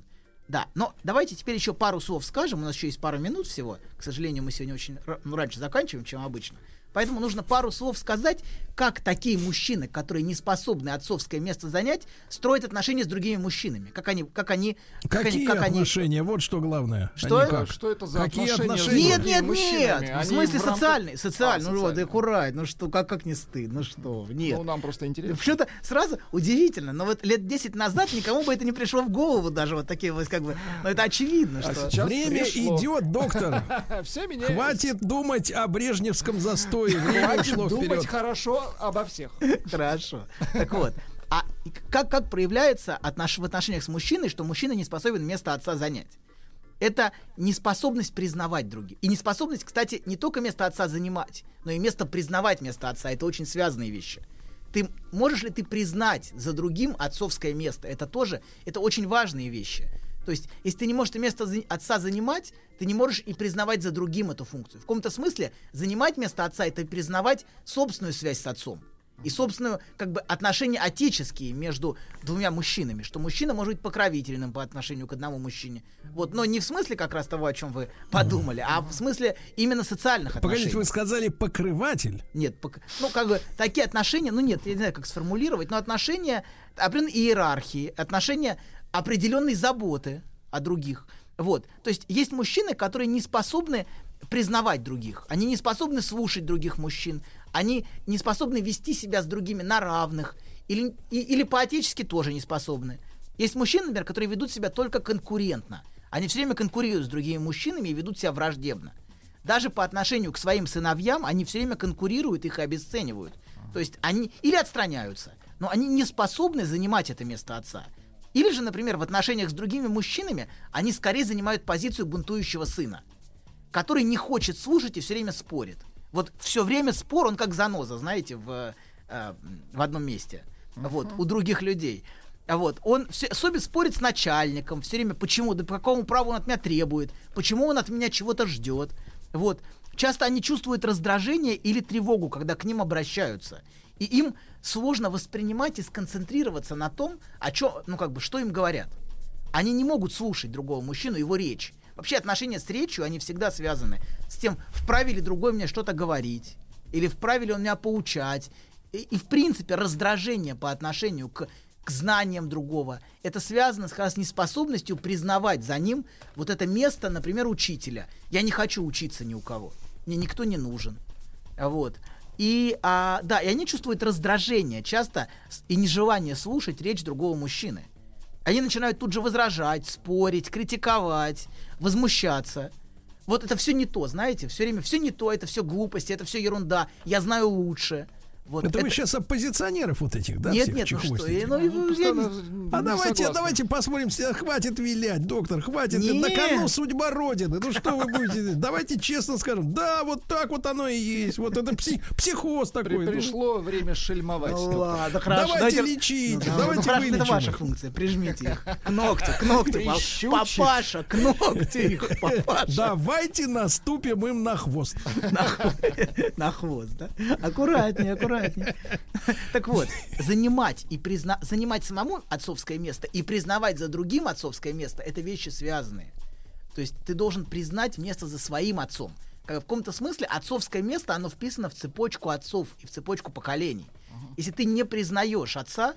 Да, но давайте теперь еще пару слов скажем. У нас еще есть пару минут всего. К сожалению, мы сегодня очень ну, раньше заканчиваем, чем обычно. Поэтому нужно пару слов сказать, как такие мужчины, которые не способны отцовское место занять, строят отношения с другими мужчинами. Как они, как они, как Какие они, как отношения? Они... Вот что главное. Что, это? что это за Какие отношения? отношения? Нет, нет, нет. Они в смысле в рамках... социальный, социальный. А, ну вот, аккурат. Ну что, как, как не стыд? Ну что, нет. Ну нам просто интересно. Что-то сразу удивительно. Но вот лет 10 назад никому бы это не пришло в голову даже вот такие вот как бы. Но это очевидно, а что. Время пришло. идет, доктор. *laughs* Все Хватит думать о брежневском застое. Время ушло думать вперед. хорошо обо всех. Хорошо. Так вот, а как, как проявляется отнош, в отношениях с мужчиной, что мужчина не способен место отца занять? Это неспособность признавать других. И неспособность, кстати, не только место отца занимать, но и место признавать место отца. Это очень связанные вещи. Ты можешь ли ты признать за другим отцовское место? Это тоже, это очень важные вещи. То есть, если ты не можешь это место отца занимать, ты не можешь и признавать за другим эту функцию. В каком-то смысле занимать место отца это признавать собственную связь с отцом и собственную как бы отношения отеческие между двумя мужчинами, что мужчина может быть покровительным по отношению к одному мужчине. Вот, но не в смысле как раз того, о чем вы *laughs* подумали, а в смысле именно социальных отношений. Погодите, вы сказали покрыватель? Нет, пок... ну как бы такие отношения, ну нет, я не знаю, как сформулировать, но отношения определенной иерархии, отношения определенной заботы о других. Вот. То есть есть мужчины, которые не способны признавать других. Они не способны слушать других мужчин. Они не способны вести себя с другими на равных. Или, и- или по-отечески тоже не способны. Есть мужчины, например, которые ведут себя только конкурентно. Они все время конкурируют с другими мужчинами и ведут себя враждебно. Даже по отношению к своим сыновьям они все время конкурируют, их обесценивают. То есть они или отстраняются, но они не способны занимать это место отца. Или же, например, в отношениях с другими мужчинами они скорее занимают позицию бунтующего сына, который не хочет слушать и все время спорит. Вот все время спор, он как заноза, знаете, в, э, в одном месте. Вот, у других людей. Вот, он все, особенно спорит с начальником, все время, почему, да по какому праву он от меня требует, почему он от меня чего-то ждет. Вот. Часто они чувствуют раздражение или тревогу, когда к ним обращаются. И им сложно воспринимать и сконцентрироваться на том, о чем, ну как бы, что им говорят. Они не могут слушать другого мужчину, его речь. Вообще отношения с речью, они всегда связаны с тем, вправе ли другой мне что-то говорить, или вправе ли он меня поучать. И, и, в принципе, раздражение по отношению к, к знаниям другого, это связано как раз с неспособностью признавать за ним вот это место, например, учителя. Я не хочу учиться ни у кого. Мне никто не нужен. Вот. И, а, да, и они чувствуют раздражение часто и нежелание слушать речь другого мужчины. Они начинают тут же возражать, спорить, критиковать, возмущаться. Вот это все не то, знаете, все время все не то, это все глупости, это все ерунда. Я знаю лучше. Вот это, вы сейчас оппозиционеров вот этих, да? Нет, всех нет, ну что, я- ну, я- А не давайте, согласен. давайте посмотрим, хватит вилять, доктор, хватит. Нет. На кону судьба Родины. Ну что вы будете? делать? Давайте честно скажем. Да, вот так вот оно и есть. Вот это пси- психоз При- такой. Ну, пришло время шельмовать. Ну ладно, хорошо. Давайте лечить, Ну, да, давайте ну, хорошо, это вылечим ваша функция. Прижмите их к ногтю, к ногтю. Папаша, к ногтю их, *laughs* папаша. Давайте наступим им на хвост. На хвост, *laughs* да? Аккуратнее, аккуратнее. *laughs* Так вот, занимать и призна... занимать самому отцовское место и признавать за другим отцовское место это вещи связанные. То есть ты должен признать место за своим отцом. Как В каком-то смысле отцовское место, оно вписано в цепочку отцов и в цепочку поколений. Если ты не признаешь отца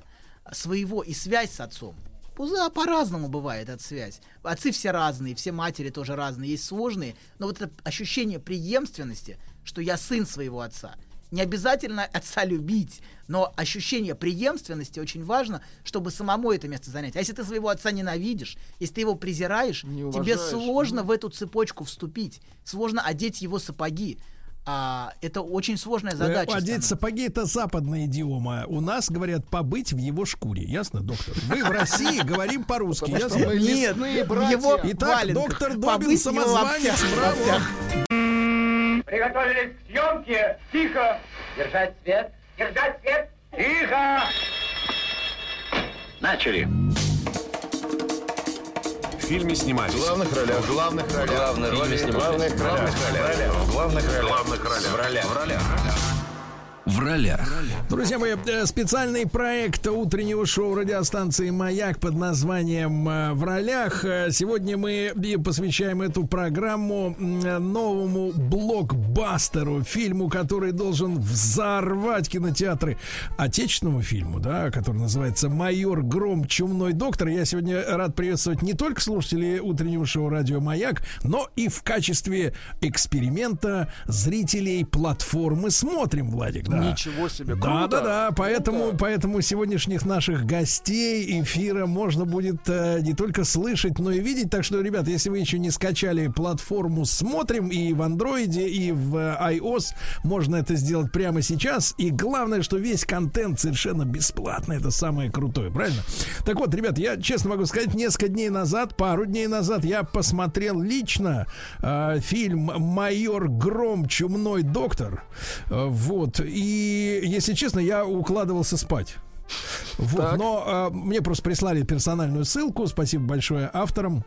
своего и связь с отцом, Пуза по-разному бывает эта связь. Отцы все разные, все матери тоже разные, есть сложные, но вот это ощущение преемственности, что я сын своего отца. Не обязательно отца любить, но ощущение преемственности очень важно, чтобы самому это место занять. А если ты своего отца ненавидишь, если ты его презираешь, тебе сложно в эту цепочку вступить, сложно одеть его сапоги. А, это очень сложная задача. Э, Одеть становится. сапоги это западная идиома. У нас говорят побыть в его шкуре. Ясно, доктор? Мы в России *laughs* говорим по-русски. Ясно? Нет, его Итак, доктор Добин, самозванец, браво. *laughs* Приготовились к съемке. Тихо. Держать свет. Держать свет. Тихо. Начали. В фильме снимались. В главных ролях. В главных ролях. Главные роли В снимались. главных ролях. В главных ролях. В главных ролях. В ролях. В ролях. В ролях. Друзья мои, э, специальный проект утреннего шоу радиостанции «Маяк» под названием э, «В ролях». Э, Сегодня мы посвящаем эту программу новому блокбастеру, фильму, который должен взорвать кинотеатры. Отечественному фильму, да, который называется «Майор Гром. Чумной доктор». Я сегодня рад приветствовать не только слушателей утреннего шоу «Радио Маяк», но и в качестве эксперимента зрителей платформы «Смотрим», Владик. Да. Ничего себе, Да, круто. да, да. Поэтому, поэтому сегодняшних наших гостей эфира можно будет э, не только слышать, но и видеть. Так что, ребят, если вы еще не скачали платформу «Смотрим» и в андроиде, и в э, iOS, можно это сделать прямо сейчас. И главное, что весь контент совершенно бесплатный. Это самое крутое, правильно? Так вот, ребят, я честно могу сказать, несколько дней назад, пару дней назад я посмотрел лично э, фильм «Майор Гром. Чумной доктор». Э, вот. И, если честно, я укладывался спать. Вот, но э, мне просто прислали персональную ссылку. Спасибо большое авторам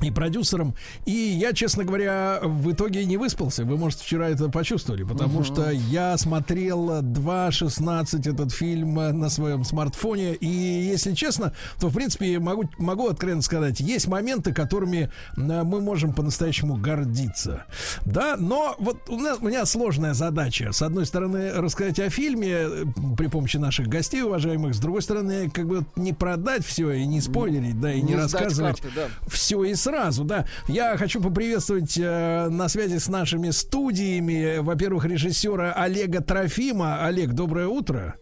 и продюсерам. И я, честно говоря, в итоге не выспался. Вы, может, вчера это почувствовали, потому Мгм. что я смотрел 2.16 этот фильм на своем смартфоне. И, если честно, то, в принципе, могу, могу откровенно сказать, есть моменты, которыми мы можем по-настоящему гордиться. Да, но вот у, нас, у меня сложная задача. С одной стороны, рассказать о фильме э, при помощи наших гостей, уважаемых. С другой стороны, как бы не продать все и не спойлерить, да, и не, Не рассказывать карты, да. все и сразу, да. Я хочу поприветствовать э, на связи с нашими студиями, во-первых, режиссера Олега Трофима. Олег, доброе утро.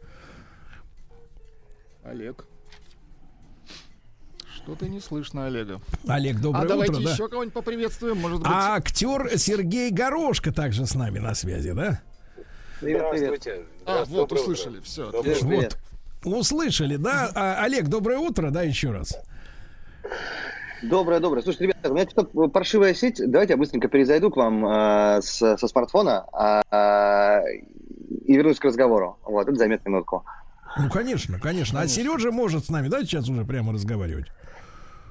Доброе утро. Вот, но, мне просто прислали персональную ссылку. Спасибо большое авторам. И продюсерам. И я, честно говоря, в итоге не выспался. Вы, может, вчера это почувствовали, потому что я смотрел 2.16 этот фильм на своем смартфоне. И, если честно, то, в принципе, могу, могу откровенно сказать, есть моменты, которыми мы можем по-настоящему гордиться. Да, но вот у нас, у меня сложная задача. С одной стороны, рассказать о фильме. Олег. Что-то не слышно Олега. Олег, доброе а давайте утро, да. еще кого-нибудь поприветствуем, может быть. А актер Сергей Горошко также с нами на связи, да? Здравствуйте. А, вот, Доброе услышали, утро. все. Доброе. Вот. Услышали, да? А, Олег, доброе утро, да, еще раз. Доброе, доброе. Слушайте, ребята, у меня что-то паршивая сеть. Давайте я быстренько перезайду к вам э, с- со смартфона а, и вернусь к разговору. Вот, это займет минутку. Ну, конечно, конечно. А Сережа может с нами, да, сейчас уже прямо разговаривать?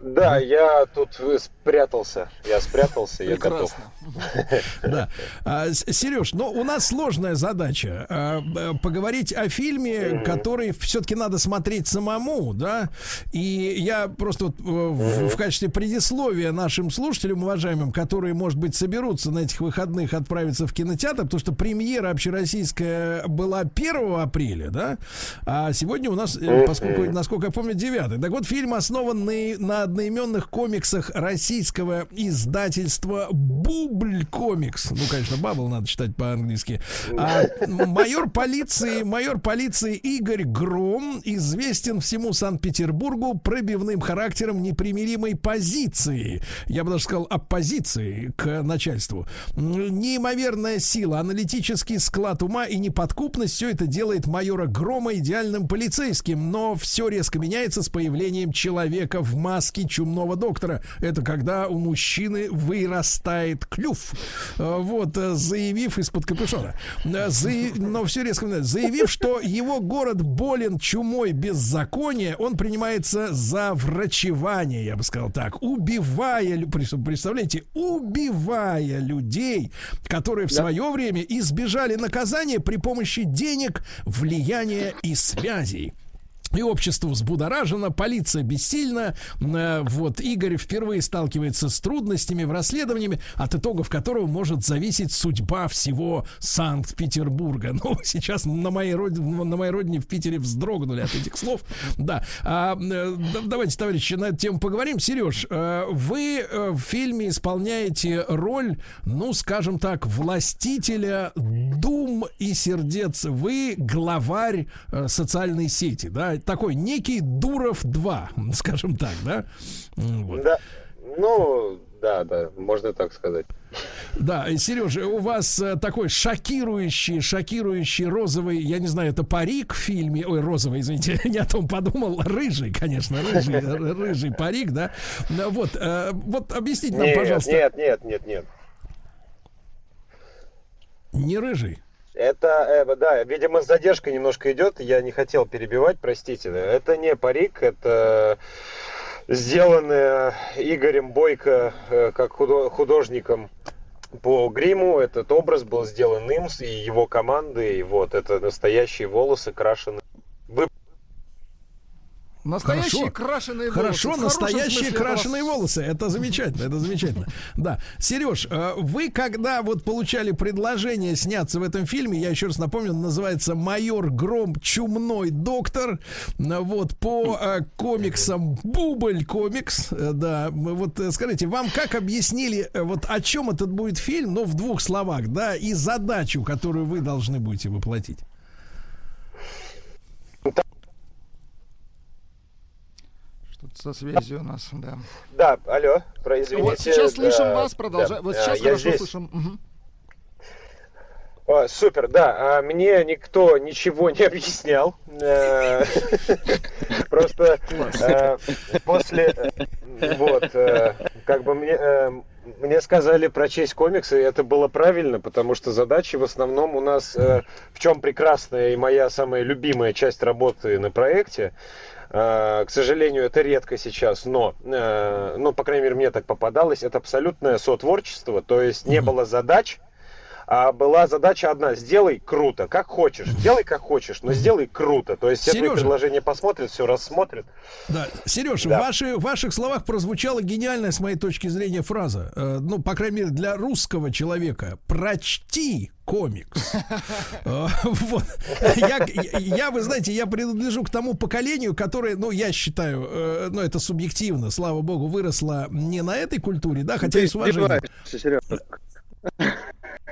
Да, я тут э, спрятался. Я спрятался, я готов. *laughs* Да. А, Сереж, но у нас сложная задача а, поговорить о фильме, который все-таки надо смотреть самому, да. И я просто в, качестве предисловия нашим слушателям, уважаемым, которые, может быть, соберутся на этих выходных отправиться в кинотеатр, потому что премьера общероссийская была 1 апреля, да, а сегодня у нас, э, поскольку, насколько я помню, 9. Так вот, фильм основан на, на одноименных комиксах российского издательства Бубль комикс. Ну, конечно, Бабл надо читать по-английски. А, майор полиции, майор полиции Игорь Гром известен всему Санкт-Петербургу пробивным характером непримиримой позиции. Я бы даже сказал оппозиции к начальству. Неимоверная сила, аналитический склад ума и неподкупность все это делает майора Грома идеальным полицейским, но все резко меняется с появлением человека в маске чумного доктора. Это когда у мужчины вырастает клюв. Э, Вот, э, заявив из-под капюшона. Э, заяв- Но все резко. Заявив, что его город болен чумой беззакония, он принимается за врачевание, я бы сказал так, убивая, представляете, убивая людей, которые в свое время избежали наказания при помощи денег, влияния и связей. И общество взбудоражено, полиция бессильна. Э, Вот Игорь впервые сталкивается с трудностями в расследованиями, от итогов которого может зависеть судьба всего Санкт-Петербурга. *laughs* Ну, сейчас на моей родине, на моей родине в Питере вздрогнули от этих слов. Да. А, э, да- давайте, товарищи, на эту тему поговорим. Сереж, э, вы в фильме исполняете роль, ну, скажем так, властителя дум и сердец. Вы главарь социальной сети, да? Такой некий Дуров 2, *laughs* скажем так, да? Вот. Да, ну, да, да, можно так сказать. Да, Сережа, у вас э, такой шокирующий, шокирующий розовый, я не знаю, это парик в фильме, ой, розовый, извините, *laughs* не о том подумал, рыжий, конечно, рыжий, р- *laughs* рыжий парик, да. Вот, э, вот объясните нам, пожалуйста, нет, нет, нет, нет. не рыжий. Это, э, да, видимо, задержка немножко идет. Я не хотел перебивать, простите. Это не парик, это сделанное Игорем Бойко э, как худо- художником по гриму. Этот образ был сделан им и его командой. И вот это настоящие волосы крашены. Настоящие Хорошо. крашеные Хорошо, волосы. В хорошем настоящие крашеные волосы. Это замечательно, это замечательно. Да. Сереж, э, вы когда вот получали предложение сняться в этом фильме, я еще раз напомню, он называется «Майор Гром. Чумной доктор». Вот, по э, комиксам «Бубль комикс». Э, Да, вот скажите, вам как объяснили, вот о чем этот будет фильм, ну, в двух словах, да, и задачу, которую вы должны будете воплотить? Что-то со связью у нас, да. Да, алло, про, извините. вот сейчас да, слышим вас, да, продолжай. Вот а, сейчас я хорошо здесь. слышим. А, супер, да. А мне никто ничего не объяснял. Э, Просто э, после вот э, как бы мне мне сказали прочесть комиксы, и это было правильно, потому что задачи в основном у нас в чем прекрасная и моя самая любимая часть работы на проекте. Э, К сожалению, это редко сейчас, но, э, ну, по крайней мере, мне так попадалось, это абсолютное сотворчество, то есть не было задач, а была задача одна: сделай круто, как хочешь, делай как хочешь, но сделай круто. То есть все твои Сережа. предложения посмотрят, все рассмотрят. Да, Сереж, Да. в, ваши- в ваших словах прозвучала гениальная, с моей точки зрения, фраза. Э, ну, по крайней мере, для русского человека. Прочти комикс. Э, Вот. Я, я, вы знаете, я принадлежу к тому поколению, которое, ну, я считаю, э, ну, это субъективно, слава богу, выросло не на этой культуре, да, хотя и с уважением. Серега.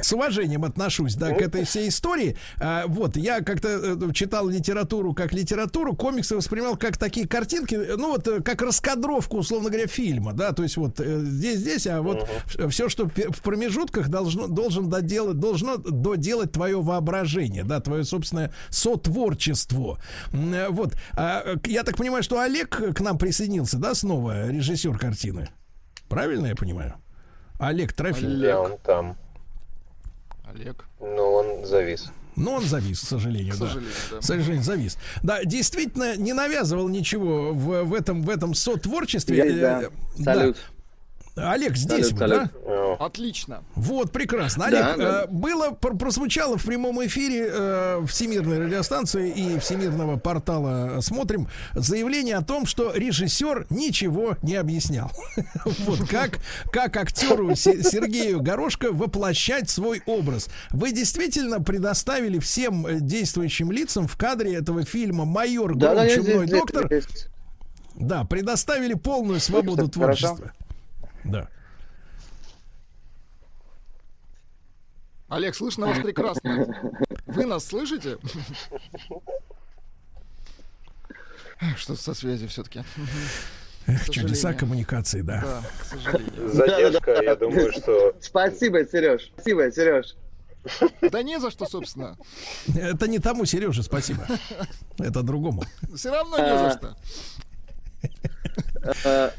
С уважением отношусь, да, к этой всей истории. А, вот, я как-то э, читал литературу как литературу, комиксы воспринимал как такие картинки, ну вот, э, как раскадровку, условно говоря, фильма, да, то есть вот э, здесь, здесь, а вот все, что в промежутках должно, должен доделать, должно доделать твое воображение, да, твое собственное сотворчество. Вот, А, я так понимаю, что Олег к нам присоединился, да, снова, режиссер картины. Правильно я понимаю? Олег Трофимов. Он там. Олег. Но он завис. Ну, он завис, к сожалению, К да. сожалению, да. К сожалению, завис. Да, действительно, не навязывал ничего в, в этом, в этом сотворчестве. Есть, да. Э, Салют. Олег здесь, Салют, вы, салют. да? Отлично. Вот, прекрасно. Да, Олег, да. э, было, пр- прозвучало в прямом эфире э, Всемирной радиостанции и Всемирного портала «Смотрим» заявление о том, что режиссер ничего не объяснял. *laughs* Вот как, как актеру Се- Сергею Горошко воплощать свой образ. Вы действительно предоставили всем э, действующим лицам в кадре этого фильма «Майор Да, да, Гром, есть, чумной доктор». Да, предоставили полную свободу кстати, хорошо. творчества. Да. Олег, слышно вас прекрасно. Вы нас слышите? Что со связью все-таки? Эх, чудеса коммуникации, да. Да, к сожалению. Задержка, я думаю, что... Спасибо, Сереж. Спасибо, Сереж. Да не за что, собственно. Это не тому, Сереже, спасибо. Это другому. Все равно не за что.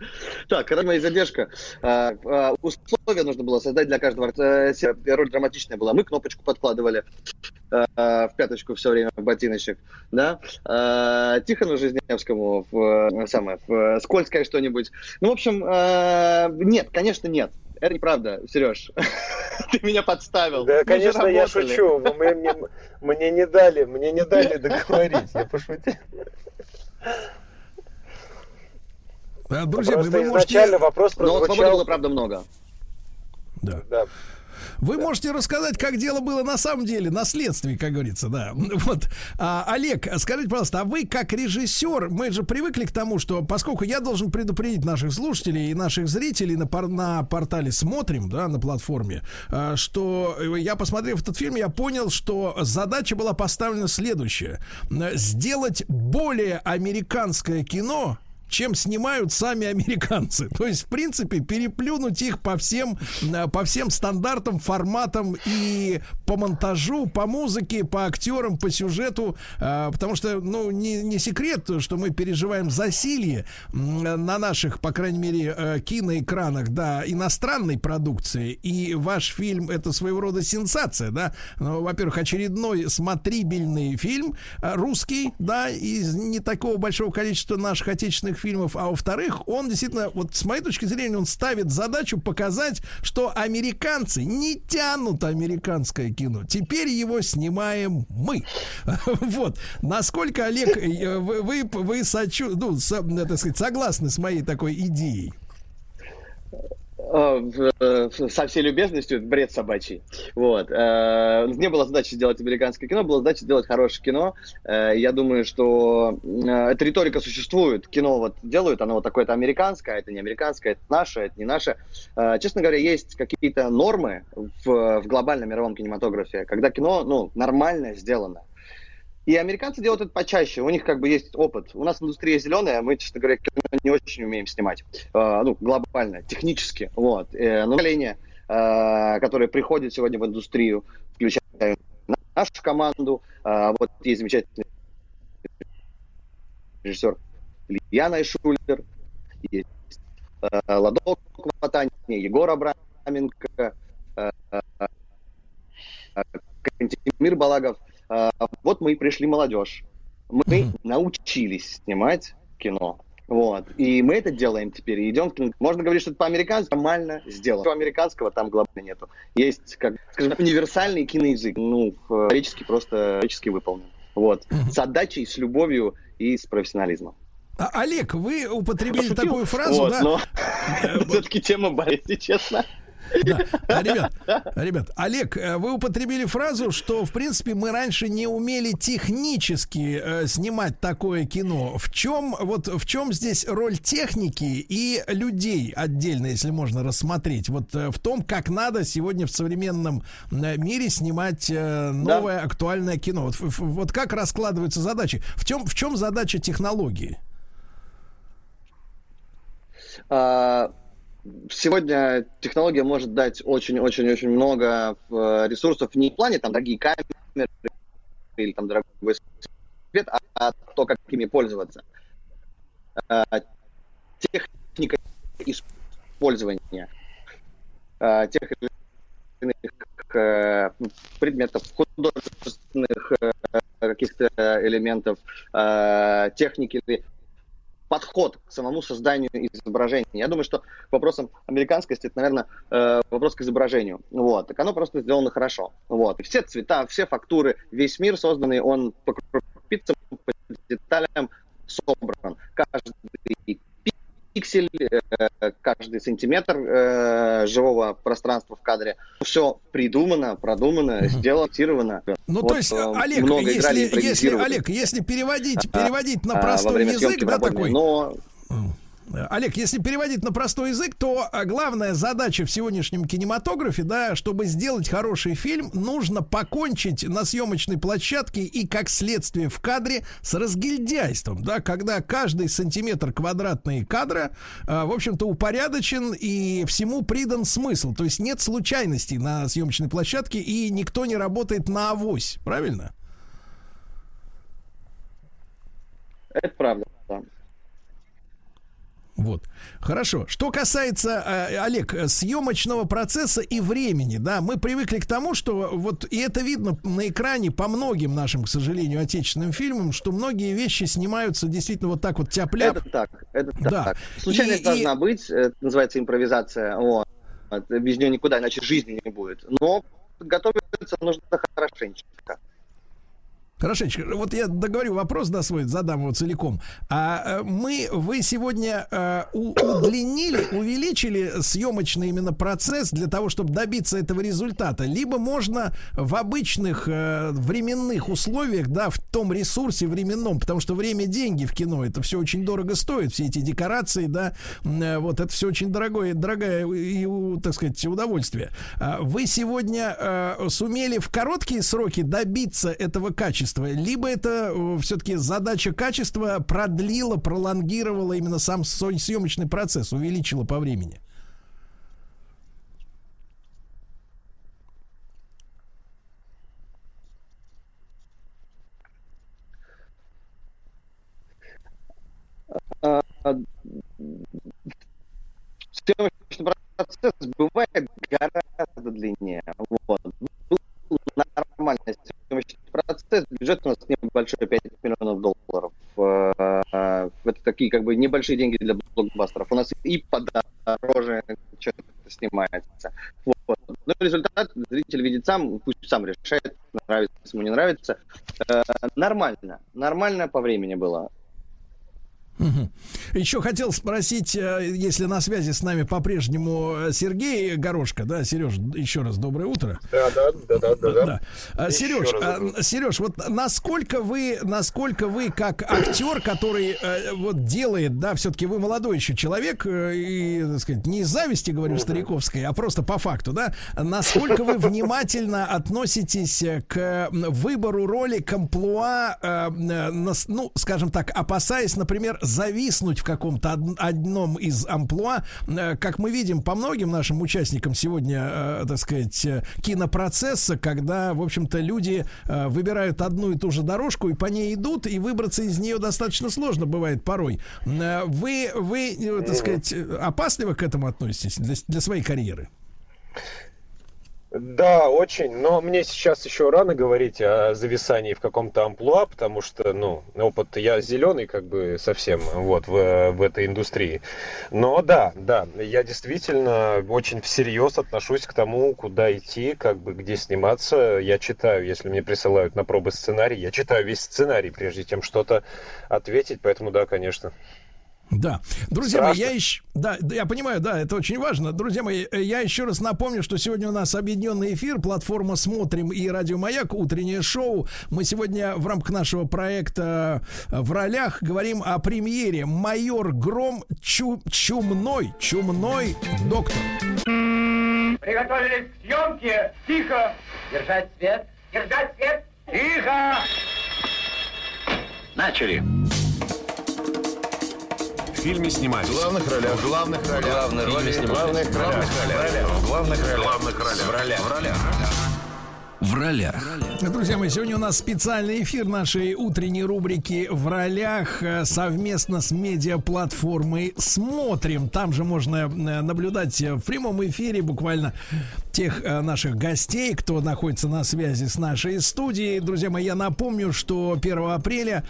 Э, Так, раз моя задержка. А, а, Условия нужно было создать для каждого. э, се- Роль драматичная была. Мы кнопочку подкладывали а, в пяточку все время, в ботиночек. Да? Тихону Жизневскому в, э, самое, в э, скользкое что-нибудь. Ну, в общем, э, нет, конечно, нет. Это неправда, Сереж. *laughs* Ты меня подставил. Да, Мы конечно, я шучу. Мне, мне- мне не дали, мне не дали договорить. Я пошутил. А, Друзья, вы, Просто вы можете, изначально вопрос Но свободы прозвучал... было, правда, много. да. Да. вы можете рассказать, как дело было на самом деле, на следствии, как говорится, да. *laughs* Вот, А, Олег, скажите, пожалуйста, а вы как режиссер, мы же привыкли к тому, что поскольку я должен предупредить наших слушателей и наших зрителей на, пор- на портале «Смотрим», да, на платформе, а, что я, посмотрев этот фильм, я понял, что задача была поставлена следующая. Сделать более американское кино, чем снимают сами американцы. То есть, в принципе, переплюнуть их по всем, э, по всем стандартам, форматам и по монтажу, по музыке, по актерам, по сюжету. э, Потому что, ну, не, не секрет, что мы переживаем засилье на наших, по крайней мере, э, киноэкранах, да, иностранной продукции. И ваш фильм это своего рода сенсация, да. Ну, во-первых, очередной смотрибельный фильм русский, да, из не такого большого количества наших отечественных фильмов, а во-вторых, он действительно, вот с моей точки зрения, он ставит задачу показать, что американцы не тянут американское кино. Теперь его снимаем мы. *laughs* Вот. Насколько, Олег, э, вы, вы, вы сочу- ну, со- э, так сказать, согласны с моей такой идеей? Э, э, со всей любезностью, бред собачий. Вот. Э, Не было задачи сделать американское кино, была задача сделать хорошее кино. Я думаю, что эта риторика существует. Кино вот делают, оно вот такое-то американское, а это не американское, это наше, это не наше. Честно говоря, есть какие-то нормы в, в глобальном мировом кинематографе, когда кино, ну, нормально сделано. И американцы делают это почаще, у них как бы есть опыт. У нас индустрия зеленая, мы, честно говоря, кино не очень умеем снимать, Э, ну, глобально, технически, вот. Э, Но поколение, э, которое приходит сегодня в индустрию, включая нашу команду, э, вот есть замечательный режиссер Илья Найшулер, есть э, Ладок Ватани, Егор Абраменко, э, э, Кантемир Балагов. Э, Вот мы и пришли молодежь. Мы научились снимать кино. Вот. И мы это делаем теперь. И идем в кино. Можно говорить, что это по-американски нормально сделано. Ничего американского там главное нету. Есть, как, скажем универсальный киноязык. Ну, исторически просто исторически выполнен. Вот. С отдачей, с любовью и с профессионализмом. А, Олег, вы употребили Пошутил. такую фразу, Вот, да? но *laughs* все-таки тема болит, если честно. Да. А, ребят, ребят, Олег, э, вы употребили фразу, что, в принципе, мы раньше не умели технически э, снимать такое кино. В чем, вот, в чем здесь роль техники и людей отдельно, если можно рассмотреть? Вот э, в том, как надо сегодня в современном э, мире снимать э, новое да. актуальное кино. Вот, вот как раскладываются задачи? В чем, в чем задача технологии? А, сегодня технология может дать очень-очень-очень много э, ресурсов не в плане там дорогие камеры или там дорогой свет, а, а то, как ими пользоваться. А, техника использования а, тех или иных э, предметов, художественных каких-то элементов, техники подход к самому созданию изображения. Я думаю, что вопросом американскости это, наверное, э, вопрос к изображению. Вот. Так оно просто сделано хорошо. Вот. Все цвета, все фактуры, весь мир созданный, он по крупицам, по деталям собран. Каждый пиксель, э, каждый сантиметр э, живого пространства в кадре. Все придумано, продумано, сделано. Ну, вот, то есть, э, Олег, если, если, Олег, если переводить, переводить на простой язык, да, такой... Но... Олег, если переводить на простой язык, то а, главная задача в сегодняшнем кинематографе, да, чтобы сделать хороший фильм, нужно покончить на съемочной площадке и, как следствие, в кадре с разгильдяйством, да, когда каждый сантиметр квадратный кадра, в общем-то, упорядочен и всему придан смысл. То есть нет случайностей на съемочной площадке и никто не работает на авось, правильно? Это правда, да. Вот. Хорошо. Что касается, э, Олег, съемочного процесса и времени, да, мы привыкли к тому, что вот, и это видно на экране по многим нашим, к сожалению, отечественным фильмам, что многие вещи снимаются действительно вот так вот тяп Это так, это да. так. Случайность и, должна и... быть, это называется импровизация, вот. Без нее никуда, иначе жизни не будет. Но готовиться нужно хорошенечко. Хорошечко. Вот я договорю вопрос, да, свой, задам его целиком. А э, мы, вы сегодня э, удлинили, увеличили съемочный именно процесс для того, чтобы добиться этого результата. Либо можно в обычных э, временных условиях, да, в том ресурсе временном, потому что время деньги в кино, это все очень дорого стоит, все эти декорации, да, вот это все очень дорогое, дорогое и, так сказать, удовольствие. А вы сегодня э, сумели в короткие сроки добиться этого качества качества, либо это э, все-таки задача качества продлила, пролонгировала именно сам съемочный процесс, увеличила по времени? съемочный процесс бывает гораздо длиннее. Вот. Нормальный съемочный процесс, бюджет у нас небольшой, 5 миллионов долларов. Э, это такие как бы небольшие деньги для блокбастеров. У нас и подороже что-то снимается. Вот. Но результат зритель видит сам, пусть сам решает, нравится ему, не нравится. Э, нормально. Нормально по времени было. Еще хотел спросить, э, если на связи с нами по-прежнему э, Сергей Горошко, да, Сереж, еще раз доброе утро. Да, да, да, да, да. да. А, Сереж, а, Сереж, вот насколько вы, насколько вы как актер, который э, вот делает, да, все-таки вы молодой еще человек, и, так сказать, не из зависти, говорю, стариковской, а просто по факту, да, насколько вы внимательно относитесь к выбору роли, к амплуа, ну, скажем так, опасаясь, например, зависнуть в каком-то одном из амплуа. Э, как мы видим по многим нашим участникам сегодня, э, так сказать, э, кинопроцесса, когда, в общем-то, люди выбирают одну и ту же дорожку и по ней идут, и выбраться из нее достаточно сложно бывает порой. Вы, вы так сказать, опасливо к этому относитесь для, для своей карьеры? Да, очень. Но мне сейчас еще рано говорить о зависании в каком-то амплуа, потому что, ну, опыт я зеленый как бы совсем вот в, в этой индустрии. Но да, да, я действительно очень всерьез отношусь к тому, куда идти, как бы где сниматься. Я читаю, если мне присылают на пробы сценарий, я читаю весь сценарий, прежде чем что-то ответить, поэтому да, конечно. Да. Друзья мои, я еще... Да, я понимаю, да, это очень важно. Друзья мои, э, я еще раз напомню, что сегодня у нас объединенный эфир, платформа «Смотрим» и «Радио Маяк», утреннее шоу. Мы сегодня в рамках нашего проекта э, в ролях говорим о премьере «Майор Гром Чу- Чумной, Чумной доктор». Приготовились к съемке. Тихо. Держать свет. Держать свет. Тихо. Начали. В фильме снимались. В главных ролях. В главных ролях. Главные роли снимались. В главных ролях. В главных ролях. В главных ролях. В ролях. В ролях. В ролях. Друзья мои, сегодня у нас специальный эфир нашей утренней рубрики «В ролях» э, совместно с медиаплатформой «Смотрим». Там же можно э, наблюдать в прямом эфире буквально тех э, наших гостей, кто находится на связи с нашей студией. Друзья мои, я напомню, что 1 апреля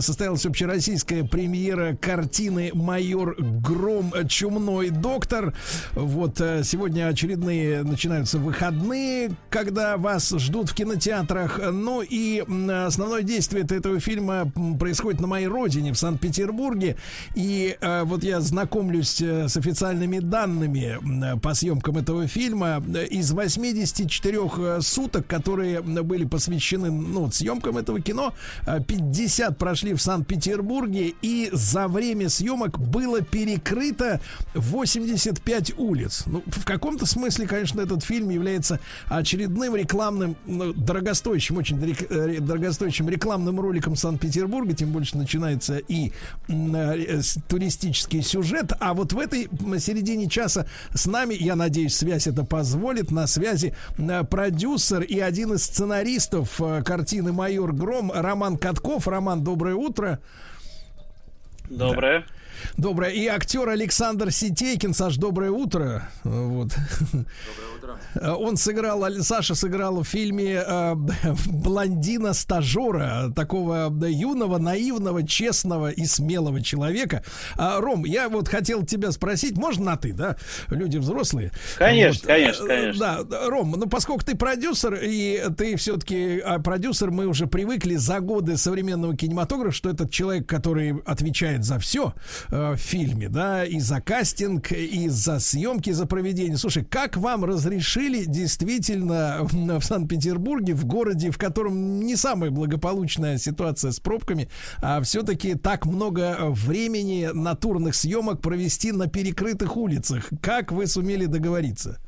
состоялась общероссийская премьера картины «Майор Гром. Чумной доктор». Вот сегодня очередные начинаются выходные, когда вас ждут в кинотеатрах. Ну и основное действие этого фильма происходит на моей родине, в Санкт-Петербурге. И э, вот я знакомлюсь э, с официальными данными по съемкам этого фильма. Из 84 э, суток, которые были посвящены ну, съемкам этого кино, э, 50 прошли в Санкт-Петербурге. И за время съемок было перекрыто 85 улиц. Ну, в каком-то смысле, конечно, этот фильм является очередным рекламным, ну, дорогостоящим, очень э, дорогостоящим рекламным роликом Санкт-Петербурга, тем больше начинается и э, с- туристический сюжет. А вот в этой середине часа с нами, я надеюсь, связь это позволит, на связи э, продюсер и один из сценаристов э, картины «Майор Гром» Роман Катков. Роман, доброе утро. Доброе. Доброе. И актер Александр Ситейкин. Саш, доброе утро. Вот. Он сыграл, Саша сыграл в фильме э, блондина-стажера, такого юного, наивного, честного и смелого человека. А, Ром, я вот хотел тебя спросить, можно на ты, да? Люди взрослые. Конечно, Вот, э, конечно, конечно. Да, Ром, ну поскольку ты продюсер, и ты все-таки а, продюсер, мы уже привыкли за годы современного кинематографа, что этот человек, который отвечает за все э, в фильме, да, и за кастинг, и за съемки, за проведение. Слушай, как вам разрешили действительно в Санкт-Петербурге, в городе, в котором не самая благополучная ситуация с пробками, а все-таки так много времени натурных съемок провести на перекрытых улицах? Как вы сумели договориться?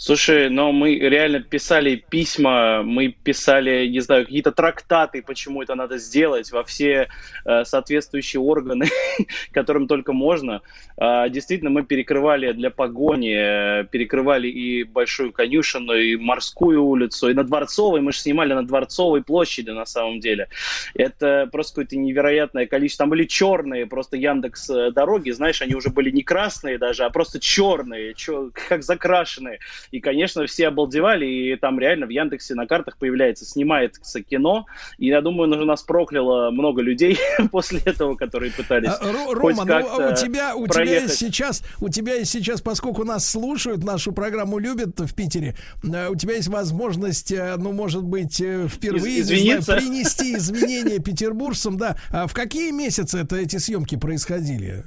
Слушай, но мы реально писали письма, мы писали, не знаю, какие-то трактаты, почему это надо сделать во все э, соответствующие органы, *laughs* которым только можно. А, действительно, мы перекрывали для погони, э, перекрывали и Большую конюшину, и Морскую улицу, и на Дворцовой. Мы же снимали на Дворцовой площади на самом деле. Это просто какое-то невероятное количество. Там были черные просто Яндекс э, дороги, знаешь, они уже были не красные даже, а просто черные, чё- как закрашенные. И, конечно, все обалдевали, и там реально в Яндексе на картах появляется, снимается кино. И я думаю, уже нас прокляло много людей *laughs* после этого, которые пытались А, хоть Рома, ну как-то у тебя, у тебя проехать. есть сейчас, у тебя есть сейчас, поскольку нас слушают, нашу программу любят в Питере, э, у тебя есть возможность, э, ну, может быть, э, впервые Из- знаю, принести извинения петербуржцам, да. А в какие месяцы это эти съемки происходили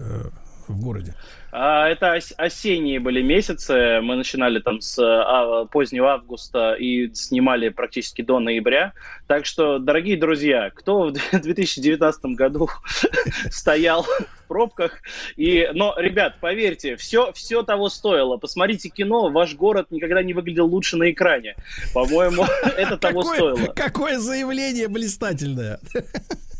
в городе? А, Это ос- осенние были месяцы. Мы начинали там с а, позднего августа и снимали практически до ноября. Так что, дорогие друзья, кто в 2019 году *laughs* стоял в пробках. И, но, ребят, поверьте, все, все того стоило. Посмотрите кино, ваш город никогда не выглядел лучше на экране. По-моему, *laughs* это того стоило. Какое заявление блистательное. *laughs*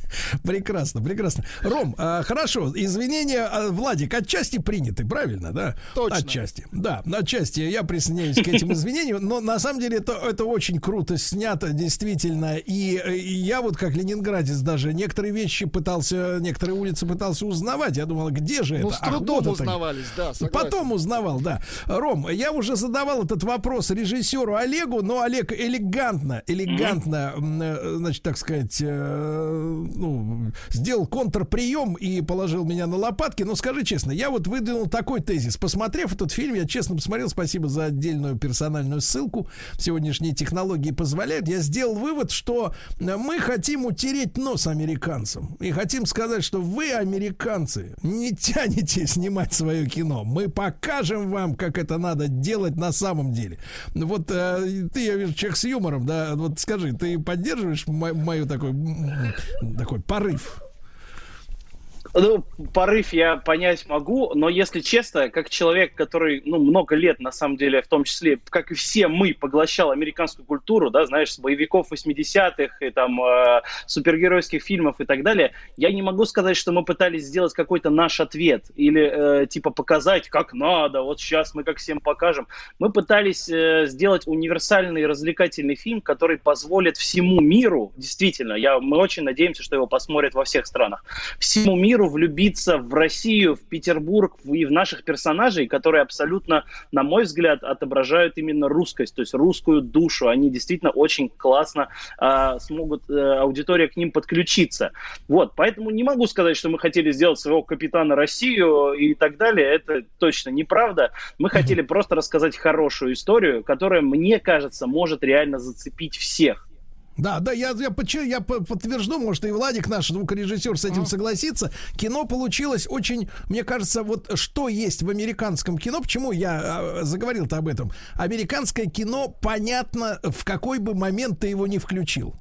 Прекрасно, прекрасно. Ром, а, хорошо, извинения, а, Владик, отчасти приняты, правильно, да? Точно. Отчасти, да, отчасти я присоединяюсь к этим извинениям, но на самом деле это, это очень круто снято, действительно, и, и я вот как ленинградец даже некоторые вещи пытался, некоторые улицы пытался узнавать, я думал, где же Ну, это? с Ах, трудом это. узнавались, да, согласен. Потом узнавал, да. Ром, я уже задавал этот вопрос режиссеру Олегу, но Олег элегантно, элегантно, э, значит, так сказать, э, ну, сделал контрприем и положил меня на лопатки. Но скажи честно, я вот выдвинул такой тезис. Посмотрев этот фильм, я честно посмотрел, спасибо за отдельную персональную ссылку. Сегодняшние технологии позволяют. Я сделал вывод, что мы хотим утереть нос американцам. И хотим сказать, что вы, американцы, не тянете снимать свое кино. Мы покажем вам, как это надо делать на самом деле. Вот э, ты, я вижу, человек с юмором, да, вот скажи, ты поддерживаешь мою такой, такой порыв? Ну, порыв я понять могу, но если честно, как человек, который, ну, много лет, на самом деле, в том числе, как и все мы, поглощал американскую культуру, да, знаешь, с боевиков 80-х и там э, супергеройских фильмов и так далее, я не могу сказать, что мы пытались сделать какой-то наш ответ или, э, типа, показать, как надо, вот сейчас мы как всем покажем. Мы пытались э, сделать универсальный развлекательный фильм, который позволит всему миру, действительно, я, мы очень надеемся, что его посмотрят во всех странах, всему миру миру влюбиться в Россию, в Петербург и в наших персонажей, которые абсолютно, на мой взгляд, отображают именно русскость, то есть русскую душу. Они действительно очень классно э, смогут, э, аудитория к ним подключиться. Вот, поэтому не могу сказать, что мы хотели сделать своего капитана Россию и так далее. Это точно неправда. Мы хотели *laughs* просто рассказать хорошую историю, которая, мне кажется, может реально зацепить всех. Да, да, я, я, я подтвержду, может, и Владик, наш звукорежиссер, с этим согласится. Кино получилось очень, мне кажется, вот что есть в американском кино, почему я а, заговорил-то об этом. Американское кино, понятно, в какой бы момент ты его не включил.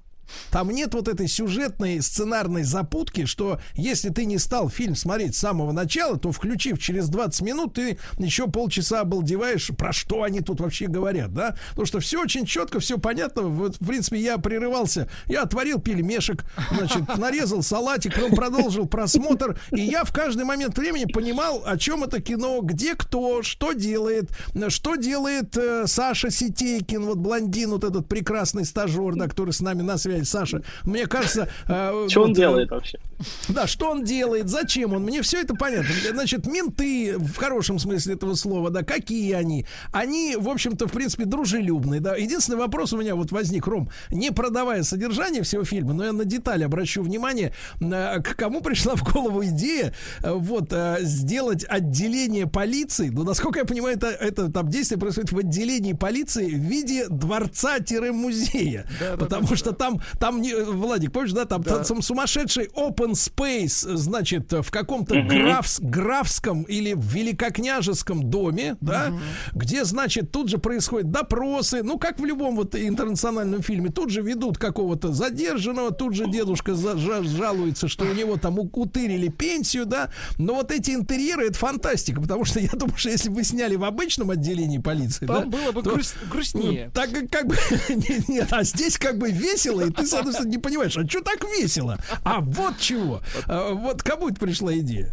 Там нет вот этой сюжетной сценарной запутки, что если ты не стал фильм смотреть с самого начала, то включив через 20 минут, ты еще полчаса обалдеваешь, про что они тут вообще говорят, да? Потому что все очень четко, все понятно. Вот, в принципе, я прерывался, я отварил пельмешек, значит, *laughs* нарезал салатик, потом продолжил просмотр, и я в каждый момент времени понимал, о чем это кино, где кто, что делает, что делает э, Саша Ситейкин, вот блондин, вот этот прекрасный стажер, да, который с нами на связи Саша. Мне кажется... Э, что он делает вообще? *laughs* Да, что он делает, зачем он, мне все это понятно. Значит, менты, в хорошем смысле этого слова, да, какие они? Они, в общем-то, в принципе, дружелюбные, да. Единственный вопрос у меня вот возник, Ром, не продавая содержание всего фильма, но я на детали обращу внимание, э, к кому пришла в голову идея э, вот сделать отделение полиции, ну, насколько я понимаю, это, это там действие происходит в отделении полиции в виде дворца-музея, да, потому да, что да. там там, не, Владик, помнишь, да, там, да. там сумасшедший open space, значит, в каком-то угу. графс, графском или в великокняжеском доме, да, угу. где, значит, тут же происходят допросы, ну, как в любом вот интернациональном фильме, тут же ведут какого-то задержанного, тут же дедушка за, жалуется, что у него там утырили пенсию, да, но вот эти интерьеры, это фантастика, потому что я думаю, что если бы сняли в обычном отделении полиции, там да, было бы то, груст, грустнее. Ну, так как бы, *laughs* нет, а здесь как бы весело, и ты, соответственно, не понимаешь, а что так весело? А вот чего. А, вот кому это пришла идея?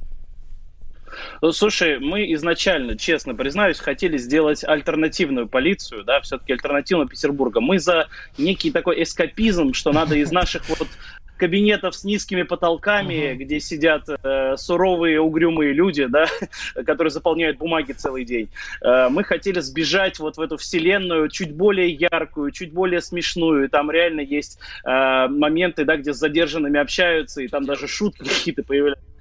Ну, слушай, мы изначально, честно признаюсь, хотели сделать альтернативную полицию, да, все-таки альтернативную Петербурга. Мы за некий такой эскапизм, что надо из наших вот кабинетов с низкими потолками, uh-huh. где сидят э, суровые, угрюмые люди, да, *laughs* которые заполняют бумаги целый день. Э, мы хотели сбежать вот в эту вселенную, чуть более яркую, чуть более смешную. Там реально есть э, моменты, да, где с задержанными общаются, и там даже шутки какие-то появляются.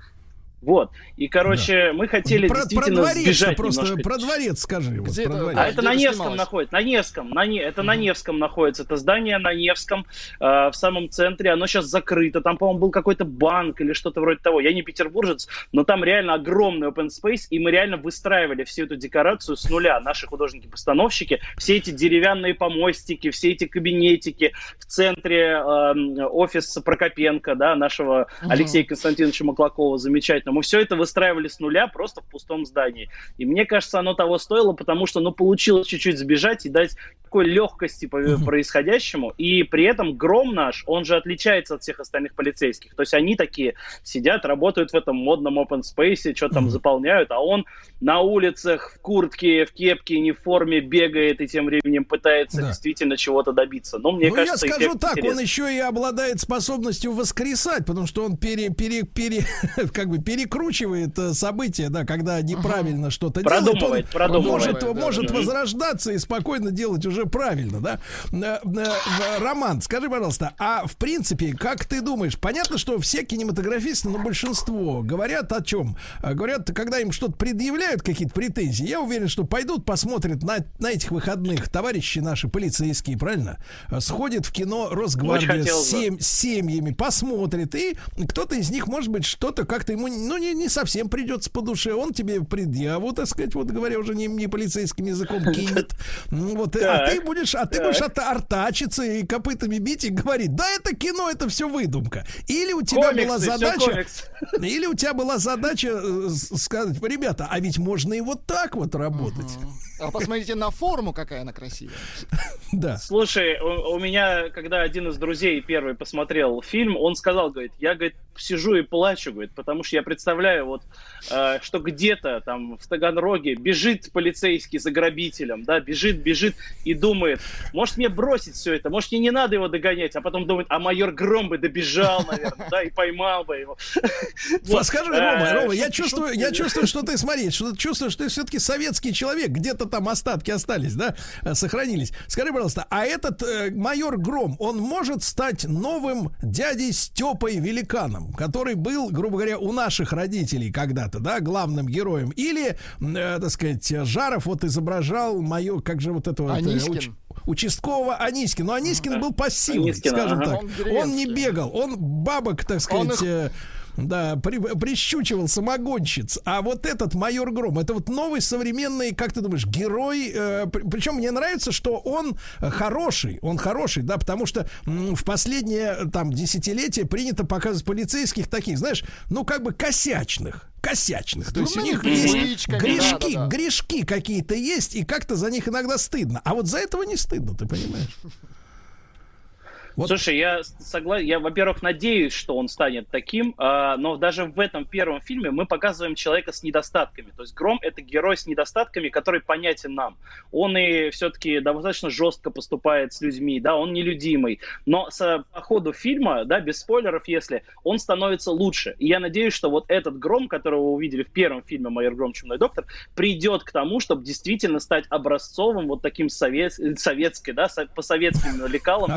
Вот. И, короче, да. мы хотели про, действительно про сбежать просто, немножко. Про дворец скажи. Вот, про дворец. А это на Невском находится. На Невском. На не, это mm. на Невском находится. Это здание на Невском, э, в самом центре. Оно сейчас закрыто. Там, по-моему, был какой-то банк или что-то вроде того. Я не петербуржец, но там реально огромный open space, и мы реально выстраивали всю эту декорацию с нуля. Наши художники-постановщики. Все эти деревянные помостики, все эти кабинетики. В центре э, офис Прокопенко, да, нашего mm-hmm. Алексея Константиновича Маклакова, замечательно мы все это выстраивали с нуля просто в пустом здании. И мне кажется, оно того стоило, потому что, ну, получилось чуть-чуть сбежать и дать такой легкости по происходящему. И при этом Гром наш, он же отличается от всех остальных полицейских. То есть они такие сидят, работают в этом модном open space, что там заполняют, а он на улицах в куртке, в кепке, не в форме бегает и тем временем пытается да. действительно чего-то добиться. Но мне ну, кажется, я скажу так, интересный. он еще и обладает способностью воскресать, потому что он пере, пере, пере, *laughs* как бы пере перекручивает э, события, да, когда неправильно что-то делает, он Продумывает, может, Да, может да. возрождаться и спокойно делать уже правильно, да. Э, э, Роман, скажи, пожалуйста, а в принципе, как ты думаешь, понятно, что все кинематографисты, ну, большинство, говорят о чем? Говорят, когда им что-то предъявляют, какие-то претензии, я уверен, что пойдут, посмотрят на, на этих выходных товарищи наши полицейские, правильно? Сходят в кино Росгвардия с сем- с семьями, посмотрит, и кто-то из них, может быть, что-то как-то ему, ну, не, не совсем придется по душе, он тебе предъяву, так сказать, вот говоря уже не, не полицейским языком, *laughs* кинет. Ну, Вот, а ты будешь, а ты так. будешь ата- артачиться и копытами бить и говорить, да, это кино, это все выдумка. Или у тебя Комиксы, была задача, *laughs* или у тебя была задача э, сказать, ребята, а ведь можно и вот так вот работать. А посмотрите на форму, какая она красивая. Да. Слушай, у, у меня, когда один из друзей первый посмотрел фильм, он сказал, говорит, я, говорит, сижу и плачу, говорит, потому что я представляю, вот, э, что где-то там в Таганроге бежит полицейский за грабителем, да, бежит, бежит и думает, может мне бросить все это, может мне не надо его догонять, а потом думает, а майор Гром бы добежал, наверное, да, и поймал бы его. *laughs* Скажи, э, Рома, Рома, я чувствую, я чувствую, что ты, смотри, что ты чувствуешь, что ты все-таки советский человек, где-то там остатки остались, да, э, сохранились. Скажи, пожалуйста, а этот э, майор Гром, он может стать новым дядей Степой Великаном, который был, грубо говоря, у наших родителей когда-то, да, главным героем, или, э, так сказать, Жаров вот изображал майор, как же вот этого... вот, э, Анискин. уч- участкового Анискин. Но Анискин был пассивный, Анискин, скажем ага. так. Он Он, не бегал, он бабок, так Он сказать, их- э, да, при- прищучивал самогонщиц. А вот этот майор Гром, это вот новый современный, как ты думаешь, герой. э, при- причем мне нравится, что он э, хороший, он хороший, да, потому что м, в последнее там десятилетие принято показывать полицейских таких, знаешь, ну как бы косячных. Косячных. То есть у них есть грешки, грешки какие-то есть, и как-то за них иногда стыдно. А вот за этого не стыдно, ты понимаешь? Вот. Слушай, я согласен. Я, во-первых, надеюсь, что он станет таким, а, но даже в этом первом фильме мы показываем человека с недостатками. То есть Гром это герой с недостатками, который понятен нам. Он и все-таки достаточно жестко поступает с людьми, да, он нелюдимый. Но с, по ходу фильма, да, без спойлеров, если, он становится лучше. И я надеюсь, что вот этот Гром, которого вы увидели в первом фильме «Майор Гром. Чумной доктор», придет к тому, чтобы действительно стать образцовым вот таким совет, советской, да, по советским лекалам,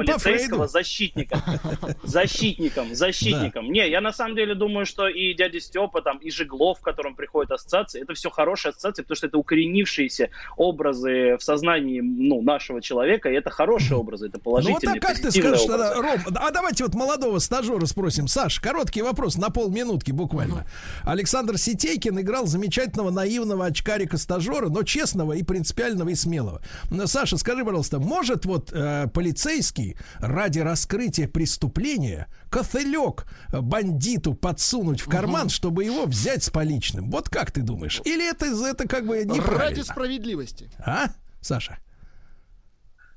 по полицейского защитника. *laughs* Защитником, защитником. Не, я на самом деле думаю, что и дядя Степа, там, и Жиглов, в котором приходят ассоциации, это все хорошие ассоциации, потому что это укоренившиеся образы в сознании ну, нашего человека, и это хорошие образы, это Ну вот положительные, а как ты позитивные скажешь образы. тогда, Ром, а давайте вот молодого стажера спросим. Саш, короткий вопрос на полминутки буквально. Александр Сетейкин играл замечательного наивного очкарика-стажера, но честного и принципиального и смелого. Но, Саша, скажи, пожалуйста, может вот э, полицейский ради раскрытия преступления кофелек бандиту подсунуть в карман, чтобы его взять с поличным? Вот как ты думаешь? Или это, это как бы неправильно? Ради справедливости. А, Саша?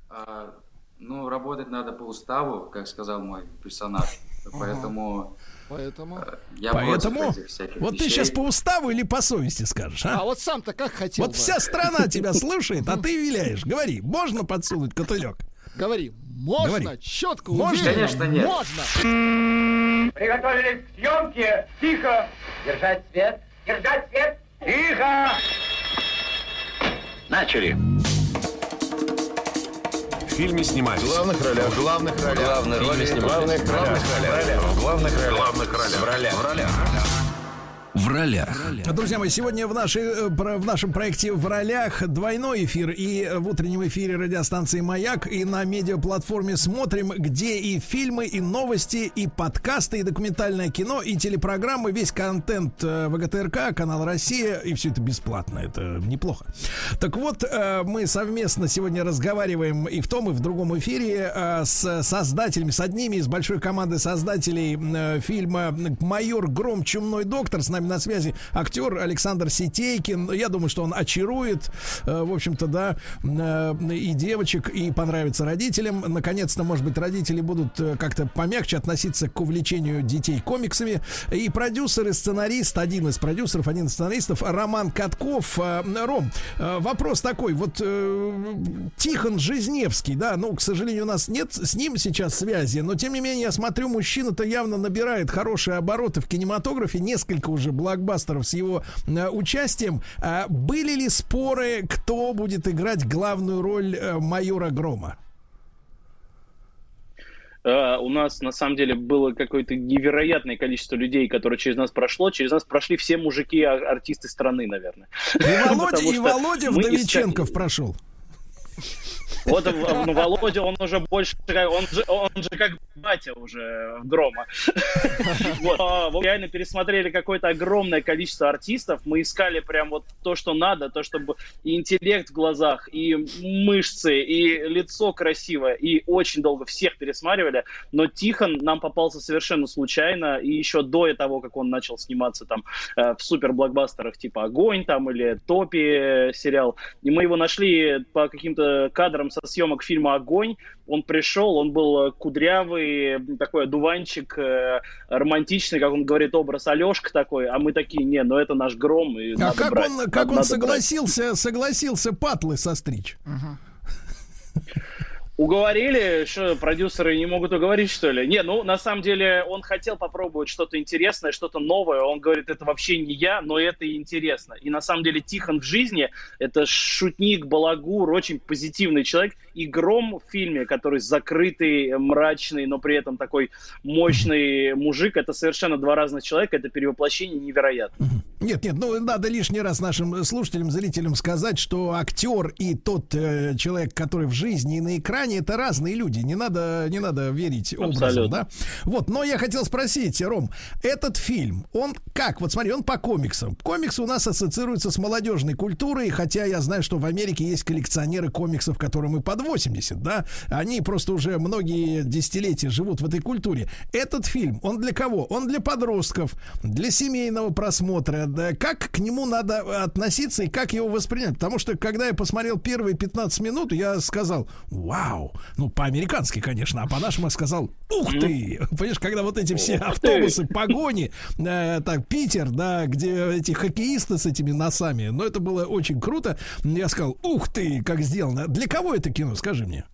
А, ну, работать надо по уставу, как сказал мой персонаж. Поэтому Поэтому... я Поэтому вот ты вещей. сейчас по уставу или по совести скажешь, а? А вот сам-то как хотел Вот бы? вся страна тебя *laughs* слушает, а ты виляешь. Говори, можно подсунуть котелек? Говори, можно, Говори. четко, Можно? уверенно, Конечно, нет. можно. Приготовились к съемке. Тихо. Держать свет. Держать свет. Тихо. Начали. В фильме снимались. В главных ролях. В главных ролях. Главные роли снимались. главных В главных ролях. В главных ролях. главных ролях. В ролях. В ролях. В ролях. Друзья мои, сегодня в, нашей, э, в нашем проекте «В ролях» двойной эфир и в утреннем эфире радиостанции «Маяк» и на медиаплатформе смотрим, где и фильмы, и новости, и подкасты, и документальное кино, и телепрограммы, весь контент э, ВГТРК, канал «Россия», и все это бесплатно, это неплохо. Так вот, э, мы совместно сегодня разговариваем и в том, и в другом эфире с создателями, с одними из большой команды создателей фильма «Майор Гром. Чумной доктор». С нами нами на связи актер Александр Сетейкин. Я думаю, что он очарует, э, в общем-то, да, э, и девочек, и понравится родителям. Наконец-то, может быть, родители будут э, как-то помягче относиться к увлечению детей комиксами. И продюсер и сценарист, один из продюсеров, один из сценаристов, Роман Катков. Ром, вопрос такой, вот Тихон Жизневский, да, ну, к сожалению, у нас нет с ним сейчас связи, но тем не менее, я смотрю, мужчина-то явно набирает хорошие обороты в кинематографе, несколько уже блокбастеров с его э, участием. А были ли споры, кто будет играть главную роль э, майора Грома? Uh, у нас на самом деле было какое-то невероятное количество людей, которые через нас прошло. Через нас прошли все мужики, а, артисты страны, наверное. И Володя, *laughs* и Володя Вдовиченков искали... прошел. Вот ну, Володя, он уже больше, он же, он же как батя уже Грома. *laughs* Вот. А, реально пересмотрели какое-то огромное количество артистов. Мы искали прям вот то, что надо, то, чтобы и интеллект в глазах, и мышцы, и лицо красивое. И очень долго всех пересматривали. Но Тихон нам попался совершенно случайно. И еще до того, как он начал сниматься там э, в супер-блокбастерах типа «Огонь» там или «Топи» сериал. И мы его нашли по каким-то кадрам со съемок фильма «Огонь». Он пришел, он был кудрявый, такой одуванчик, э, романтичный, как он говорит, образ Алешка такой, а мы такие, не, ну это наш гром. И а как брать, он, как надо, он согласился, брать. согласился патлы состричь? Угу. Уговорили, что продюсеры не могут уговорить, что ли? Не, ну, на самом деле, он хотел попробовать что-то интересное, что-то новое. Он говорит, это вообще не я, но это интересно. И на самом деле Тихон в жизни — это шутник, балагур, очень позитивный человек. И Гром в фильме, который закрытый, мрачный, но при этом такой мощный мужик, это совершенно два разных человека. Это перевоплощение невероятно. Нет, нет, ну, надо лишний раз нашим слушателям, зрителям сказать, что актер и тот э, человек, который в жизни и на экране это разные люди. Не надо, не надо верить образом, да? Вот, но я хотел спросить, Ром, этот фильм, он как? Вот смотри, он по комиксам. Комиксы у нас ассоциируются с молодежной культурой, хотя я знаю, что в Америке есть коллекционеры комиксов, которым и под 80, да? Они просто уже многие десятилетия живут в этой культуре. Этот фильм, он для кого? Он для подростков, для семейного просмотра. Как к нему надо относиться и как его воспринять? Потому что, когда я посмотрел первые 15 минут, я сказал, вау. Ну, по-американски, конечно, а по-нашему я сказал, ух ты! *laughs* Понимаешь, когда вот эти все автобусы, погони, э, так, Питер, да, где эти хоккеисты с этими носами, ну, это было очень круто. Я сказал, ух ты, как сделано. Для кого это кино, скажи мне?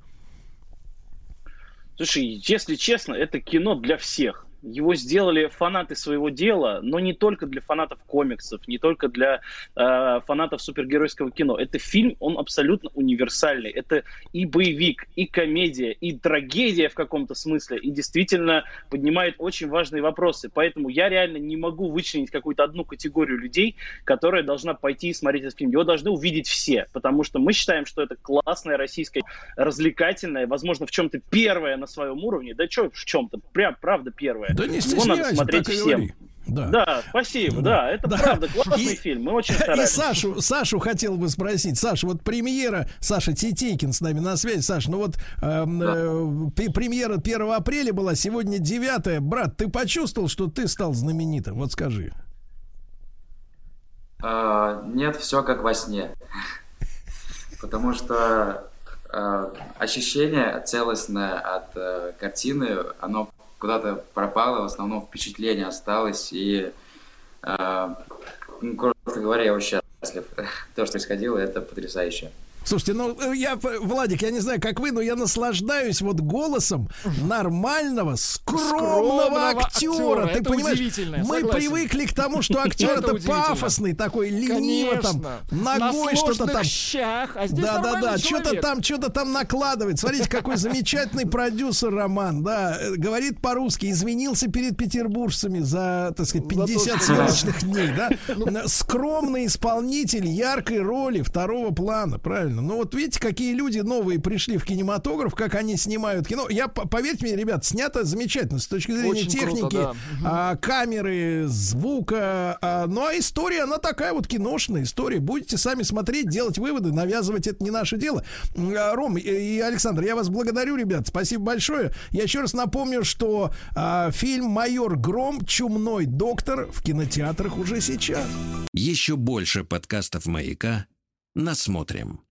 Слушай, если честно, это кино для всех его сделали фанаты своего дела, но не только для фанатов комиксов, не только для э, фанатов супергеройского кино. Это фильм, он абсолютно универсальный. Это и боевик, и комедия, и трагедия в каком-то смысле, и действительно поднимает очень важные вопросы. Поэтому я реально не могу вычленить какую-то одну категорию людей, которая должна пойти и смотреть этот фильм. Его должны увидеть все, потому что мы считаем, что это классное российское, развлекательное, возможно, в чем-то первое на своем уровне. Да что в чем-то, прям правда первое да не Его надо смотреть всем. Да. да, спасибо, да, да это да. правда классный и, фильм, мы очень *laughs* стараемся. И Сашу, Сашу хотел бы спросить, Саша, вот премьера, Саша Титейкин с нами на связи, Саша, ну вот э, да. э, премьера 1 апреля была, сегодня 9 брат, ты почувствовал, что ты стал знаменитым, вот скажи. А, нет, все как во сне, *laughs* потому что э, ощущение целостное от э, картины, оно куда-то пропало, в основном впечатление осталось, и, э, ну, коротко говоря, я счастлив. *laughs* То, что происходило, это потрясающе. Слушайте, ну э, я, Владик, я не знаю, как вы, но я наслаждаюсь вот голосом нормального, скромного, скромного актера. Ты это понимаешь, мы согласен. привыкли к тому, что актер *laughs* это пафосный, такой лениво там, ногой что-то там. Щах, а да, да, да, что-то там, что-то там накладывает. Смотрите, какой замечательный продюсер Роман, да, э, говорит по-русски, извинился перед петербуржцами за, так сказать, 50 съемочных дней, да. Ну. Скромный исполнитель яркой роли второго плана, правильно? Правильно. Но вот видите, какие люди новые пришли в кинематограф, как они снимают кино. Я, поверьте мне, ребят, снято замечательно с точки зрения Очень техники, круто, да. а, камеры, звука. А, ну, а история, она такая вот киношная история. Будете сами смотреть, делать выводы, навязывать это не наше дело. А, Ром и Александр, я вас благодарю, ребят. Спасибо большое. Я еще раз напомню, что а, фильм «Майор Гром. Чумной доктор» в кинотеатрах уже сейчас. Еще больше подкастов «Маяка» насмотрим.